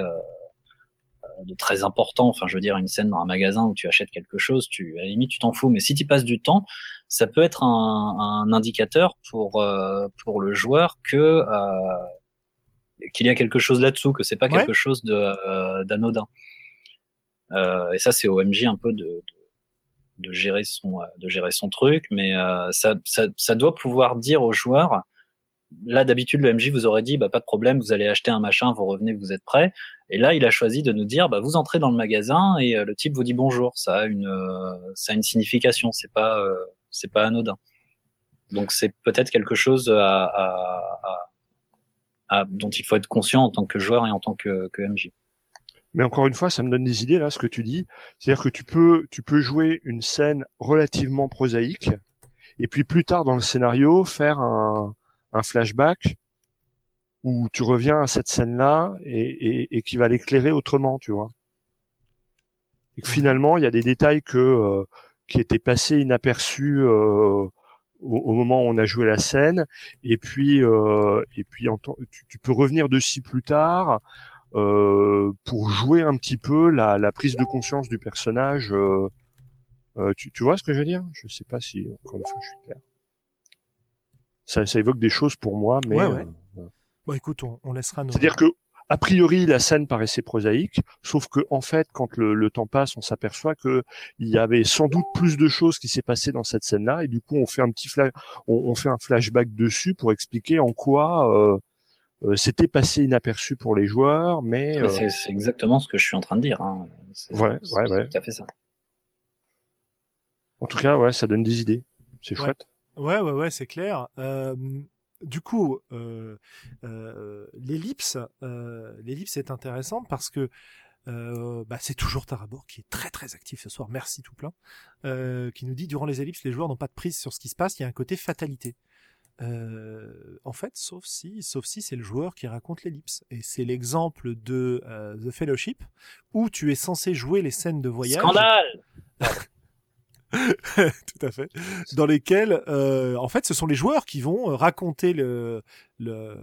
D: de très important. Enfin, je veux dire, une scène dans un magasin où tu achètes quelque chose, tu, à la limite, tu t'en fous. Mais si tu passes du temps, ça peut être un, un indicateur pour euh, pour le joueur que euh, qu'il y a quelque chose là-dessous, que c'est pas quelque chose de euh, d'anodin. Euh, et ça, c'est au MJ un peu de, de, de, gérer son de gérer son truc, mais ça, ça, ça doit pouvoir dire aux joueurs là d'habitude le MJ vous aurait dit bah pas de problème vous allez acheter un machin vous revenez vous êtes prêt. Et là il a choisi de nous dire bah vous entrez dans le magasin et euh, le type vous dit bonjour. Ça a une euh, ça a une signification c'est pas euh, c'est pas anodin. Donc c'est peut-être quelque chose à, à, à, dont il faut être conscient en tant que joueur et en tant que, que MJ
B: mais encore une fois, ça me donne des idées là, ce que tu dis. C'est-à-dire que tu peux, tu peux jouer une scène relativement prosaïque, et puis plus tard dans le scénario faire un, un flashback où tu reviens à cette scène-là et, et, qui va l'éclairer autrement, tu vois. Et que finalement, il y a des détails que euh, qui étaient passés inaperçus euh, au, moment où on a joué la scène, et puis euh, et puis tu, tu, peux revenir dessus plus tard pour jouer un petit peu la, la, prise de conscience du personnage. Tu, tu, vois ce que je veux dire? Je sais pas si encore une fois je suis clair ça, ça, évoque des choses pour moi, mais.
A: Ouais, euh, Bon, écoute, on, on laissera. Nos...
B: C'est-à-dire que a priori, la scène paraissait prosaïque, sauf que en fait, quand le, le temps passe, on s'aperçoit que il y avait sans doute plus de choses qui s'est passé dans cette scène-là, et du coup, on fait un petit flash, on, on, fait un flashback dessus pour expliquer en quoi euh, euh, c'était passé inaperçu pour les joueurs, mais
D: euh... c'est exactement ce que je suis en train de dire. Hein.
B: Ouais, ouais, ouais.
D: Tout à fait ça.
B: En tout cas, ouais, ça donne des idées. C'est chouette.
A: Ouais, ouais, ouais, c'est clair. Euh, du coup, euh, euh, l'ellipse, euh, l'ellipse est intéressante parce que euh, bah, c'est toujours Tarabor qui est très très actif ce soir. Merci tout plein. Euh, qui nous dit durant les ellipses, les joueurs n'ont pas de prise sur ce qui se passe. Il y a un côté fatalité. en fait, sauf si, sauf si c'est le joueur qui raconte l'ellipse. Et c'est l'exemple de The Fellowship où tu es censé jouer les scènes de voyage.
D: Scandale. <laughs> <laughs>
A: Tout à fait. Dans lesquels, euh, en fait, ce sont les joueurs qui vont euh, raconter le, le,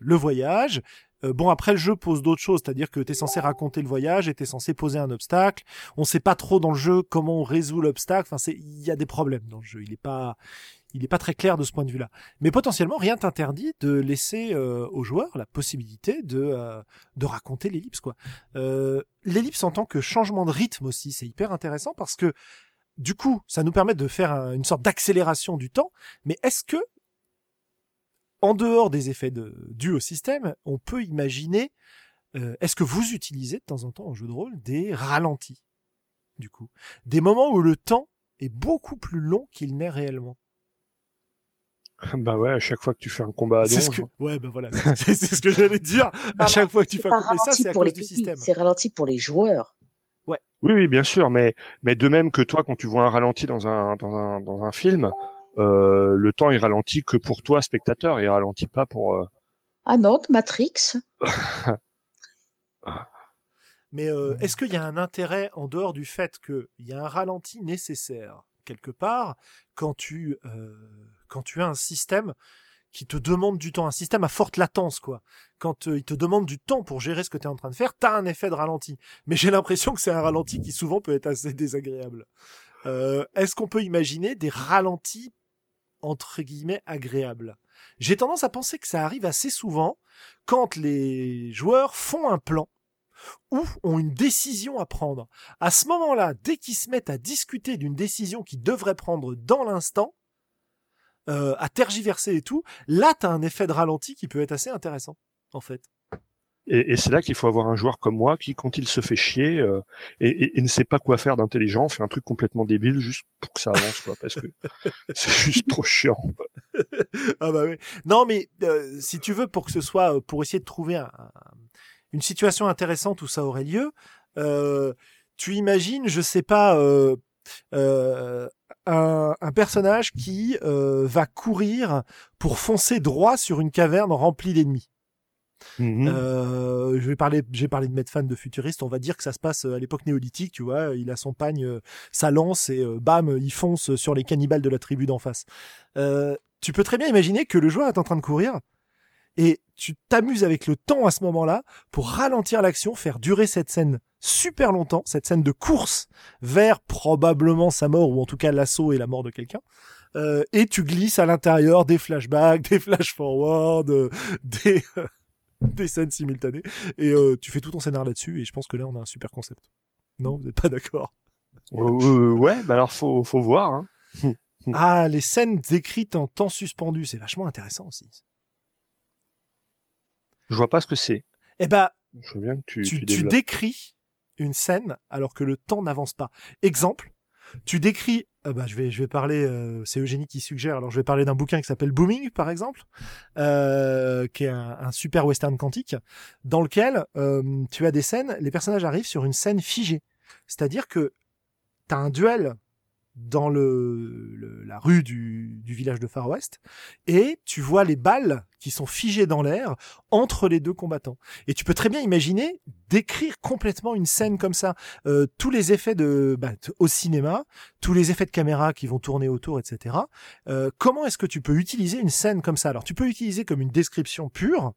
A: le voyage. Euh, bon, après, le jeu pose d'autres choses, c'est-à-dire que tu es censé raconter le voyage et tu es censé poser un obstacle. On sait pas trop dans le jeu comment on résout l'obstacle. Enfin, il y a des problèmes dans le jeu. Il est pas, il est pas très clair de ce point de vue-là. Mais potentiellement, rien t'interdit de laisser euh, aux joueurs la possibilité de euh, de raconter l'ellipse, quoi. l'ellipse en tant que changement de rythme aussi, c'est hyper intéressant parce que du coup, ça nous permet de faire une sorte d'accélération du temps, mais est-ce que, en dehors des effets de, dus au système, on peut imaginer, euh, est-ce que vous utilisez de temps en temps en jeu de rôle des ralentis, du coup, des moments où le temps est beaucoup plus long qu'il n'est réellement <laughs>
B: Bah ouais, à chaque fois que tu fais un combat à
A: ce que... Ouais, bah voilà, <laughs> c'est ce que j'allais dire. À chaque fois que tu fais un combat, ça, c'est à cause du système.
C: C'est ralenti pour les joueurs.
B: Oui, oui, bien sûr, mais mais de même que toi, quand tu vois un ralenti dans un dans un dans un film, euh, le temps est ralenti que pour toi, spectateur, il ralentit pas pour. Euh...
C: Ah non, Matrix. <laughs>
A: mais euh, est-ce qu'il y a un intérêt en dehors du fait qu'il y a un ralenti nécessaire quelque part quand tu euh, quand tu as un système qui te demande du temps, un système à forte latence, quoi. Quand euh, il te demande du temps pour gérer ce que tu es en train de faire, tu as un effet de ralenti. Mais j'ai l'impression que c'est un ralenti qui souvent peut être assez désagréable. Euh, Est-ce qu'on peut imaginer des ralentis entre guillemets agréables? J'ai tendance à penser que ça arrive assez souvent quand les joueurs font un plan ou ont une décision à prendre. À ce moment-là, dès qu'ils se mettent à discuter d'une décision qu'ils devraient prendre dans l'instant, euh, à tergiverser et tout, là, tu as un effet de ralenti qui peut être assez intéressant, en fait.
B: Et, et c'est là qu'il faut avoir un joueur comme moi qui, quand il se fait chier euh, et, et, ne sait pas quoi faire d'intelligent, fait un truc complètement débile juste pour que ça avance, quoi, parce que <laughs> c'est juste trop chiant.
A: ah bah oui. Non, mais euh, si tu veux, pour que ce soit, pour essayer de trouver un, une situation intéressante où ça aurait lieu, euh, tu imagines, je sais pas, euh, euh, un, un, personnage qui euh, va courir pour foncer droit sur une caverne remplie d'ennemis. Mmh. Euh, je vais parler, j'ai parlé de fan de futuriste. On va dire que ça se passe à l'époque néolithique, tu vois. Il a son pagne, euh, sa lance et euh, bam, il fonce sur les cannibales de la tribu d'en face. Euh, tu peux très bien imaginer que le joueur est en train de courir et tu t'amuses avec le temps à ce moment-là pour ralentir l'action, faire durer cette scène super longtemps, cette scène de course vers probablement sa mort ou en tout cas l'assaut et la mort de quelqu'un. Euh, et tu glisses à l'intérieur des flashbacks, <laughs> des flash-forward, euh, des, euh, <laughs> des scènes simultanées. Et euh, tu fais tout ton scénar là-dessus et je pense que là on a un super concept. Non, vous n'êtes pas d'accord?
B: Ouais, bah alors faut, faut voir. Hein.
A: ah, les scènes décrites en temps suspendu, c'est vachement intéressant aussi.
B: Je vois pas ce que c'est.
A: Eh ben,
B: je veux bien que tu,
A: tu, tu décris une scène alors que le temps n'avance pas. Exemple, tu décris, euh, bah, je vais, je vais parler, euh, c'est Eugénie qui suggère, alors je vais parler d'un bouquin qui s'appelle Booming, par exemple, euh, qui est un, un, super western quantique, dans lequel tu as des scènes, les personnages arrivent sur une scène figée. C'est-à-dire que tu as un duel dans le, le, la rue du, du village de Far West et tu vois les balles qui sont figées dans l'air entre les deux combattants. Et tu peux très bien imaginer décrire complètement une scène comme ça. Euh, tous les effets de bah, au cinéma, tous les effets de caméra qui vont tourner autour, etc. Euh, comment est-ce que tu peux utiliser une scène comme ça? Alors tu peux utiliser comme une description pure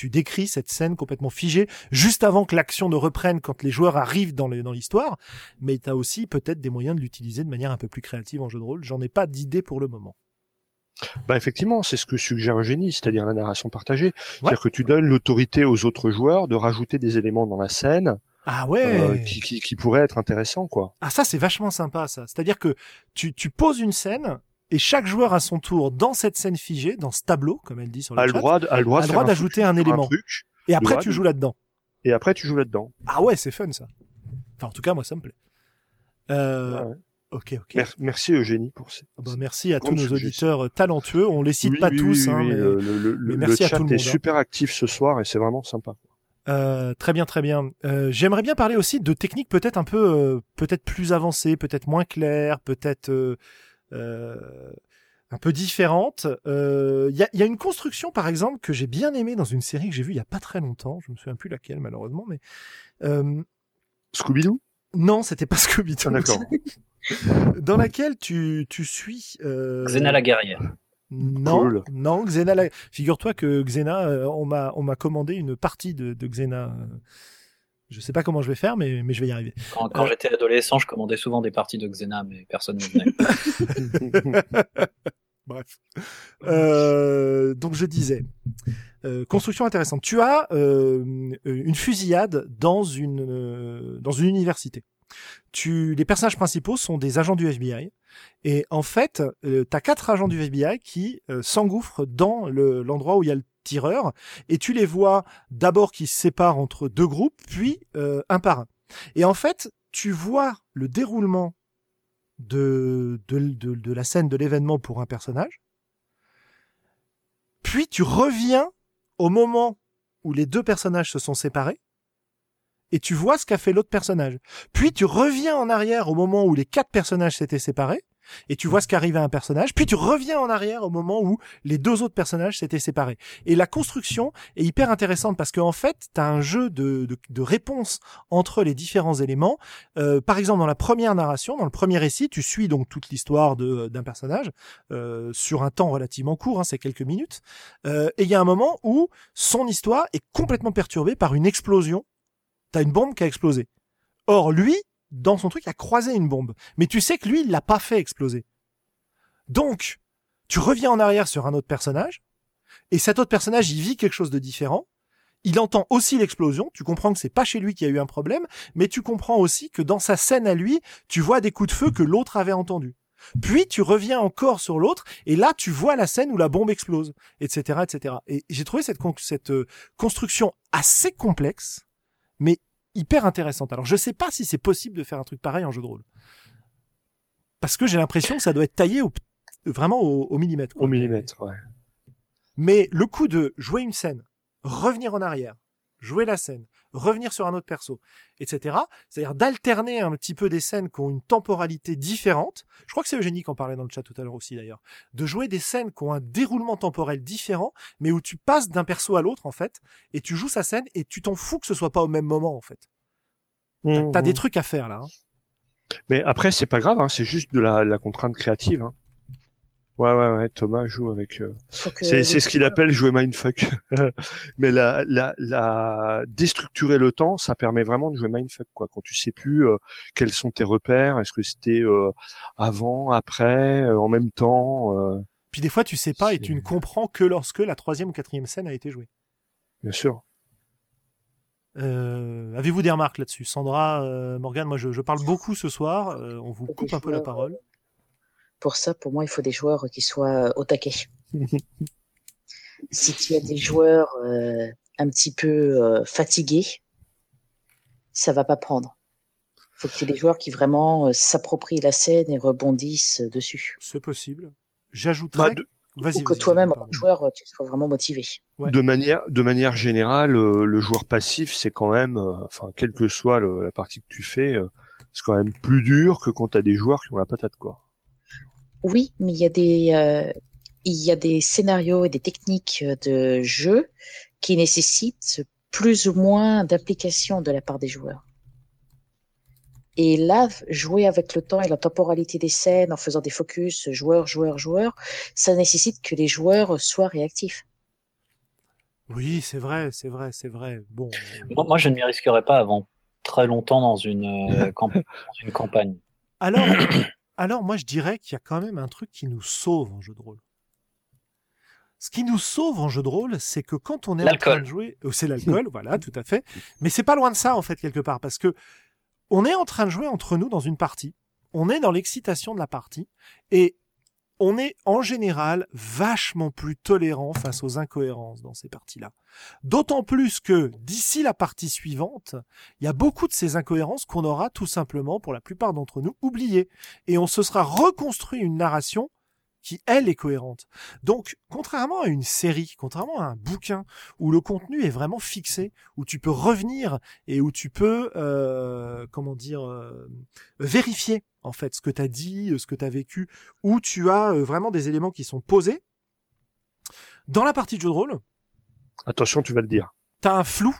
A: tu décris cette scène complètement figée juste avant que l'action ne reprenne quand les joueurs arrivent dans l'histoire, mais tu as aussi peut-être des moyens de l'utiliser de manière un peu plus créative en jeu de rôle. J'en ai pas d'idée pour le moment.
B: Bah effectivement, c'est ce que suggère Eugénie, c'est-à-dire la narration partagée. C'est-à-dire que tu donnes l'autorité aux autres joueurs de rajouter des éléments dans la scène.
A: Ah ouais. Euh,
B: qui, qui, qui pourraient être intéressants quoi.
A: Ah ça c'est vachement sympa ça. C'est-à-dire que tu, tu poses une scène et chaque joueur à son tour dans cette scène figée, dans ce tableau, comme elle dit sur le
B: a
A: chat,
B: le droit, a le droit,
A: droit d'ajouter un, un, élément.
B: truc,
A: et après tu joues là-dedans.
B: Et après tu joues là-dedans.
A: Ah ouais, c'est fun ça. Enfin, en tout cas, moi ça me plaît. Euh, ouais. Ok, ok.
B: Mer merci Eugénie pour ces.
A: Ah bah, merci à tous nos auditeurs talentueux. On les cite oui, pas oui, tous,
B: oui,
A: hein, mais,
B: le, le,
A: mais merci
B: le
A: à tout le monde.
B: est super actif ce soir et c'est vraiment sympa.
A: Euh, très bien, très bien. Euh, J'aimerais bien parler aussi de techniques peut-être un peu, euh, peut-être plus avancées, peut-être moins claires, peut-être euh, un peu différente. Il euh, y, a, y, a, une construction, par exemple, que j'ai bien aimée dans une série que j'ai vue il y a pas très longtemps. Je me souviens plus laquelle, malheureusement, mais euh...
B: Scooby-Doo?
A: Non, c'était pas Scooby-Doo.
B: Ah, D'accord. <laughs>
A: dans laquelle tu, tu suis. Euh...
D: Xena la guerrière.
A: Non, cool. non, Xena la. Figure-toi que Xena, euh, on m'a, on m'a commandé une partie de, de Xena. Je sais pas comment je vais faire, mais, mais je vais y arriver.
D: Quand, quand euh... j'étais adolescent, je commandais souvent des parties de Xena, mais personne ne venait. <laughs> <laughs>
A: Bref. Euh, donc je disais, euh, construction intéressante. Tu as euh, une fusillade dans une euh, dans une université. Tu, les personnages principaux sont des agents du FBI. Et en fait, euh, tu as quatre agents du FBI qui euh, s'engouffrent dans l'endroit où il y a le tireur. Et tu les vois d'abord qui se séparent entre deux groupes, puis euh, un par un. Et en fait, tu vois le déroulement de, de, de, de la scène de l'événement pour un personnage, puis tu reviens au moment où les deux personnages se sont séparés, et tu vois ce qu'a fait l'autre personnage. Puis tu reviens en arrière au moment où les quatre personnages s'étaient séparés, et tu vois ce qu'arrive à un personnage, puis tu reviens en arrière au moment où les deux autres personnages s'étaient séparés. Et la construction est hyper intéressante parce qu'en fait, tu as un jeu de, de, de réponse entre les différents éléments. Euh, par exemple, dans la première narration, dans le premier récit, tu suis donc toute l'histoire d'un personnage euh, sur un temps relativement court, hein, c'est quelques minutes. Euh, et il y a un moment où son histoire est complètement perturbée par une explosion. T'as une bombe qui a explosé. Or, lui, dans son truc, a croisé une bombe. Mais tu sais que lui, il l'a pas fait exploser. Donc, tu reviens en arrière sur un autre personnage, et cet autre personnage, il vit quelque chose de différent. Il entend aussi l'explosion. Tu comprends que c'est pas chez lui qu'il y a eu un problème, mais tu comprends aussi que dans sa scène à lui, tu vois des coups de feu que l'autre avait entendus. Puis tu reviens encore sur l'autre, et là tu vois la scène où la bombe explose, etc., etc. Et j'ai trouvé cette, cette euh, construction assez complexe, mais hyper intéressante. Alors je sais pas si c'est possible de faire un truc pareil en jeu de rôle. Parce que j'ai l'impression que ça doit être taillé au, vraiment au, millimètre.
B: Au millimètre, ouais.
A: Mais le coup de jouer une scène, revenir en arrière, jouer la scène, revenir sur un autre perso, etc. C'est-à-dire d'alterner un petit peu des scènes qui ont une temporalité différente. Je crois que c'est Eugénie qui en parlait dans le chat tout à l'heure aussi d'ailleurs. De jouer des scènes qui ont un déroulement temporel différent, mais où tu passes d'un perso à l'autre en fait, et tu joues sa scène et tu t'en fous que ce soit pas au même moment en fait. T'as des mmh. trucs à faire là. Hein.
B: Mais après c'est pas grave, hein, c'est juste de la, la contrainte créative. Hein. Ouais, ouais, ouais. Thomas joue avec. Euh, c'est, ce qu'il appelle jouer mindfuck. <laughs> Mais la, la, la déstructurer le temps, ça permet vraiment de jouer mindfuck, quoi. Quand tu sais plus euh, quels sont tes repères, est-ce que c'était euh, avant, après, en même temps.
A: Puis des fois, tu sais pas et tu ne comprends que lorsque la troisième ou quatrième scène a été jouée.
B: Bien sûr.
A: avez-vous des remarques là-dessus, Sandra, Morgane Moi, je, je, parle beaucoup ce soir. on vous coupe un peu la parole
C: pour ça, pour moi, il faut des joueurs qui soient euh, au taquet. <laughs> si tu as des joueurs euh, un petit peu euh, fatigués, ça va pas prendre. Il faut que tu aies des joueurs qui vraiment s'approprient la scène et rebondissent dessus.
A: C'est possible. J'ajouterais. Bah,
C: Vas-y, que toi-même, en joueur, tu sois vraiment motivé.
B: De manière, de manière générale, le joueur passif, c'est quand même, enfin, quelle que soit la partie que tu fais, c'est quand même plus dur que quand tu as des joueurs qui ont la patate, quoi.
C: Oui, mais il y a des euh, il y a des scénarios et des techniques de jeu qui nécessitent plus ou moins d'application de la part des joueurs. Et là, jouer avec le temps et la temporalité des scènes en faisant des focus joueur, joueur, joueur, ça nécessite que les joueurs soient réactifs.
A: Oui, c'est vrai, c'est vrai, c'est vrai. Bon.
D: Moi, je ne m'y risquerais pas avant très longtemps dans une, euh, <laughs> dans une campagne.
A: Alors, alors moi je dirais qu'il y a quand même un truc qui nous sauve en jeu de rôle. Ce qui nous sauve en jeu de rôle, c'est que quand on est en train de jouer, euh, c'est l'alcool, <laughs> voilà, tout à fait. Mais c'est pas loin de ça en fait quelque part, parce que on est en train de jouer entre nous dans une partie, on est dans l'excitation de la partie, et on est en général vachement plus tolérant face aux incohérences dans ces parties-là. D'autant plus que d'ici la partie suivante, il y a beaucoup de ces incohérences qu'on aura tout simplement, pour la plupart d'entre nous, oubliées. Et on se sera reconstruit une narration qui, elle, est cohérente. Donc, contrairement à une série, contrairement à un bouquin, où le contenu est vraiment fixé, où tu peux revenir et où tu peux, euh, comment dire, euh, vérifier, en fait, ce que tu as dit, ce que tu as vécu, où tu as euh, vraiment des éléments qui sont posés, dans la partie de jeu de rôle...
B: Attention, tu vas le dire.
A: T'as un flou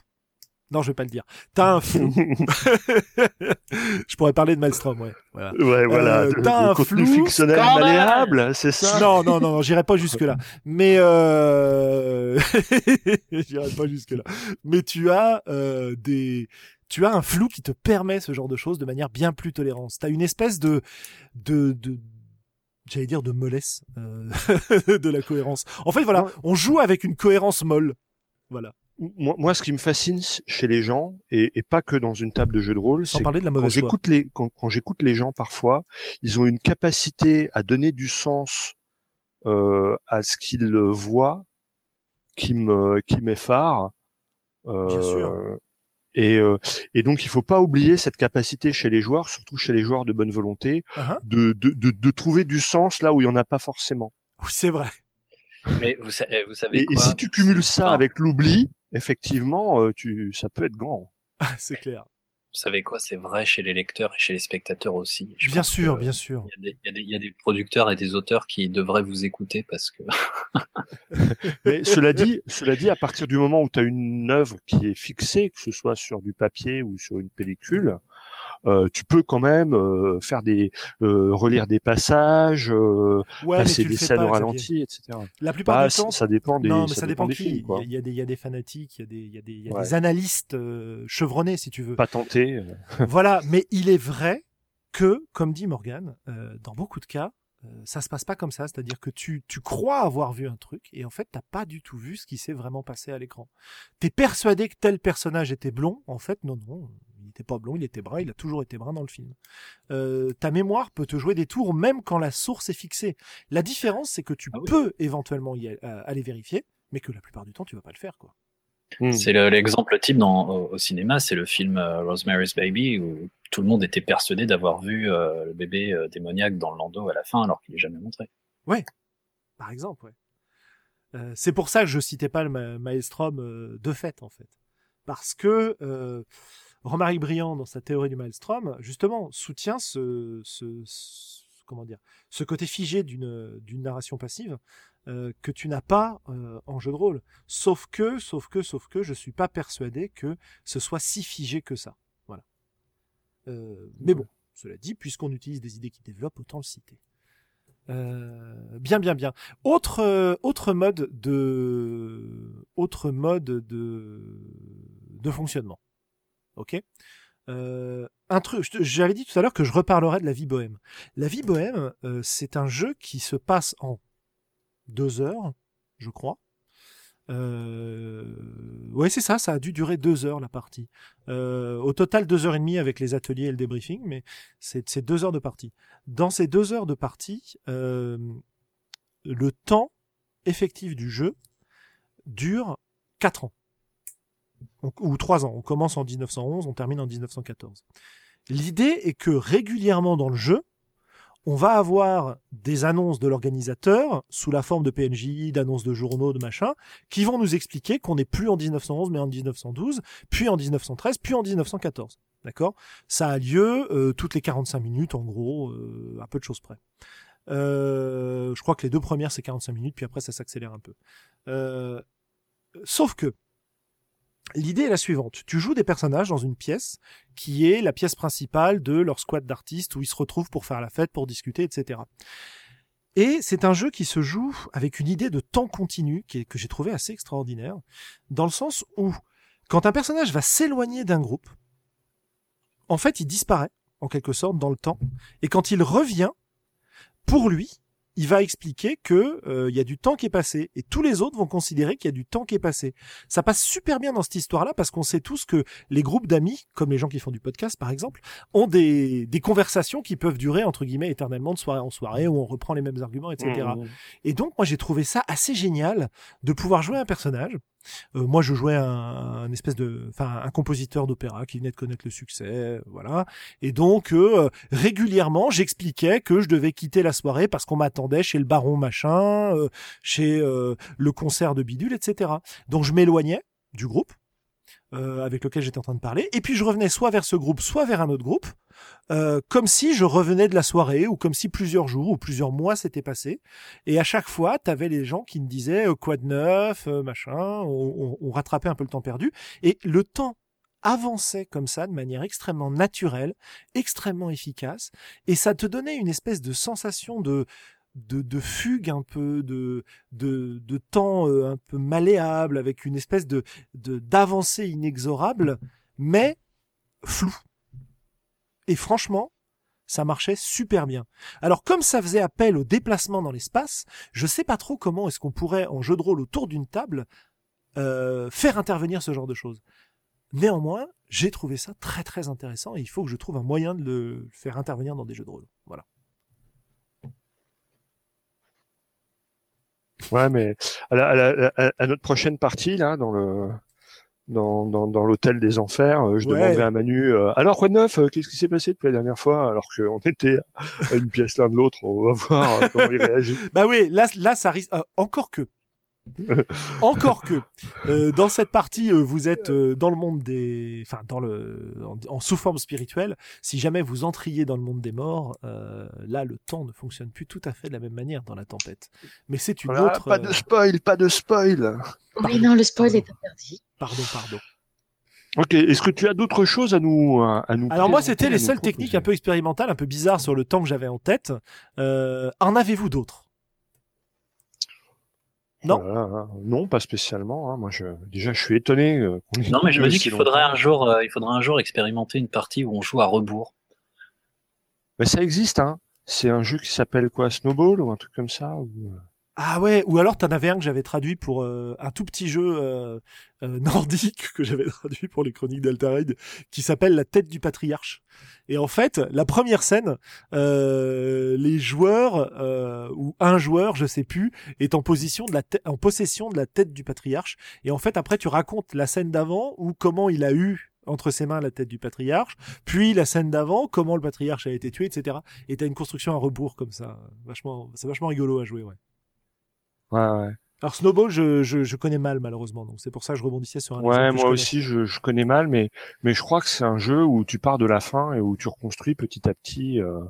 A: non, je vais pas le dire. T'as un flou. <laughs> <laughs> je pourrais parler de Maelstrom, ouais.
B: Voilà. Ouais, voilà. Euh, t'as un flou fictionnel malléable, c'est ça
A: Non, non, non, j'irai pas <laughs> jusque là. Mais euh... j'irai pas jusque là. Mais tu as euh, des tu as un flou qui te permet ce genre de choses de manière bien plus tolérante. T'as une espèce de de, de j'allais dire de mollesse euh, de la cohérence. En fait, voilà, on joue avec une cohérence molle. Voilà
B: moi, moi, ce qui me fascine chez les gens, et, et pas que dans une table de jeu de rôle, c'est
A: quand
B: j'écoute les quand, quand j'écoute les gens parfois, ils ont une capacité à donner du sens euh, à ce qu'ils voient, qui me qui m'effare. Euh, et, euh, et donc il faut pas oublier cette capacité chez les joueurs, surtout chez les joueurs de bonne volonté, uh-huh. de, de, de, de trouver du sens là où il y en a pas forcément.
A: Oui, c'est vrai.
D: Mais vous, savez, vous savez
B: et,
D: quoi?
B: et si tu cumules ça avec l'oubli, effectivement, euh, tu, ça peut être grand.
A: c'est clair.
D: Vous savez quoi C'est vrai chez les lecteurs et chez les spectateurs aussi.
A: Je bien sûr, bien sûr.
D: Il y, y, y, a des producteurs et des auteurs qui devraient vous écouter parce que. <laughs> <laughs>
B: Mais cela dit, cela dit, à partir du moment où tu as une œuvre qui est fixée, que ce soit sur du papier ou sur une pellicule, euh, tu peux quand même euh, faire des euh, relire des passages, euh,
A: ouais,
B: passer
A: des
B: scènes au ralenti, etc.
A: La plupart
B: bah,
A: du temps,
B: ça dépend des.
A: non, mais
B: ça,
A: ça
B: dépend,
A: dépend,
B: des
A: qui. Il y, a des, il y a des fanatiques, il y a des, il y a des, il y a
B: Ouais.
A: des analystes euh, chevronnés, si tu veux.
B: Pas tenté. euh. <laughs>
A: voilà, mais il est vrai que, comme dit Morgan, euh, dans beaucoup de cas, euh, ça se passe pas comme ça. C'est-à-dire que tu, tu crois avoir vu un truc et en fait, t'as pas du tout vu ce qui s'est vraiment passé à l'écran. T'es persuadé que tel personnage était blond. En fait, non, non, n'était pas blond, il était brun. Il a toujours été brun dans le film. Euh, ta mémoire peut te jouer des tours même quand la source est fixée. La différence, c'est que tu
D: Ah oui.
A: peux éventuellement y euh, aller vérifier, mais que la plupart du temps, tu vas pas le faire, quoi.
B: Hmm.
D: C'est le- l'exemple type dans, au, au cinéma, c'est le film euh, Rosemary's Baby où tout le monde était persuadé d'avoir vu euh, le bébé euh, démoniaque dans le landau à la fin alors qu'il est jamais montré.
A: Par exemple, ouais. Euh, c'est pour ça que je citais pas le ma- Maelstrom euh, de fait, en fait. Parce que euh, Romaric Briand, dans sa théorie du Maelstrom, justement, soutient ce, comment dire, ce côté figé d'une narration passive euh, que tu n'as pas euh, en jeu de rôle. Sauf que, sauf que, sauf que, je suis pas persuadé que ce soit si figé que ça. Voilà. Euh, mais bon, cela dit, puisqu'on utilise des idées qui développent, autant le citer. Bien, bien, bien. Autre, autre mode de, autre mode de, de fonctionnement. Ok? Euh, J'avais dit tout à l'heure que je reparlerais de la vie bohème. La vie bohème, euh, c'est un jeu qui se passe en deux heures, je crois. Euh... Ouais, c'est ça. Ça a dû durer deux heures la partie. Euh, au total, deux heures et demie avec les ateliers et le débriefing, mais c'est deux heures de partie. Dans ces deux heures de partie, le temps effectif du jeu dure quatre ans. Donc, ou trois ans. On commence en 1911, on termine en 1914. L'idée est que régulièrement dans le jeu, on va avoir des annonces de l'organisateur sous la forme de PNJ, d'annonces de journaux, de machin, qui vont nous expliquer qu'on n'est plus en 1911 mais en 1912, puis en 1913, puis en 1914. D'accord? Ça a lieu euh, toutes les 45 minutes en gros, euh, à peu de choses près. Euh, je crois que les deux premières c'est 45 minutes, puis après ça s'accélère un peu. Sauf que L'idée est la suivante. Tu joues des personnages dans une pièce qui est la pièce principale de leur squad d'artistes où ils se retrouvent pour faire la fête, pour discuter, etc. Et c'est un jeu qui se joue avec une idée de temps continu que j'ai trouvé assez extraordinaire, dans le sens où quand un personnage va s'éloigner d'un groupe, en fait, il disparaît, en quelque sorte, dans le temps. Et quand il revient, pour lui, il va expliquer que euh, il y a du temps qui est passé et tous les autres vont considérer qu'il y a du temps qui est passé. Ça passe super bien dans cette histoire-là parce qu'on sait tous que les groupes d'amis, comme les gens qui font du podcast par exemple, ont des, des conversations qui peuvent durer entre guillemets éternellement de soirée en soirée où on reprend les mêmes arguments, etc.
B: Mmh.
A: Et donc moi j'ai trouvé ça assez génial de pouvoir jouer un personnage. Euh, moi je jouais un, un espèce de, enfin un compositeur d'opéra qui venait de connaître le succès, voilà. Et donc euh, régulièrement j'expliquais que je devais quitter la soirée parce qu'on m'attendait chez le baron machin, euh, chez euh, le concert de bidule, etc. Donc je m'éloignais du groupe euh, avec lequel j'étais en train de parler, et puis je revenais soit vers ce groupe, soit vers un autre groupe, euh, comme si je revenais de la soirée, ou comme si plusieurs jours ou plusieurs mois s'étaient passés. Et à chaque fois, t'avais les gens qui me disaient euh, quoi de neuf, euh, machin, on, on- on rattrapait un peu le temps perdu, et le temps avançait comme ça de manière extrêmement naturelle, extrêmement efficace, et ça te donnait une espèce de sensation de de, de fugue un peu, de, de, de temps euh, un peu malléable, avec une espèce de d'avancée inexorable, mais flou. Et franchement, ça marchait super bien. Alors comme ça faisait appel au déplacement dans l'espace, je sais pas trop comment est-ce qu'on pourrait en jeu de rôle autour d'une table euh, faire intervenir ce genre de choses. Néanmoins, j'ai trouvé ça très très intéressant et il faut que je trouve un moyen de le faire intervenir dans des jeux de rôle. Voilà.
B: Ouais, mais à, la- à la- à- notre prochaine partie, là, dans le dans, dans, dans l'hôtel des enfers. Euh, je demandais à Manu, euh, alors quoi de neuf Qu'est-ce qui s'est passé depuis la dernière fois Alors qu'on était à une pièce l'un de l'autre, on va voir comment il réagit. <laughs>
A: bah oui, là, là ça risque encore que Encore que euh, dans cette partie, euh, vous êtes euh, dans le monde des, enfin dans le, en, sous forme spirituelle. Si jamais vous entriez dans le monde des morts, là le temps ne fonctionne plus tout à fait de la même manière dans la tempête. Mais c'est une autre.
B: Pas de spoil, pas de spoil.
C: Oui non, le spoil est interdit.
A: Pardon, pardon.
B: Ok, est-ce que tu as d'autres choses à nous à nous
A: Alors moi, c'était les seules techniques un peu expérimentales, un peu bizarres sur le temps que j'avais en tête. en avez-vous d'autres? Non.
B: Hein. non, pas spécialement. Hein. Moi, je, déjà, je suis étonné. Euh,
D: non, mais je me dis qu'il faudrait un jour, euh, il faudrait un jour expérimenter une partie où on joue à rebours.
B: Mais ça existe, hein. C'est un jeu qui s'appelle quoi, Snowball ou un truc comme ça ou... Euh?
A: Ah ouais, ou alors t'en avais un que j'avais traduit pour euh, un tout petit jeu euh, euh, <laughs> nordique que j'avais traduit pour les chroniques d'Altaride qui s'appelle La tête du patriarche. Et en fait, la première scène, les joueurs ou un joueur, je sais plus, est en position de la en possession de la tête du patriarche. Et en fait, après, tu racontes la scène d'avant ou comment il a eu entre ses mains la tête du patriarche, puis la scène d'avant, comment le patriarche a été tué, etc. Et t'as une construction à rebours comme ça, vachement, c'est vachement rigolo à jouer, ouais.
B: Ouais, ouais.
A: Alors Snowball, je, je, je, connais mal malheureusement, donc c'est pour ça que je rebondissais sur un.
B: Ouais, moi aussi, je, je, connais mal, mais mais je crois que c'est un jeu où tu pars de la fin et où tu reconstruis petit à petit euh,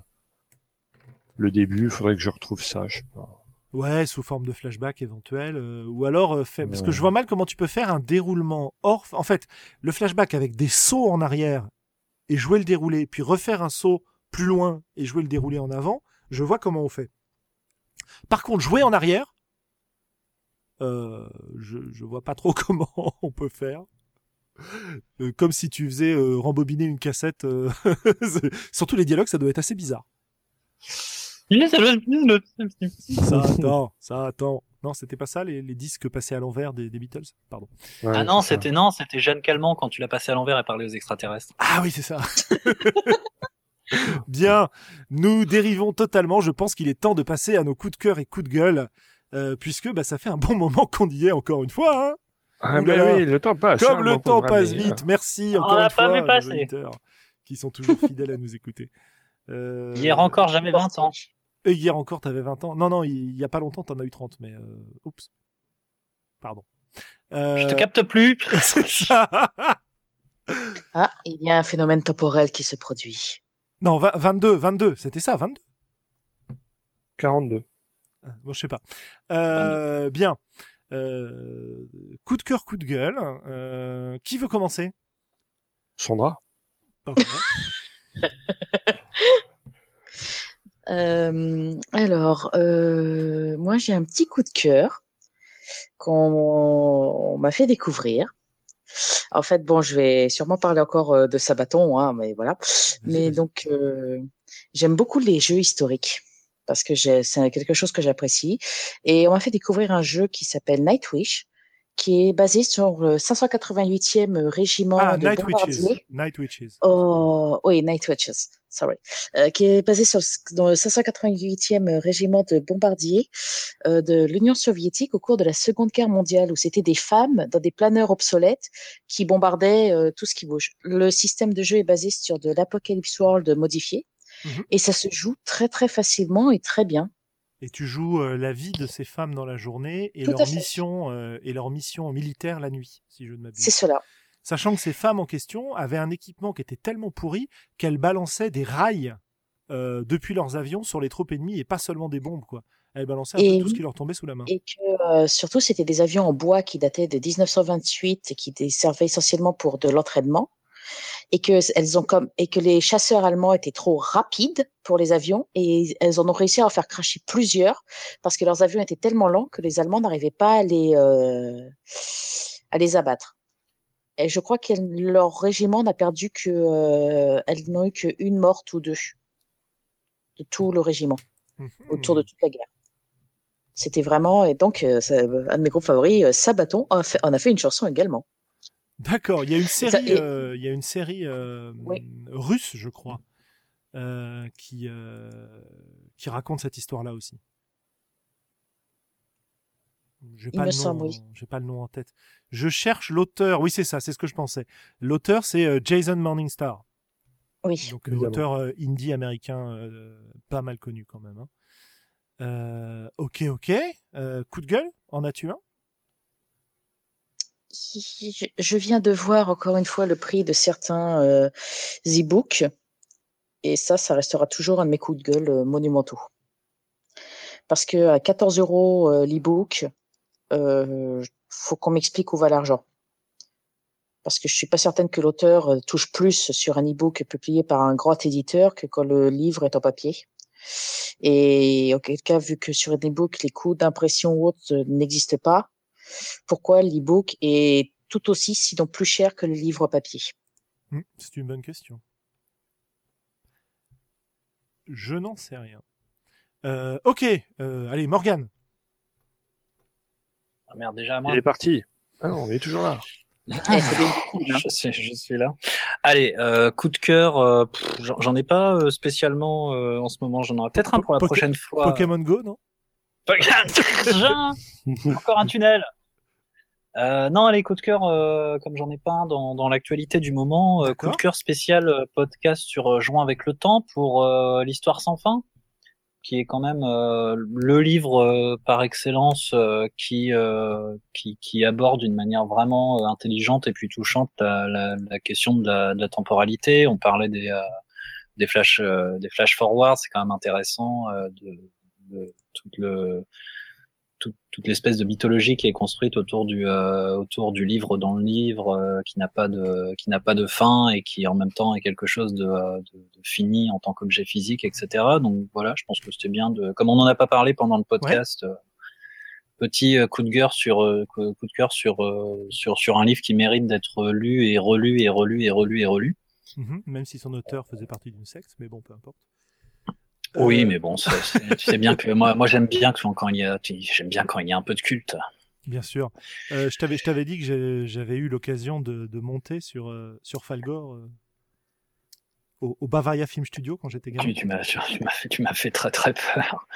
B: le début. Il faudrait que je retrouve ça. Je sais pas.
A: Ouais, sous forme de flashback éventuel, euh, ou alors euh, fait, parce que je vois mal comment tu peux faire un déroulement hors. En fait, le flashback avec des sauts en arrière et jouer le déroulé, puis refaire un saut plus loin et jouer le déroulé en avant. Je vois comment on fait. Par contre, jouer en arrière, euh, je, je vois pas trop <laughs> comment on peut faire. Euh, comme si tu faisais euh, rembobiner une cassette. <laughs> Surtout les dialogues, ça doit être assez bizarre. Ça attend, ça attend. Non, c'était pas ça les, les, disques passés à l'envers des, des, Beatles, pardon.
D: ah non, c'était non, c'était Jeanne Calment quand tu l'as passé à l'envers et parlé aux extraterrestres.
A: Ah oui, c'est ça. <laughs> Bien, nous dérivons totalement. Je pense qu'il est temps de passer à nos coups de cœur et coups de gueule. Euh, puisque bah, ça fait un bon <laughs> moment qu'on y est encore une fois. Hein
B: ah ben oui, le temps passe.
A: Comme hein, le temps passe vite. Merci encore une fois pas vu auditeurs qui sont toujours <laughs> fidèles à nous écouter.
D: Euh... Hier encore, jamais 20 ans.
A: Et hier encore, t'avais 20 ans. Non, non, il y a pas longtemps, t'en as eu 30, mais euh... oups. Pardon.
D: Euh... Je te capte plus. <laughs>
C: ah, il y a un phénomène temporel qui se produit.
A: Non, 22, 22, c'était ça, 22
B: 42.
A: Bon, je sais pas. Euh, bien. Euh, coup de cœur, coup de gueule. Euh, qui veut commencer?
B: Sandra. <laughs>
C: euh, alors, euh, moi j'ai un petit coup de cœur qu'on m'a fait découvrir. En fait, bon, je vais sûrement parler encore euh, de Sabaton, hein, mais voilà. Mais donc, euh, j'aime beaucoup les jeux historiques parce que c'est quelque chose que j'apprécie. Et on m'a fait découvrir un jeu qui s'appelle Nightwish, qui est basé sur le 588e régiment ah, de Night bombardiers.
A: Night Witches.
C: Oh, oui, Night Witches. Sorry. Euh, qui est basé sur dans le 588e régiment de bombardiers euh, de l'Union soviétique au cours de la Seconde Guerre mondiale, où c'était des femmes dans des planeurs obsolètes qui bombardaient euh, tout ce qui bouge. Le système de jeu est basé sur de l'Apocalypse World modifié. Mmh et ça se joue très très facilement et très bien.
A: Et tu joues euh, la vie de ces femmes dans la journée et leur mission euh, et leur mission militaire la nuit, si je ne m'abuse.
C: C'est cela.
A: Sachant que ces femmes en question avaient un équipement qui était tellement pourri qu'elles balançaient des rails euh, depuis leurs avions sur les troupes ennemies et pas seulement des bombes quoi. Elles balançaient un peu tout ce qui leur tombait sous la main.
C: Et que surtout c'était des avions en bois qui dataient de 1928 et qui servaient essentiellement pour de l'entraînement et que elles ont comme et que les chasseurs allemands étaient trop rapides pour les avions et elles en ont réussi à en faire cracher plusieurs parce que leurs avions étaient tellement lents que les Allemands n'arrivaient pas à les euh, à les abattre. Et je crois que leur régiment n'a perdu que euh, elles n'ont eu qu'une morte ou deux de tout le régiment mmh autour de toute la guerre. C'était vraiment et donc euh, un de mes groupes favoris, Sabaton, en a fait une chanson également.
A: D'accord, il y a une série, euh, il y a une série euh, russe, je crois, euh, qui qui raconte cette histoire-là aussi. J'ai pas, le nom, j'ai pas le nom en tête. Je cherche l'auteur. Oui, c'est ça, c'est ce que je pensais. L'auteur, c'est euh, Jason Morningstar.
C: Oui.
A: Donc l'auteur euh, indie américain, euh, pas mal connu quand même. Hein. ok, ok. coup de gueule, en as-tu un?
C: Je viens de voir encore une fois le prix de certains e-books. Et ça, ça restera toujours un de mes coups de gueule monumentaux. Parce que à 14 euros l'e-book, euh, faut qu'on m'explique où va l'argent. Parce que je suis pas certaine que l'auteur euh, touche plus sur un e-book publié par un grand éditeur que quand le livre est en papier. Et auquel cas, vu que sur un e-book, les coûts d'impression ou autres euh, n'existent pas, pourquoi l'e-book est tout aussi, sinon plus cher que le livre papier?
A: Hmm, C'est une bonne question. Je n'en sais rien. Euh, ok, allez, Morgane.
D: Ah merde, déjà à moi.
B: Il est parti. Ah non, on est toujours là.
D: je, suis, je, suis, là. Allez, euh, coup de cœur, euh, j'en ai pas euh, spécialement euh, en ce moment. J'en aurai peut-être un pour la prochaine fois.
A: Pokémon Go, non? <laughs>
D: Encore un tunnel. Euh, non, allez, coup de cœur, comme j'en ai pas un dans, dans l'actualité du moment, coup de cœur spécial podcast sur Jouant avec le temps pour l'histoire sans fin qui est quand même euh, le livre euh, par excellence euh, qui, qui, qui aborde d'une manière vraiment intelligente et puis touchante la, la, la question de la, de la, temporalité. On parlait des des flash des flash forward, c'est quand même intéressant de, de tout le toute, l'espèce de mythologie qui est construite autour du euh, autour du livre dans le livre euh, qui n'a pas de qui n'a pas de fin et qui en même temps est quelque chose de, euh, de, de fini en tant qu'objet physique etc donc voilà je pense que c'était bien de comme on n'en a pas parlé pendant le podcast petit coup de cœur sur coup de cœur sur sur sur un livre qui mérite d'être lu et relu et relu et relu et relu.
A: Mmh même si son auteur faisait partie d'une secte mais bon peu importe
D: oui, euh, mais bon, tu sais bien que moi, moi j'aime bien quand il y a, j'aime bien quand il y a un peu de culte.
A: Bien sûr. Euh, je t'avais, je t'avais dit que j'avais eu l'occasion de, de, monter sur euh, sur Falgor euh, au, au, Bavaria Film Studio quand j'étais gamin.
D: Tu, tu m'as, tu m'as fait, tu m'as fait très très peur.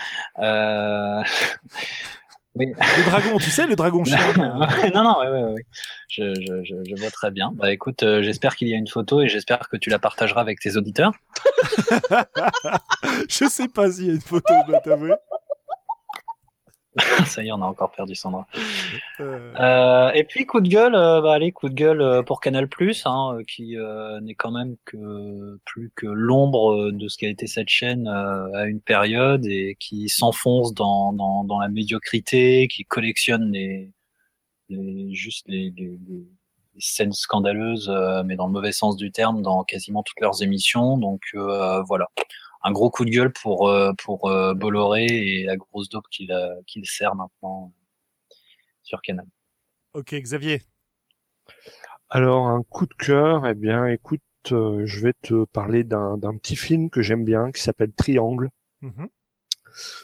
A: Le dragon, tu sais, le dragon <laughs> chien.
D: non, non, ouais, ouais, ouais. Je, je, je, je vois très bien. Bah écoute, euh, j'espère qu'il y a une photo et j'espère que tu la partageras avec tes auditeurs. <laughs>
A: je sais pas s'il y a une photo, je dois t'avouer. <laughs>
D: Ça y est, on a encore perdu Sandra. Euh... Euh, et puis coup de gueule, euh, bah allez, coup de gueule euh, pour Canal hein, qui euh, n'est quand même que plus que l'ombre de ce qu'a été cette chaîne à une période et qui s'enfonce dans, dans, dans, la médiocrité, qui collectionne les, les juste les, les, les, scènes scandaleuses, mais dans le mauvais sens du terme, dans quasiment toutes leurs émissions. Donc voilà un gros coup de gueule pour euh, pour euh, Bolloré et la grosse dope qu'il qu'il sert maintenant sur Canal.
A: Ok, Xavier.
B: Alors un coup de cœur, eh bien, écoute, euh, je vais te parler d'un petit film que j'aime bien qui s'appelle Triangle. Mm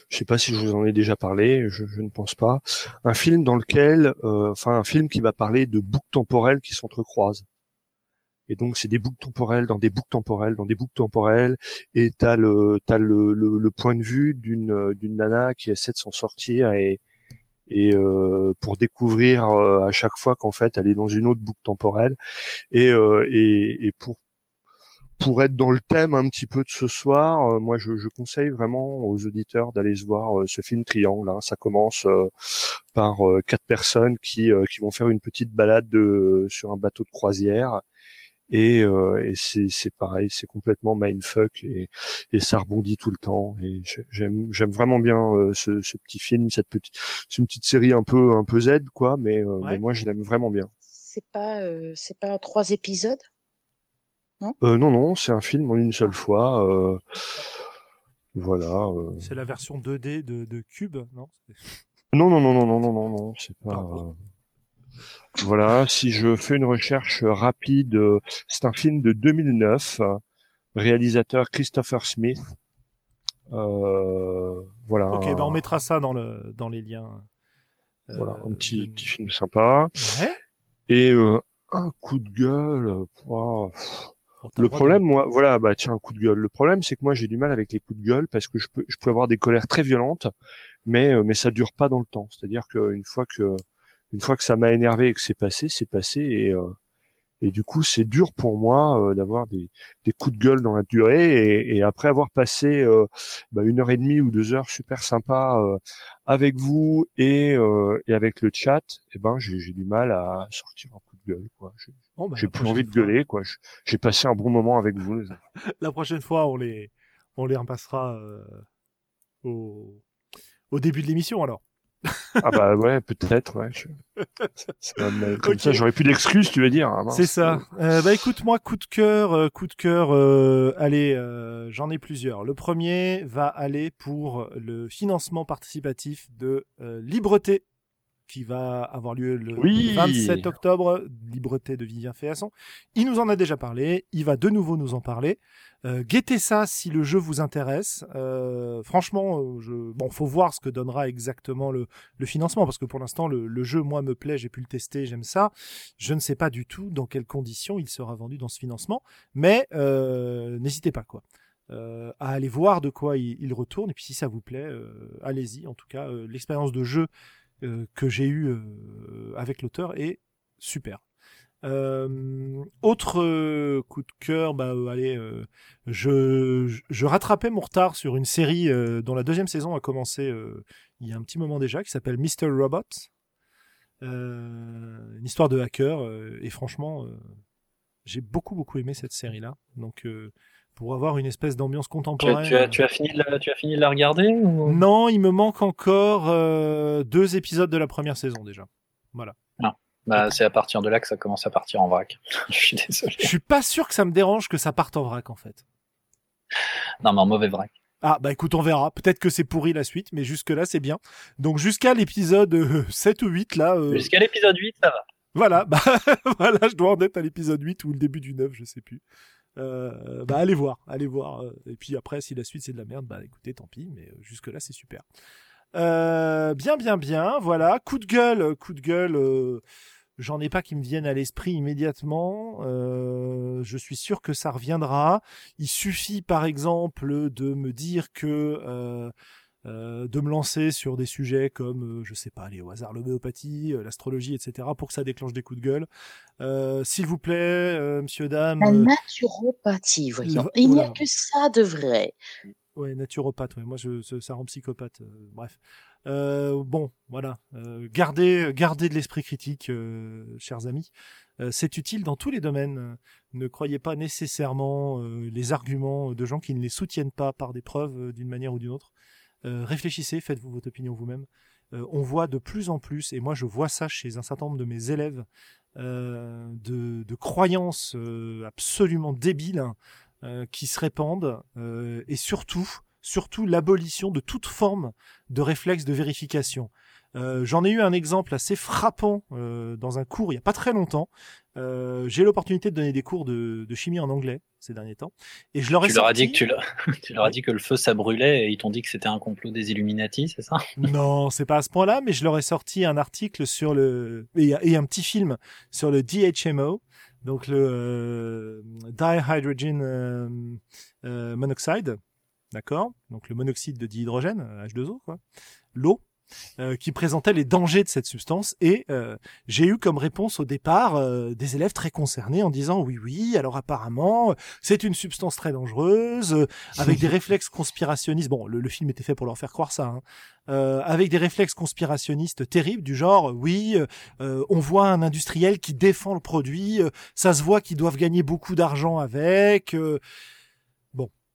B: Je sais pas si je vous en ai déjà parlé, je, je ne pense pas. Un film dans lequel, enfin un film qui va parler de boucles temporelles qui s'entrecroisent. Et donc c'est des boucles temporelles dans des boucles temporelles dans des boucles temporelles. Et t'as le t'as le, le, le point de vue d'une d'une nana qui essaie de s'en sortir et et euh, pour découvrir euh, à chaque fois qu'en fait elle est dans une autre boucle temporelle et euh, et, et pour pour être dans le thème un petit peu de ce soir, euh, moi je, je, conseille vraiment aux auditeurs d'aller se voir euh, ce film Triangle. Hein. Ça commence par quatre personnes qui, qui vont faire une petite balade de, sur un bateau de croisière et, euh, et c'est pareil, c'est complètement mindfuck et, et ça rebondit tout le temps. Et j'aime j'aime vraiment bien euh, ce, ce, petit film, cette petite c'est une petite série un peu un peu Z quoi, mais, euh, mais moi je l'aime vraiment bien.
C: C'est pas euh, c'est pas trois épisodes?
B: Non? Non non, c'est un film en une seule fois. voilà.
A: C'est la version 2D de, de Cube, non?
B: Non non non non non non non non, c'est pas. Voilà, si je fais une recherche rapide, c'est un film de 2009, réalisateur Christopher Smith. Euh, voilà.
A: Ok, ben on mettra ça dans le dans les liens.
B: Euh, voilà, un petit, petit film sympa. Ouais. Et euh, un coup de gueule. le problème, moi, voilà, bah tiens, un coup de gueule. Le problème, c'est que moi, j'ai du mal avec les coups de gueule parce que je peux, je peux avoir des colères très violentes, mais mais ça dure pas dans le temps. C'est-à-dire qu'une fois que une fois que ça m'a énervé et que c'est passé, c'est passé et et du coup, c'est dur pour moi euh, d'avoir des, des, coups de gueule dans la durée. Et, et après avoir passé euh, bah, une heure et demie ou deux heures super sympa euh, avec vous et, et avec le chat, eh ben j'ai du mal à sortir un coup de gueule. Quoi. J'ai bah, plus envie de gueuler. quoi. J'ai passé un bon moment avec vous.
A: la prochaine fois, on les on les repassera au, au début de l'émission alors
B: ah bah ouais, peut-être, ouais. Comme ça, j'aurais plus d'excuses, tu veux dire. Hein,
A: c'est ça. Euh, bah écoute, moi, coup de cœur, euh, coup de cœur. Euh, allez, euh, j'en ai plusieurs. Le premier va aller pour le financement participatif de Libreté qui va avoir lieu le 27 octobre, Libreté de Vivien Féasson. Il nous en a déjà parlé, il va de nouveau nous en parler. Euh, guettez ça si le jeu vous intéresse. Euh, franchement, euh, je... bon, faut voir ce que donnera exactement le, le financement, parce que pour l'instant, le, le, jeu, moi, me plaît, j'ai pu le tester, j'aime ça. Je ne sais pas du tout dans quelles conditions il sera vendu dans ce financement, mais euh, n'hésitez pas, quoi. Euh, à aller voir de quoi il, il, retourne, et puis si ça vous plaît, allez-y. En tout cas, l'expérience de jeu que j'ai eu euh, avec l'auteur est super. Euh, autre coup de cœur, bah allez, je, je rattrapais mon retard sur une série dont la deuxième saison a commencé il y a un petit moment déjà, qui s'appelle Mr. Robot, une histoire de hacker, et franchement, j'ai beaucoup beaucoup aimé cette série-là. Donc pour avoir une espèce d'ambiance contemporaine.
D: Tu as, tu as, fini, de la, tu as fini de la regarder
A: Non, il me manque encore euh, deux épisodes de la première saison déjà. Voilà.
D: Ah. Bah, c'est à partir de là que ça commence à partir en vrac. <laughs> je suis désolé.
A: Je suis pas sûr que ça me dérange que ça parte en vrac en fait.
D: Non, mais en mauvais vrac.
A: Ah bah écoute, on verra. Peut-être que c'est pourri la suite, mais jusque là c'est bien. Donc jusqu'à l'épisode 7 euh, ou 8 là. Euh...
D: Jusqu'à l'épisode 8, ça va.
A: Voilà, <laughs> bah voilà, je dois en être à l'épisode 8 ou le début du 9, je sais plus. Euh, bah allez voir, allez voir. Euh, et puis après, si la suite c'est de la merde, bah écoutez, tant pis. Mais euh, jusque là, c'est super. Euh, bien, bien, bien. Voilà, coup de gueule, coup de gueule. J'en ai pas qui me viennent à l'esprit immédiatement. je suis sûr que ça reviendra. Il suffit, par exemple, de me dire que euh, de me lancer sur des sujets comme, euh, je sais pas, aller au hasard, l'homéopathie, euh, l'astrologie, etc., pour que ça déclenche des coups de gueule. S'il vous plaît, monsieur, dame.
C: La naturopathie, voyons. Il n'y a que ça de vrai.
A: Ouais, naturopathe, ouais. moi je, ça rend psychopathe. bref. bon, voilà. gardez, gardez de l'esprit critique, chers amis. c'est utile dans tous les domaines. Ne croyez pas nécessairement les arguments de gens qui ne les soutiennent pas par des preuves d'une manière ou d'une autre. Euh, réfléchissez, faites-vous votre opinion vous-même. Euh, on voit de plus en plus, et moi je vois ça chez un certain nombre de mes élèves, euh, de, de, croyances absolument débiles qui se répandent, et surtout, surtout l'abolition de toute forme de réflexe de vérification. Euh, j'en ai eu un exemple assez frappant euh, dans un cours il y a pas très longtemps. Euh, j'ai l'opportunité de donner des cours de, de, chimie en anglais ces derniers temps, et je leur ai
D: tu leur as dit que tu, <laughs> tu, leur as dit que le feu ça brûlait et ils t'ont dit que c'était un complot des Illuminati, c'est ça?
A: Non, c'est pas à ce point-là, mais je leur ai sorti un article sur le et, et un petit film sur le DHMO, donc le euh, dihydrogen monoxide, d'accord? Donc le monoxyde de dihydrogène, H2O quoi, l'eau. Euh, qui présentait les dangers de cette substance et euh, j'ai eu comme réponse au départ euh, des élèves très concernés en disant oui oui alors apparemment c'est une substance très dangereuse avec des <laughs> réflexes conspirationnistes bon le, film était fait pour leur faire croire ça hein. avec des réflexes conspirationnistes terribles du genre oui on voit un industriel qui défend le produit ça se voit qu'ils doivent gagner beaucoup d'argent avec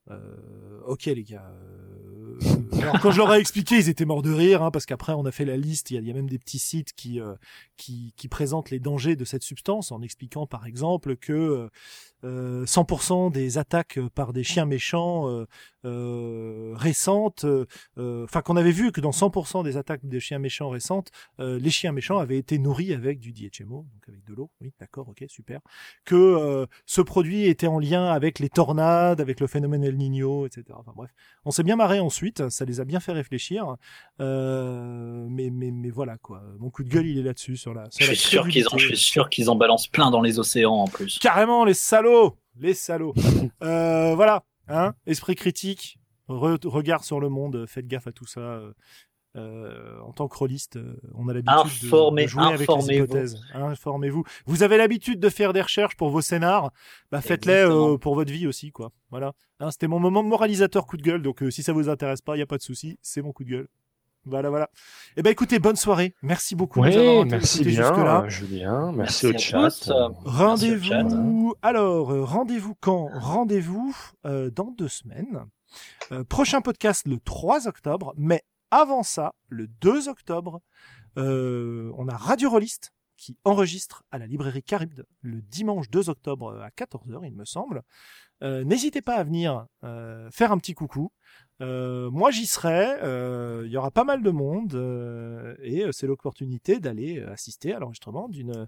A: bon ok les gars alors quand je leur ai expliqué, ils étaient morts de rire, hein, parce qu'après on a fait la liste. Il y, a, même des petits sites qui, euh, qui, qui présentent les dangers de cette substance, en expliquant par exemple que euh, 100% des attaques par des chiens méchants euh, euh récentes, euh, enfin qu'on avait vu que dans 100% des attaques des chiens méchants récentes, les chiens méchants avaient été nourris avec du DHMO, donc avec de l'eau. Oui, d'accord, ok, super. Que ce produit était en lien avec les tornades, avec le phénomène El Niño, etc. Enfin bref, on s'est bien marré ensuite, ça les a bien fait réfléchir. mais, mais, mais voilà quoi. Mon coup de gueule, il est là-dessus sur la.
D: je, suis sûr qu'ils en, je suis sûr qu'ils en balancent plein dans les océans en plus.
A: Carrément, les salauds, les salauds. <laughs> euh, voilà, hein, esprit critique, regard sur le monde, faites gaffe à tout ça. Euh, en tant que rôliste, euh, on a l'habitude de, de, jouer avec les hypothèses. Informez-vous. Vous avez l'habitude de faire des recherches pour vos scénars, bah faites-les euh, pour votre vie aussi, quoi. Voilà. Hein, C'était mon moment moralisateur coup de gueule, donc si ça vous intéresse pas, il y a pas de souci, c'est mon coup de gueule. Voilà, voilà. Eh ben, écoutez, bonne soirée. Merci beaucoup.
B: Oui, merci bien, Julien. Merci, au chat.
A: Rendez-vous. Alors, rendez-vous quand? Rendez-vous dans deux semaines. prochain podcast le 3 octobre, mais avant ça, le 2 octobre, euh, on a Radio Rolliste qui enregistre à la librairie Caribde le dimanche 2 octobre à 14h, il me semble. Euh, n'hésitez pas à venir euh, faire un petit coucou. moi, j'y serai. Il y aura pas mal de monde et c'est l'opportunité d'aller assister à l'enregistrement d'une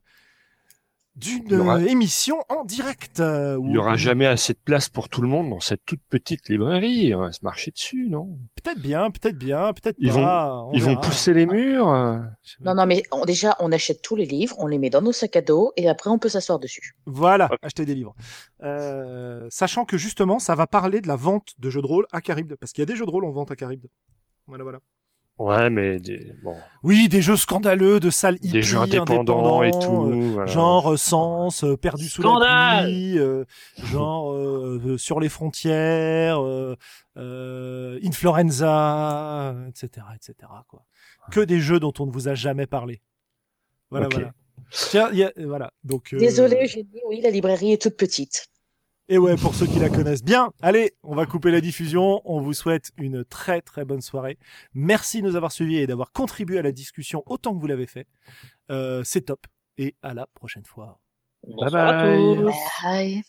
A: d'une émission en direct.
B: Euh, il n'y aura jamais assez de place pour tout le monde dans cette toute petite librairie. On va se marcher dessus, non?
A: Peut-être bien, peut-être bien, peut-être
B: ils Vont, ils vont pousser les murs.
C: Non, non, mais déjà, on achète tous les livres, on les met dans nos sacs à dos et après, on peut s'asseoir dessus.
A: Voilà, acheter des livres. Euh, sachant que justement, ça va parler de la vente de jeux de rôle à Caribde, parce qu'il y a des jeux de rôle en vente à Caribde. Voilà, voilà.
B: Ouais, mais des, bon.
A: Oui, des jeux scandaleux de salles
B: des jeux indépendants, et tout,
A: euh, genre euh, Sens, euh, perdu sous la pluie, genre sur les frontières, Influenza, etc., etc. Quoi. Que des jeux dont on ne vous a jamais parlé. Voilà, voilà. Tiens, y a, voilà. Donc.
C: Désolé, j'ai dit oui, la librairie est toute petite.
A: Et ouais, pour ceux qui la connaissent bien, allez, on va couper la diffusion. On vous souhaite une très très bonne soirée. Merci de nous avoir suivis et d'avoir contribué à la discussion autant que vous l'avez fait. Euh, c'est top. Et à la prochaine fois.
B: bye bye.
C: bye.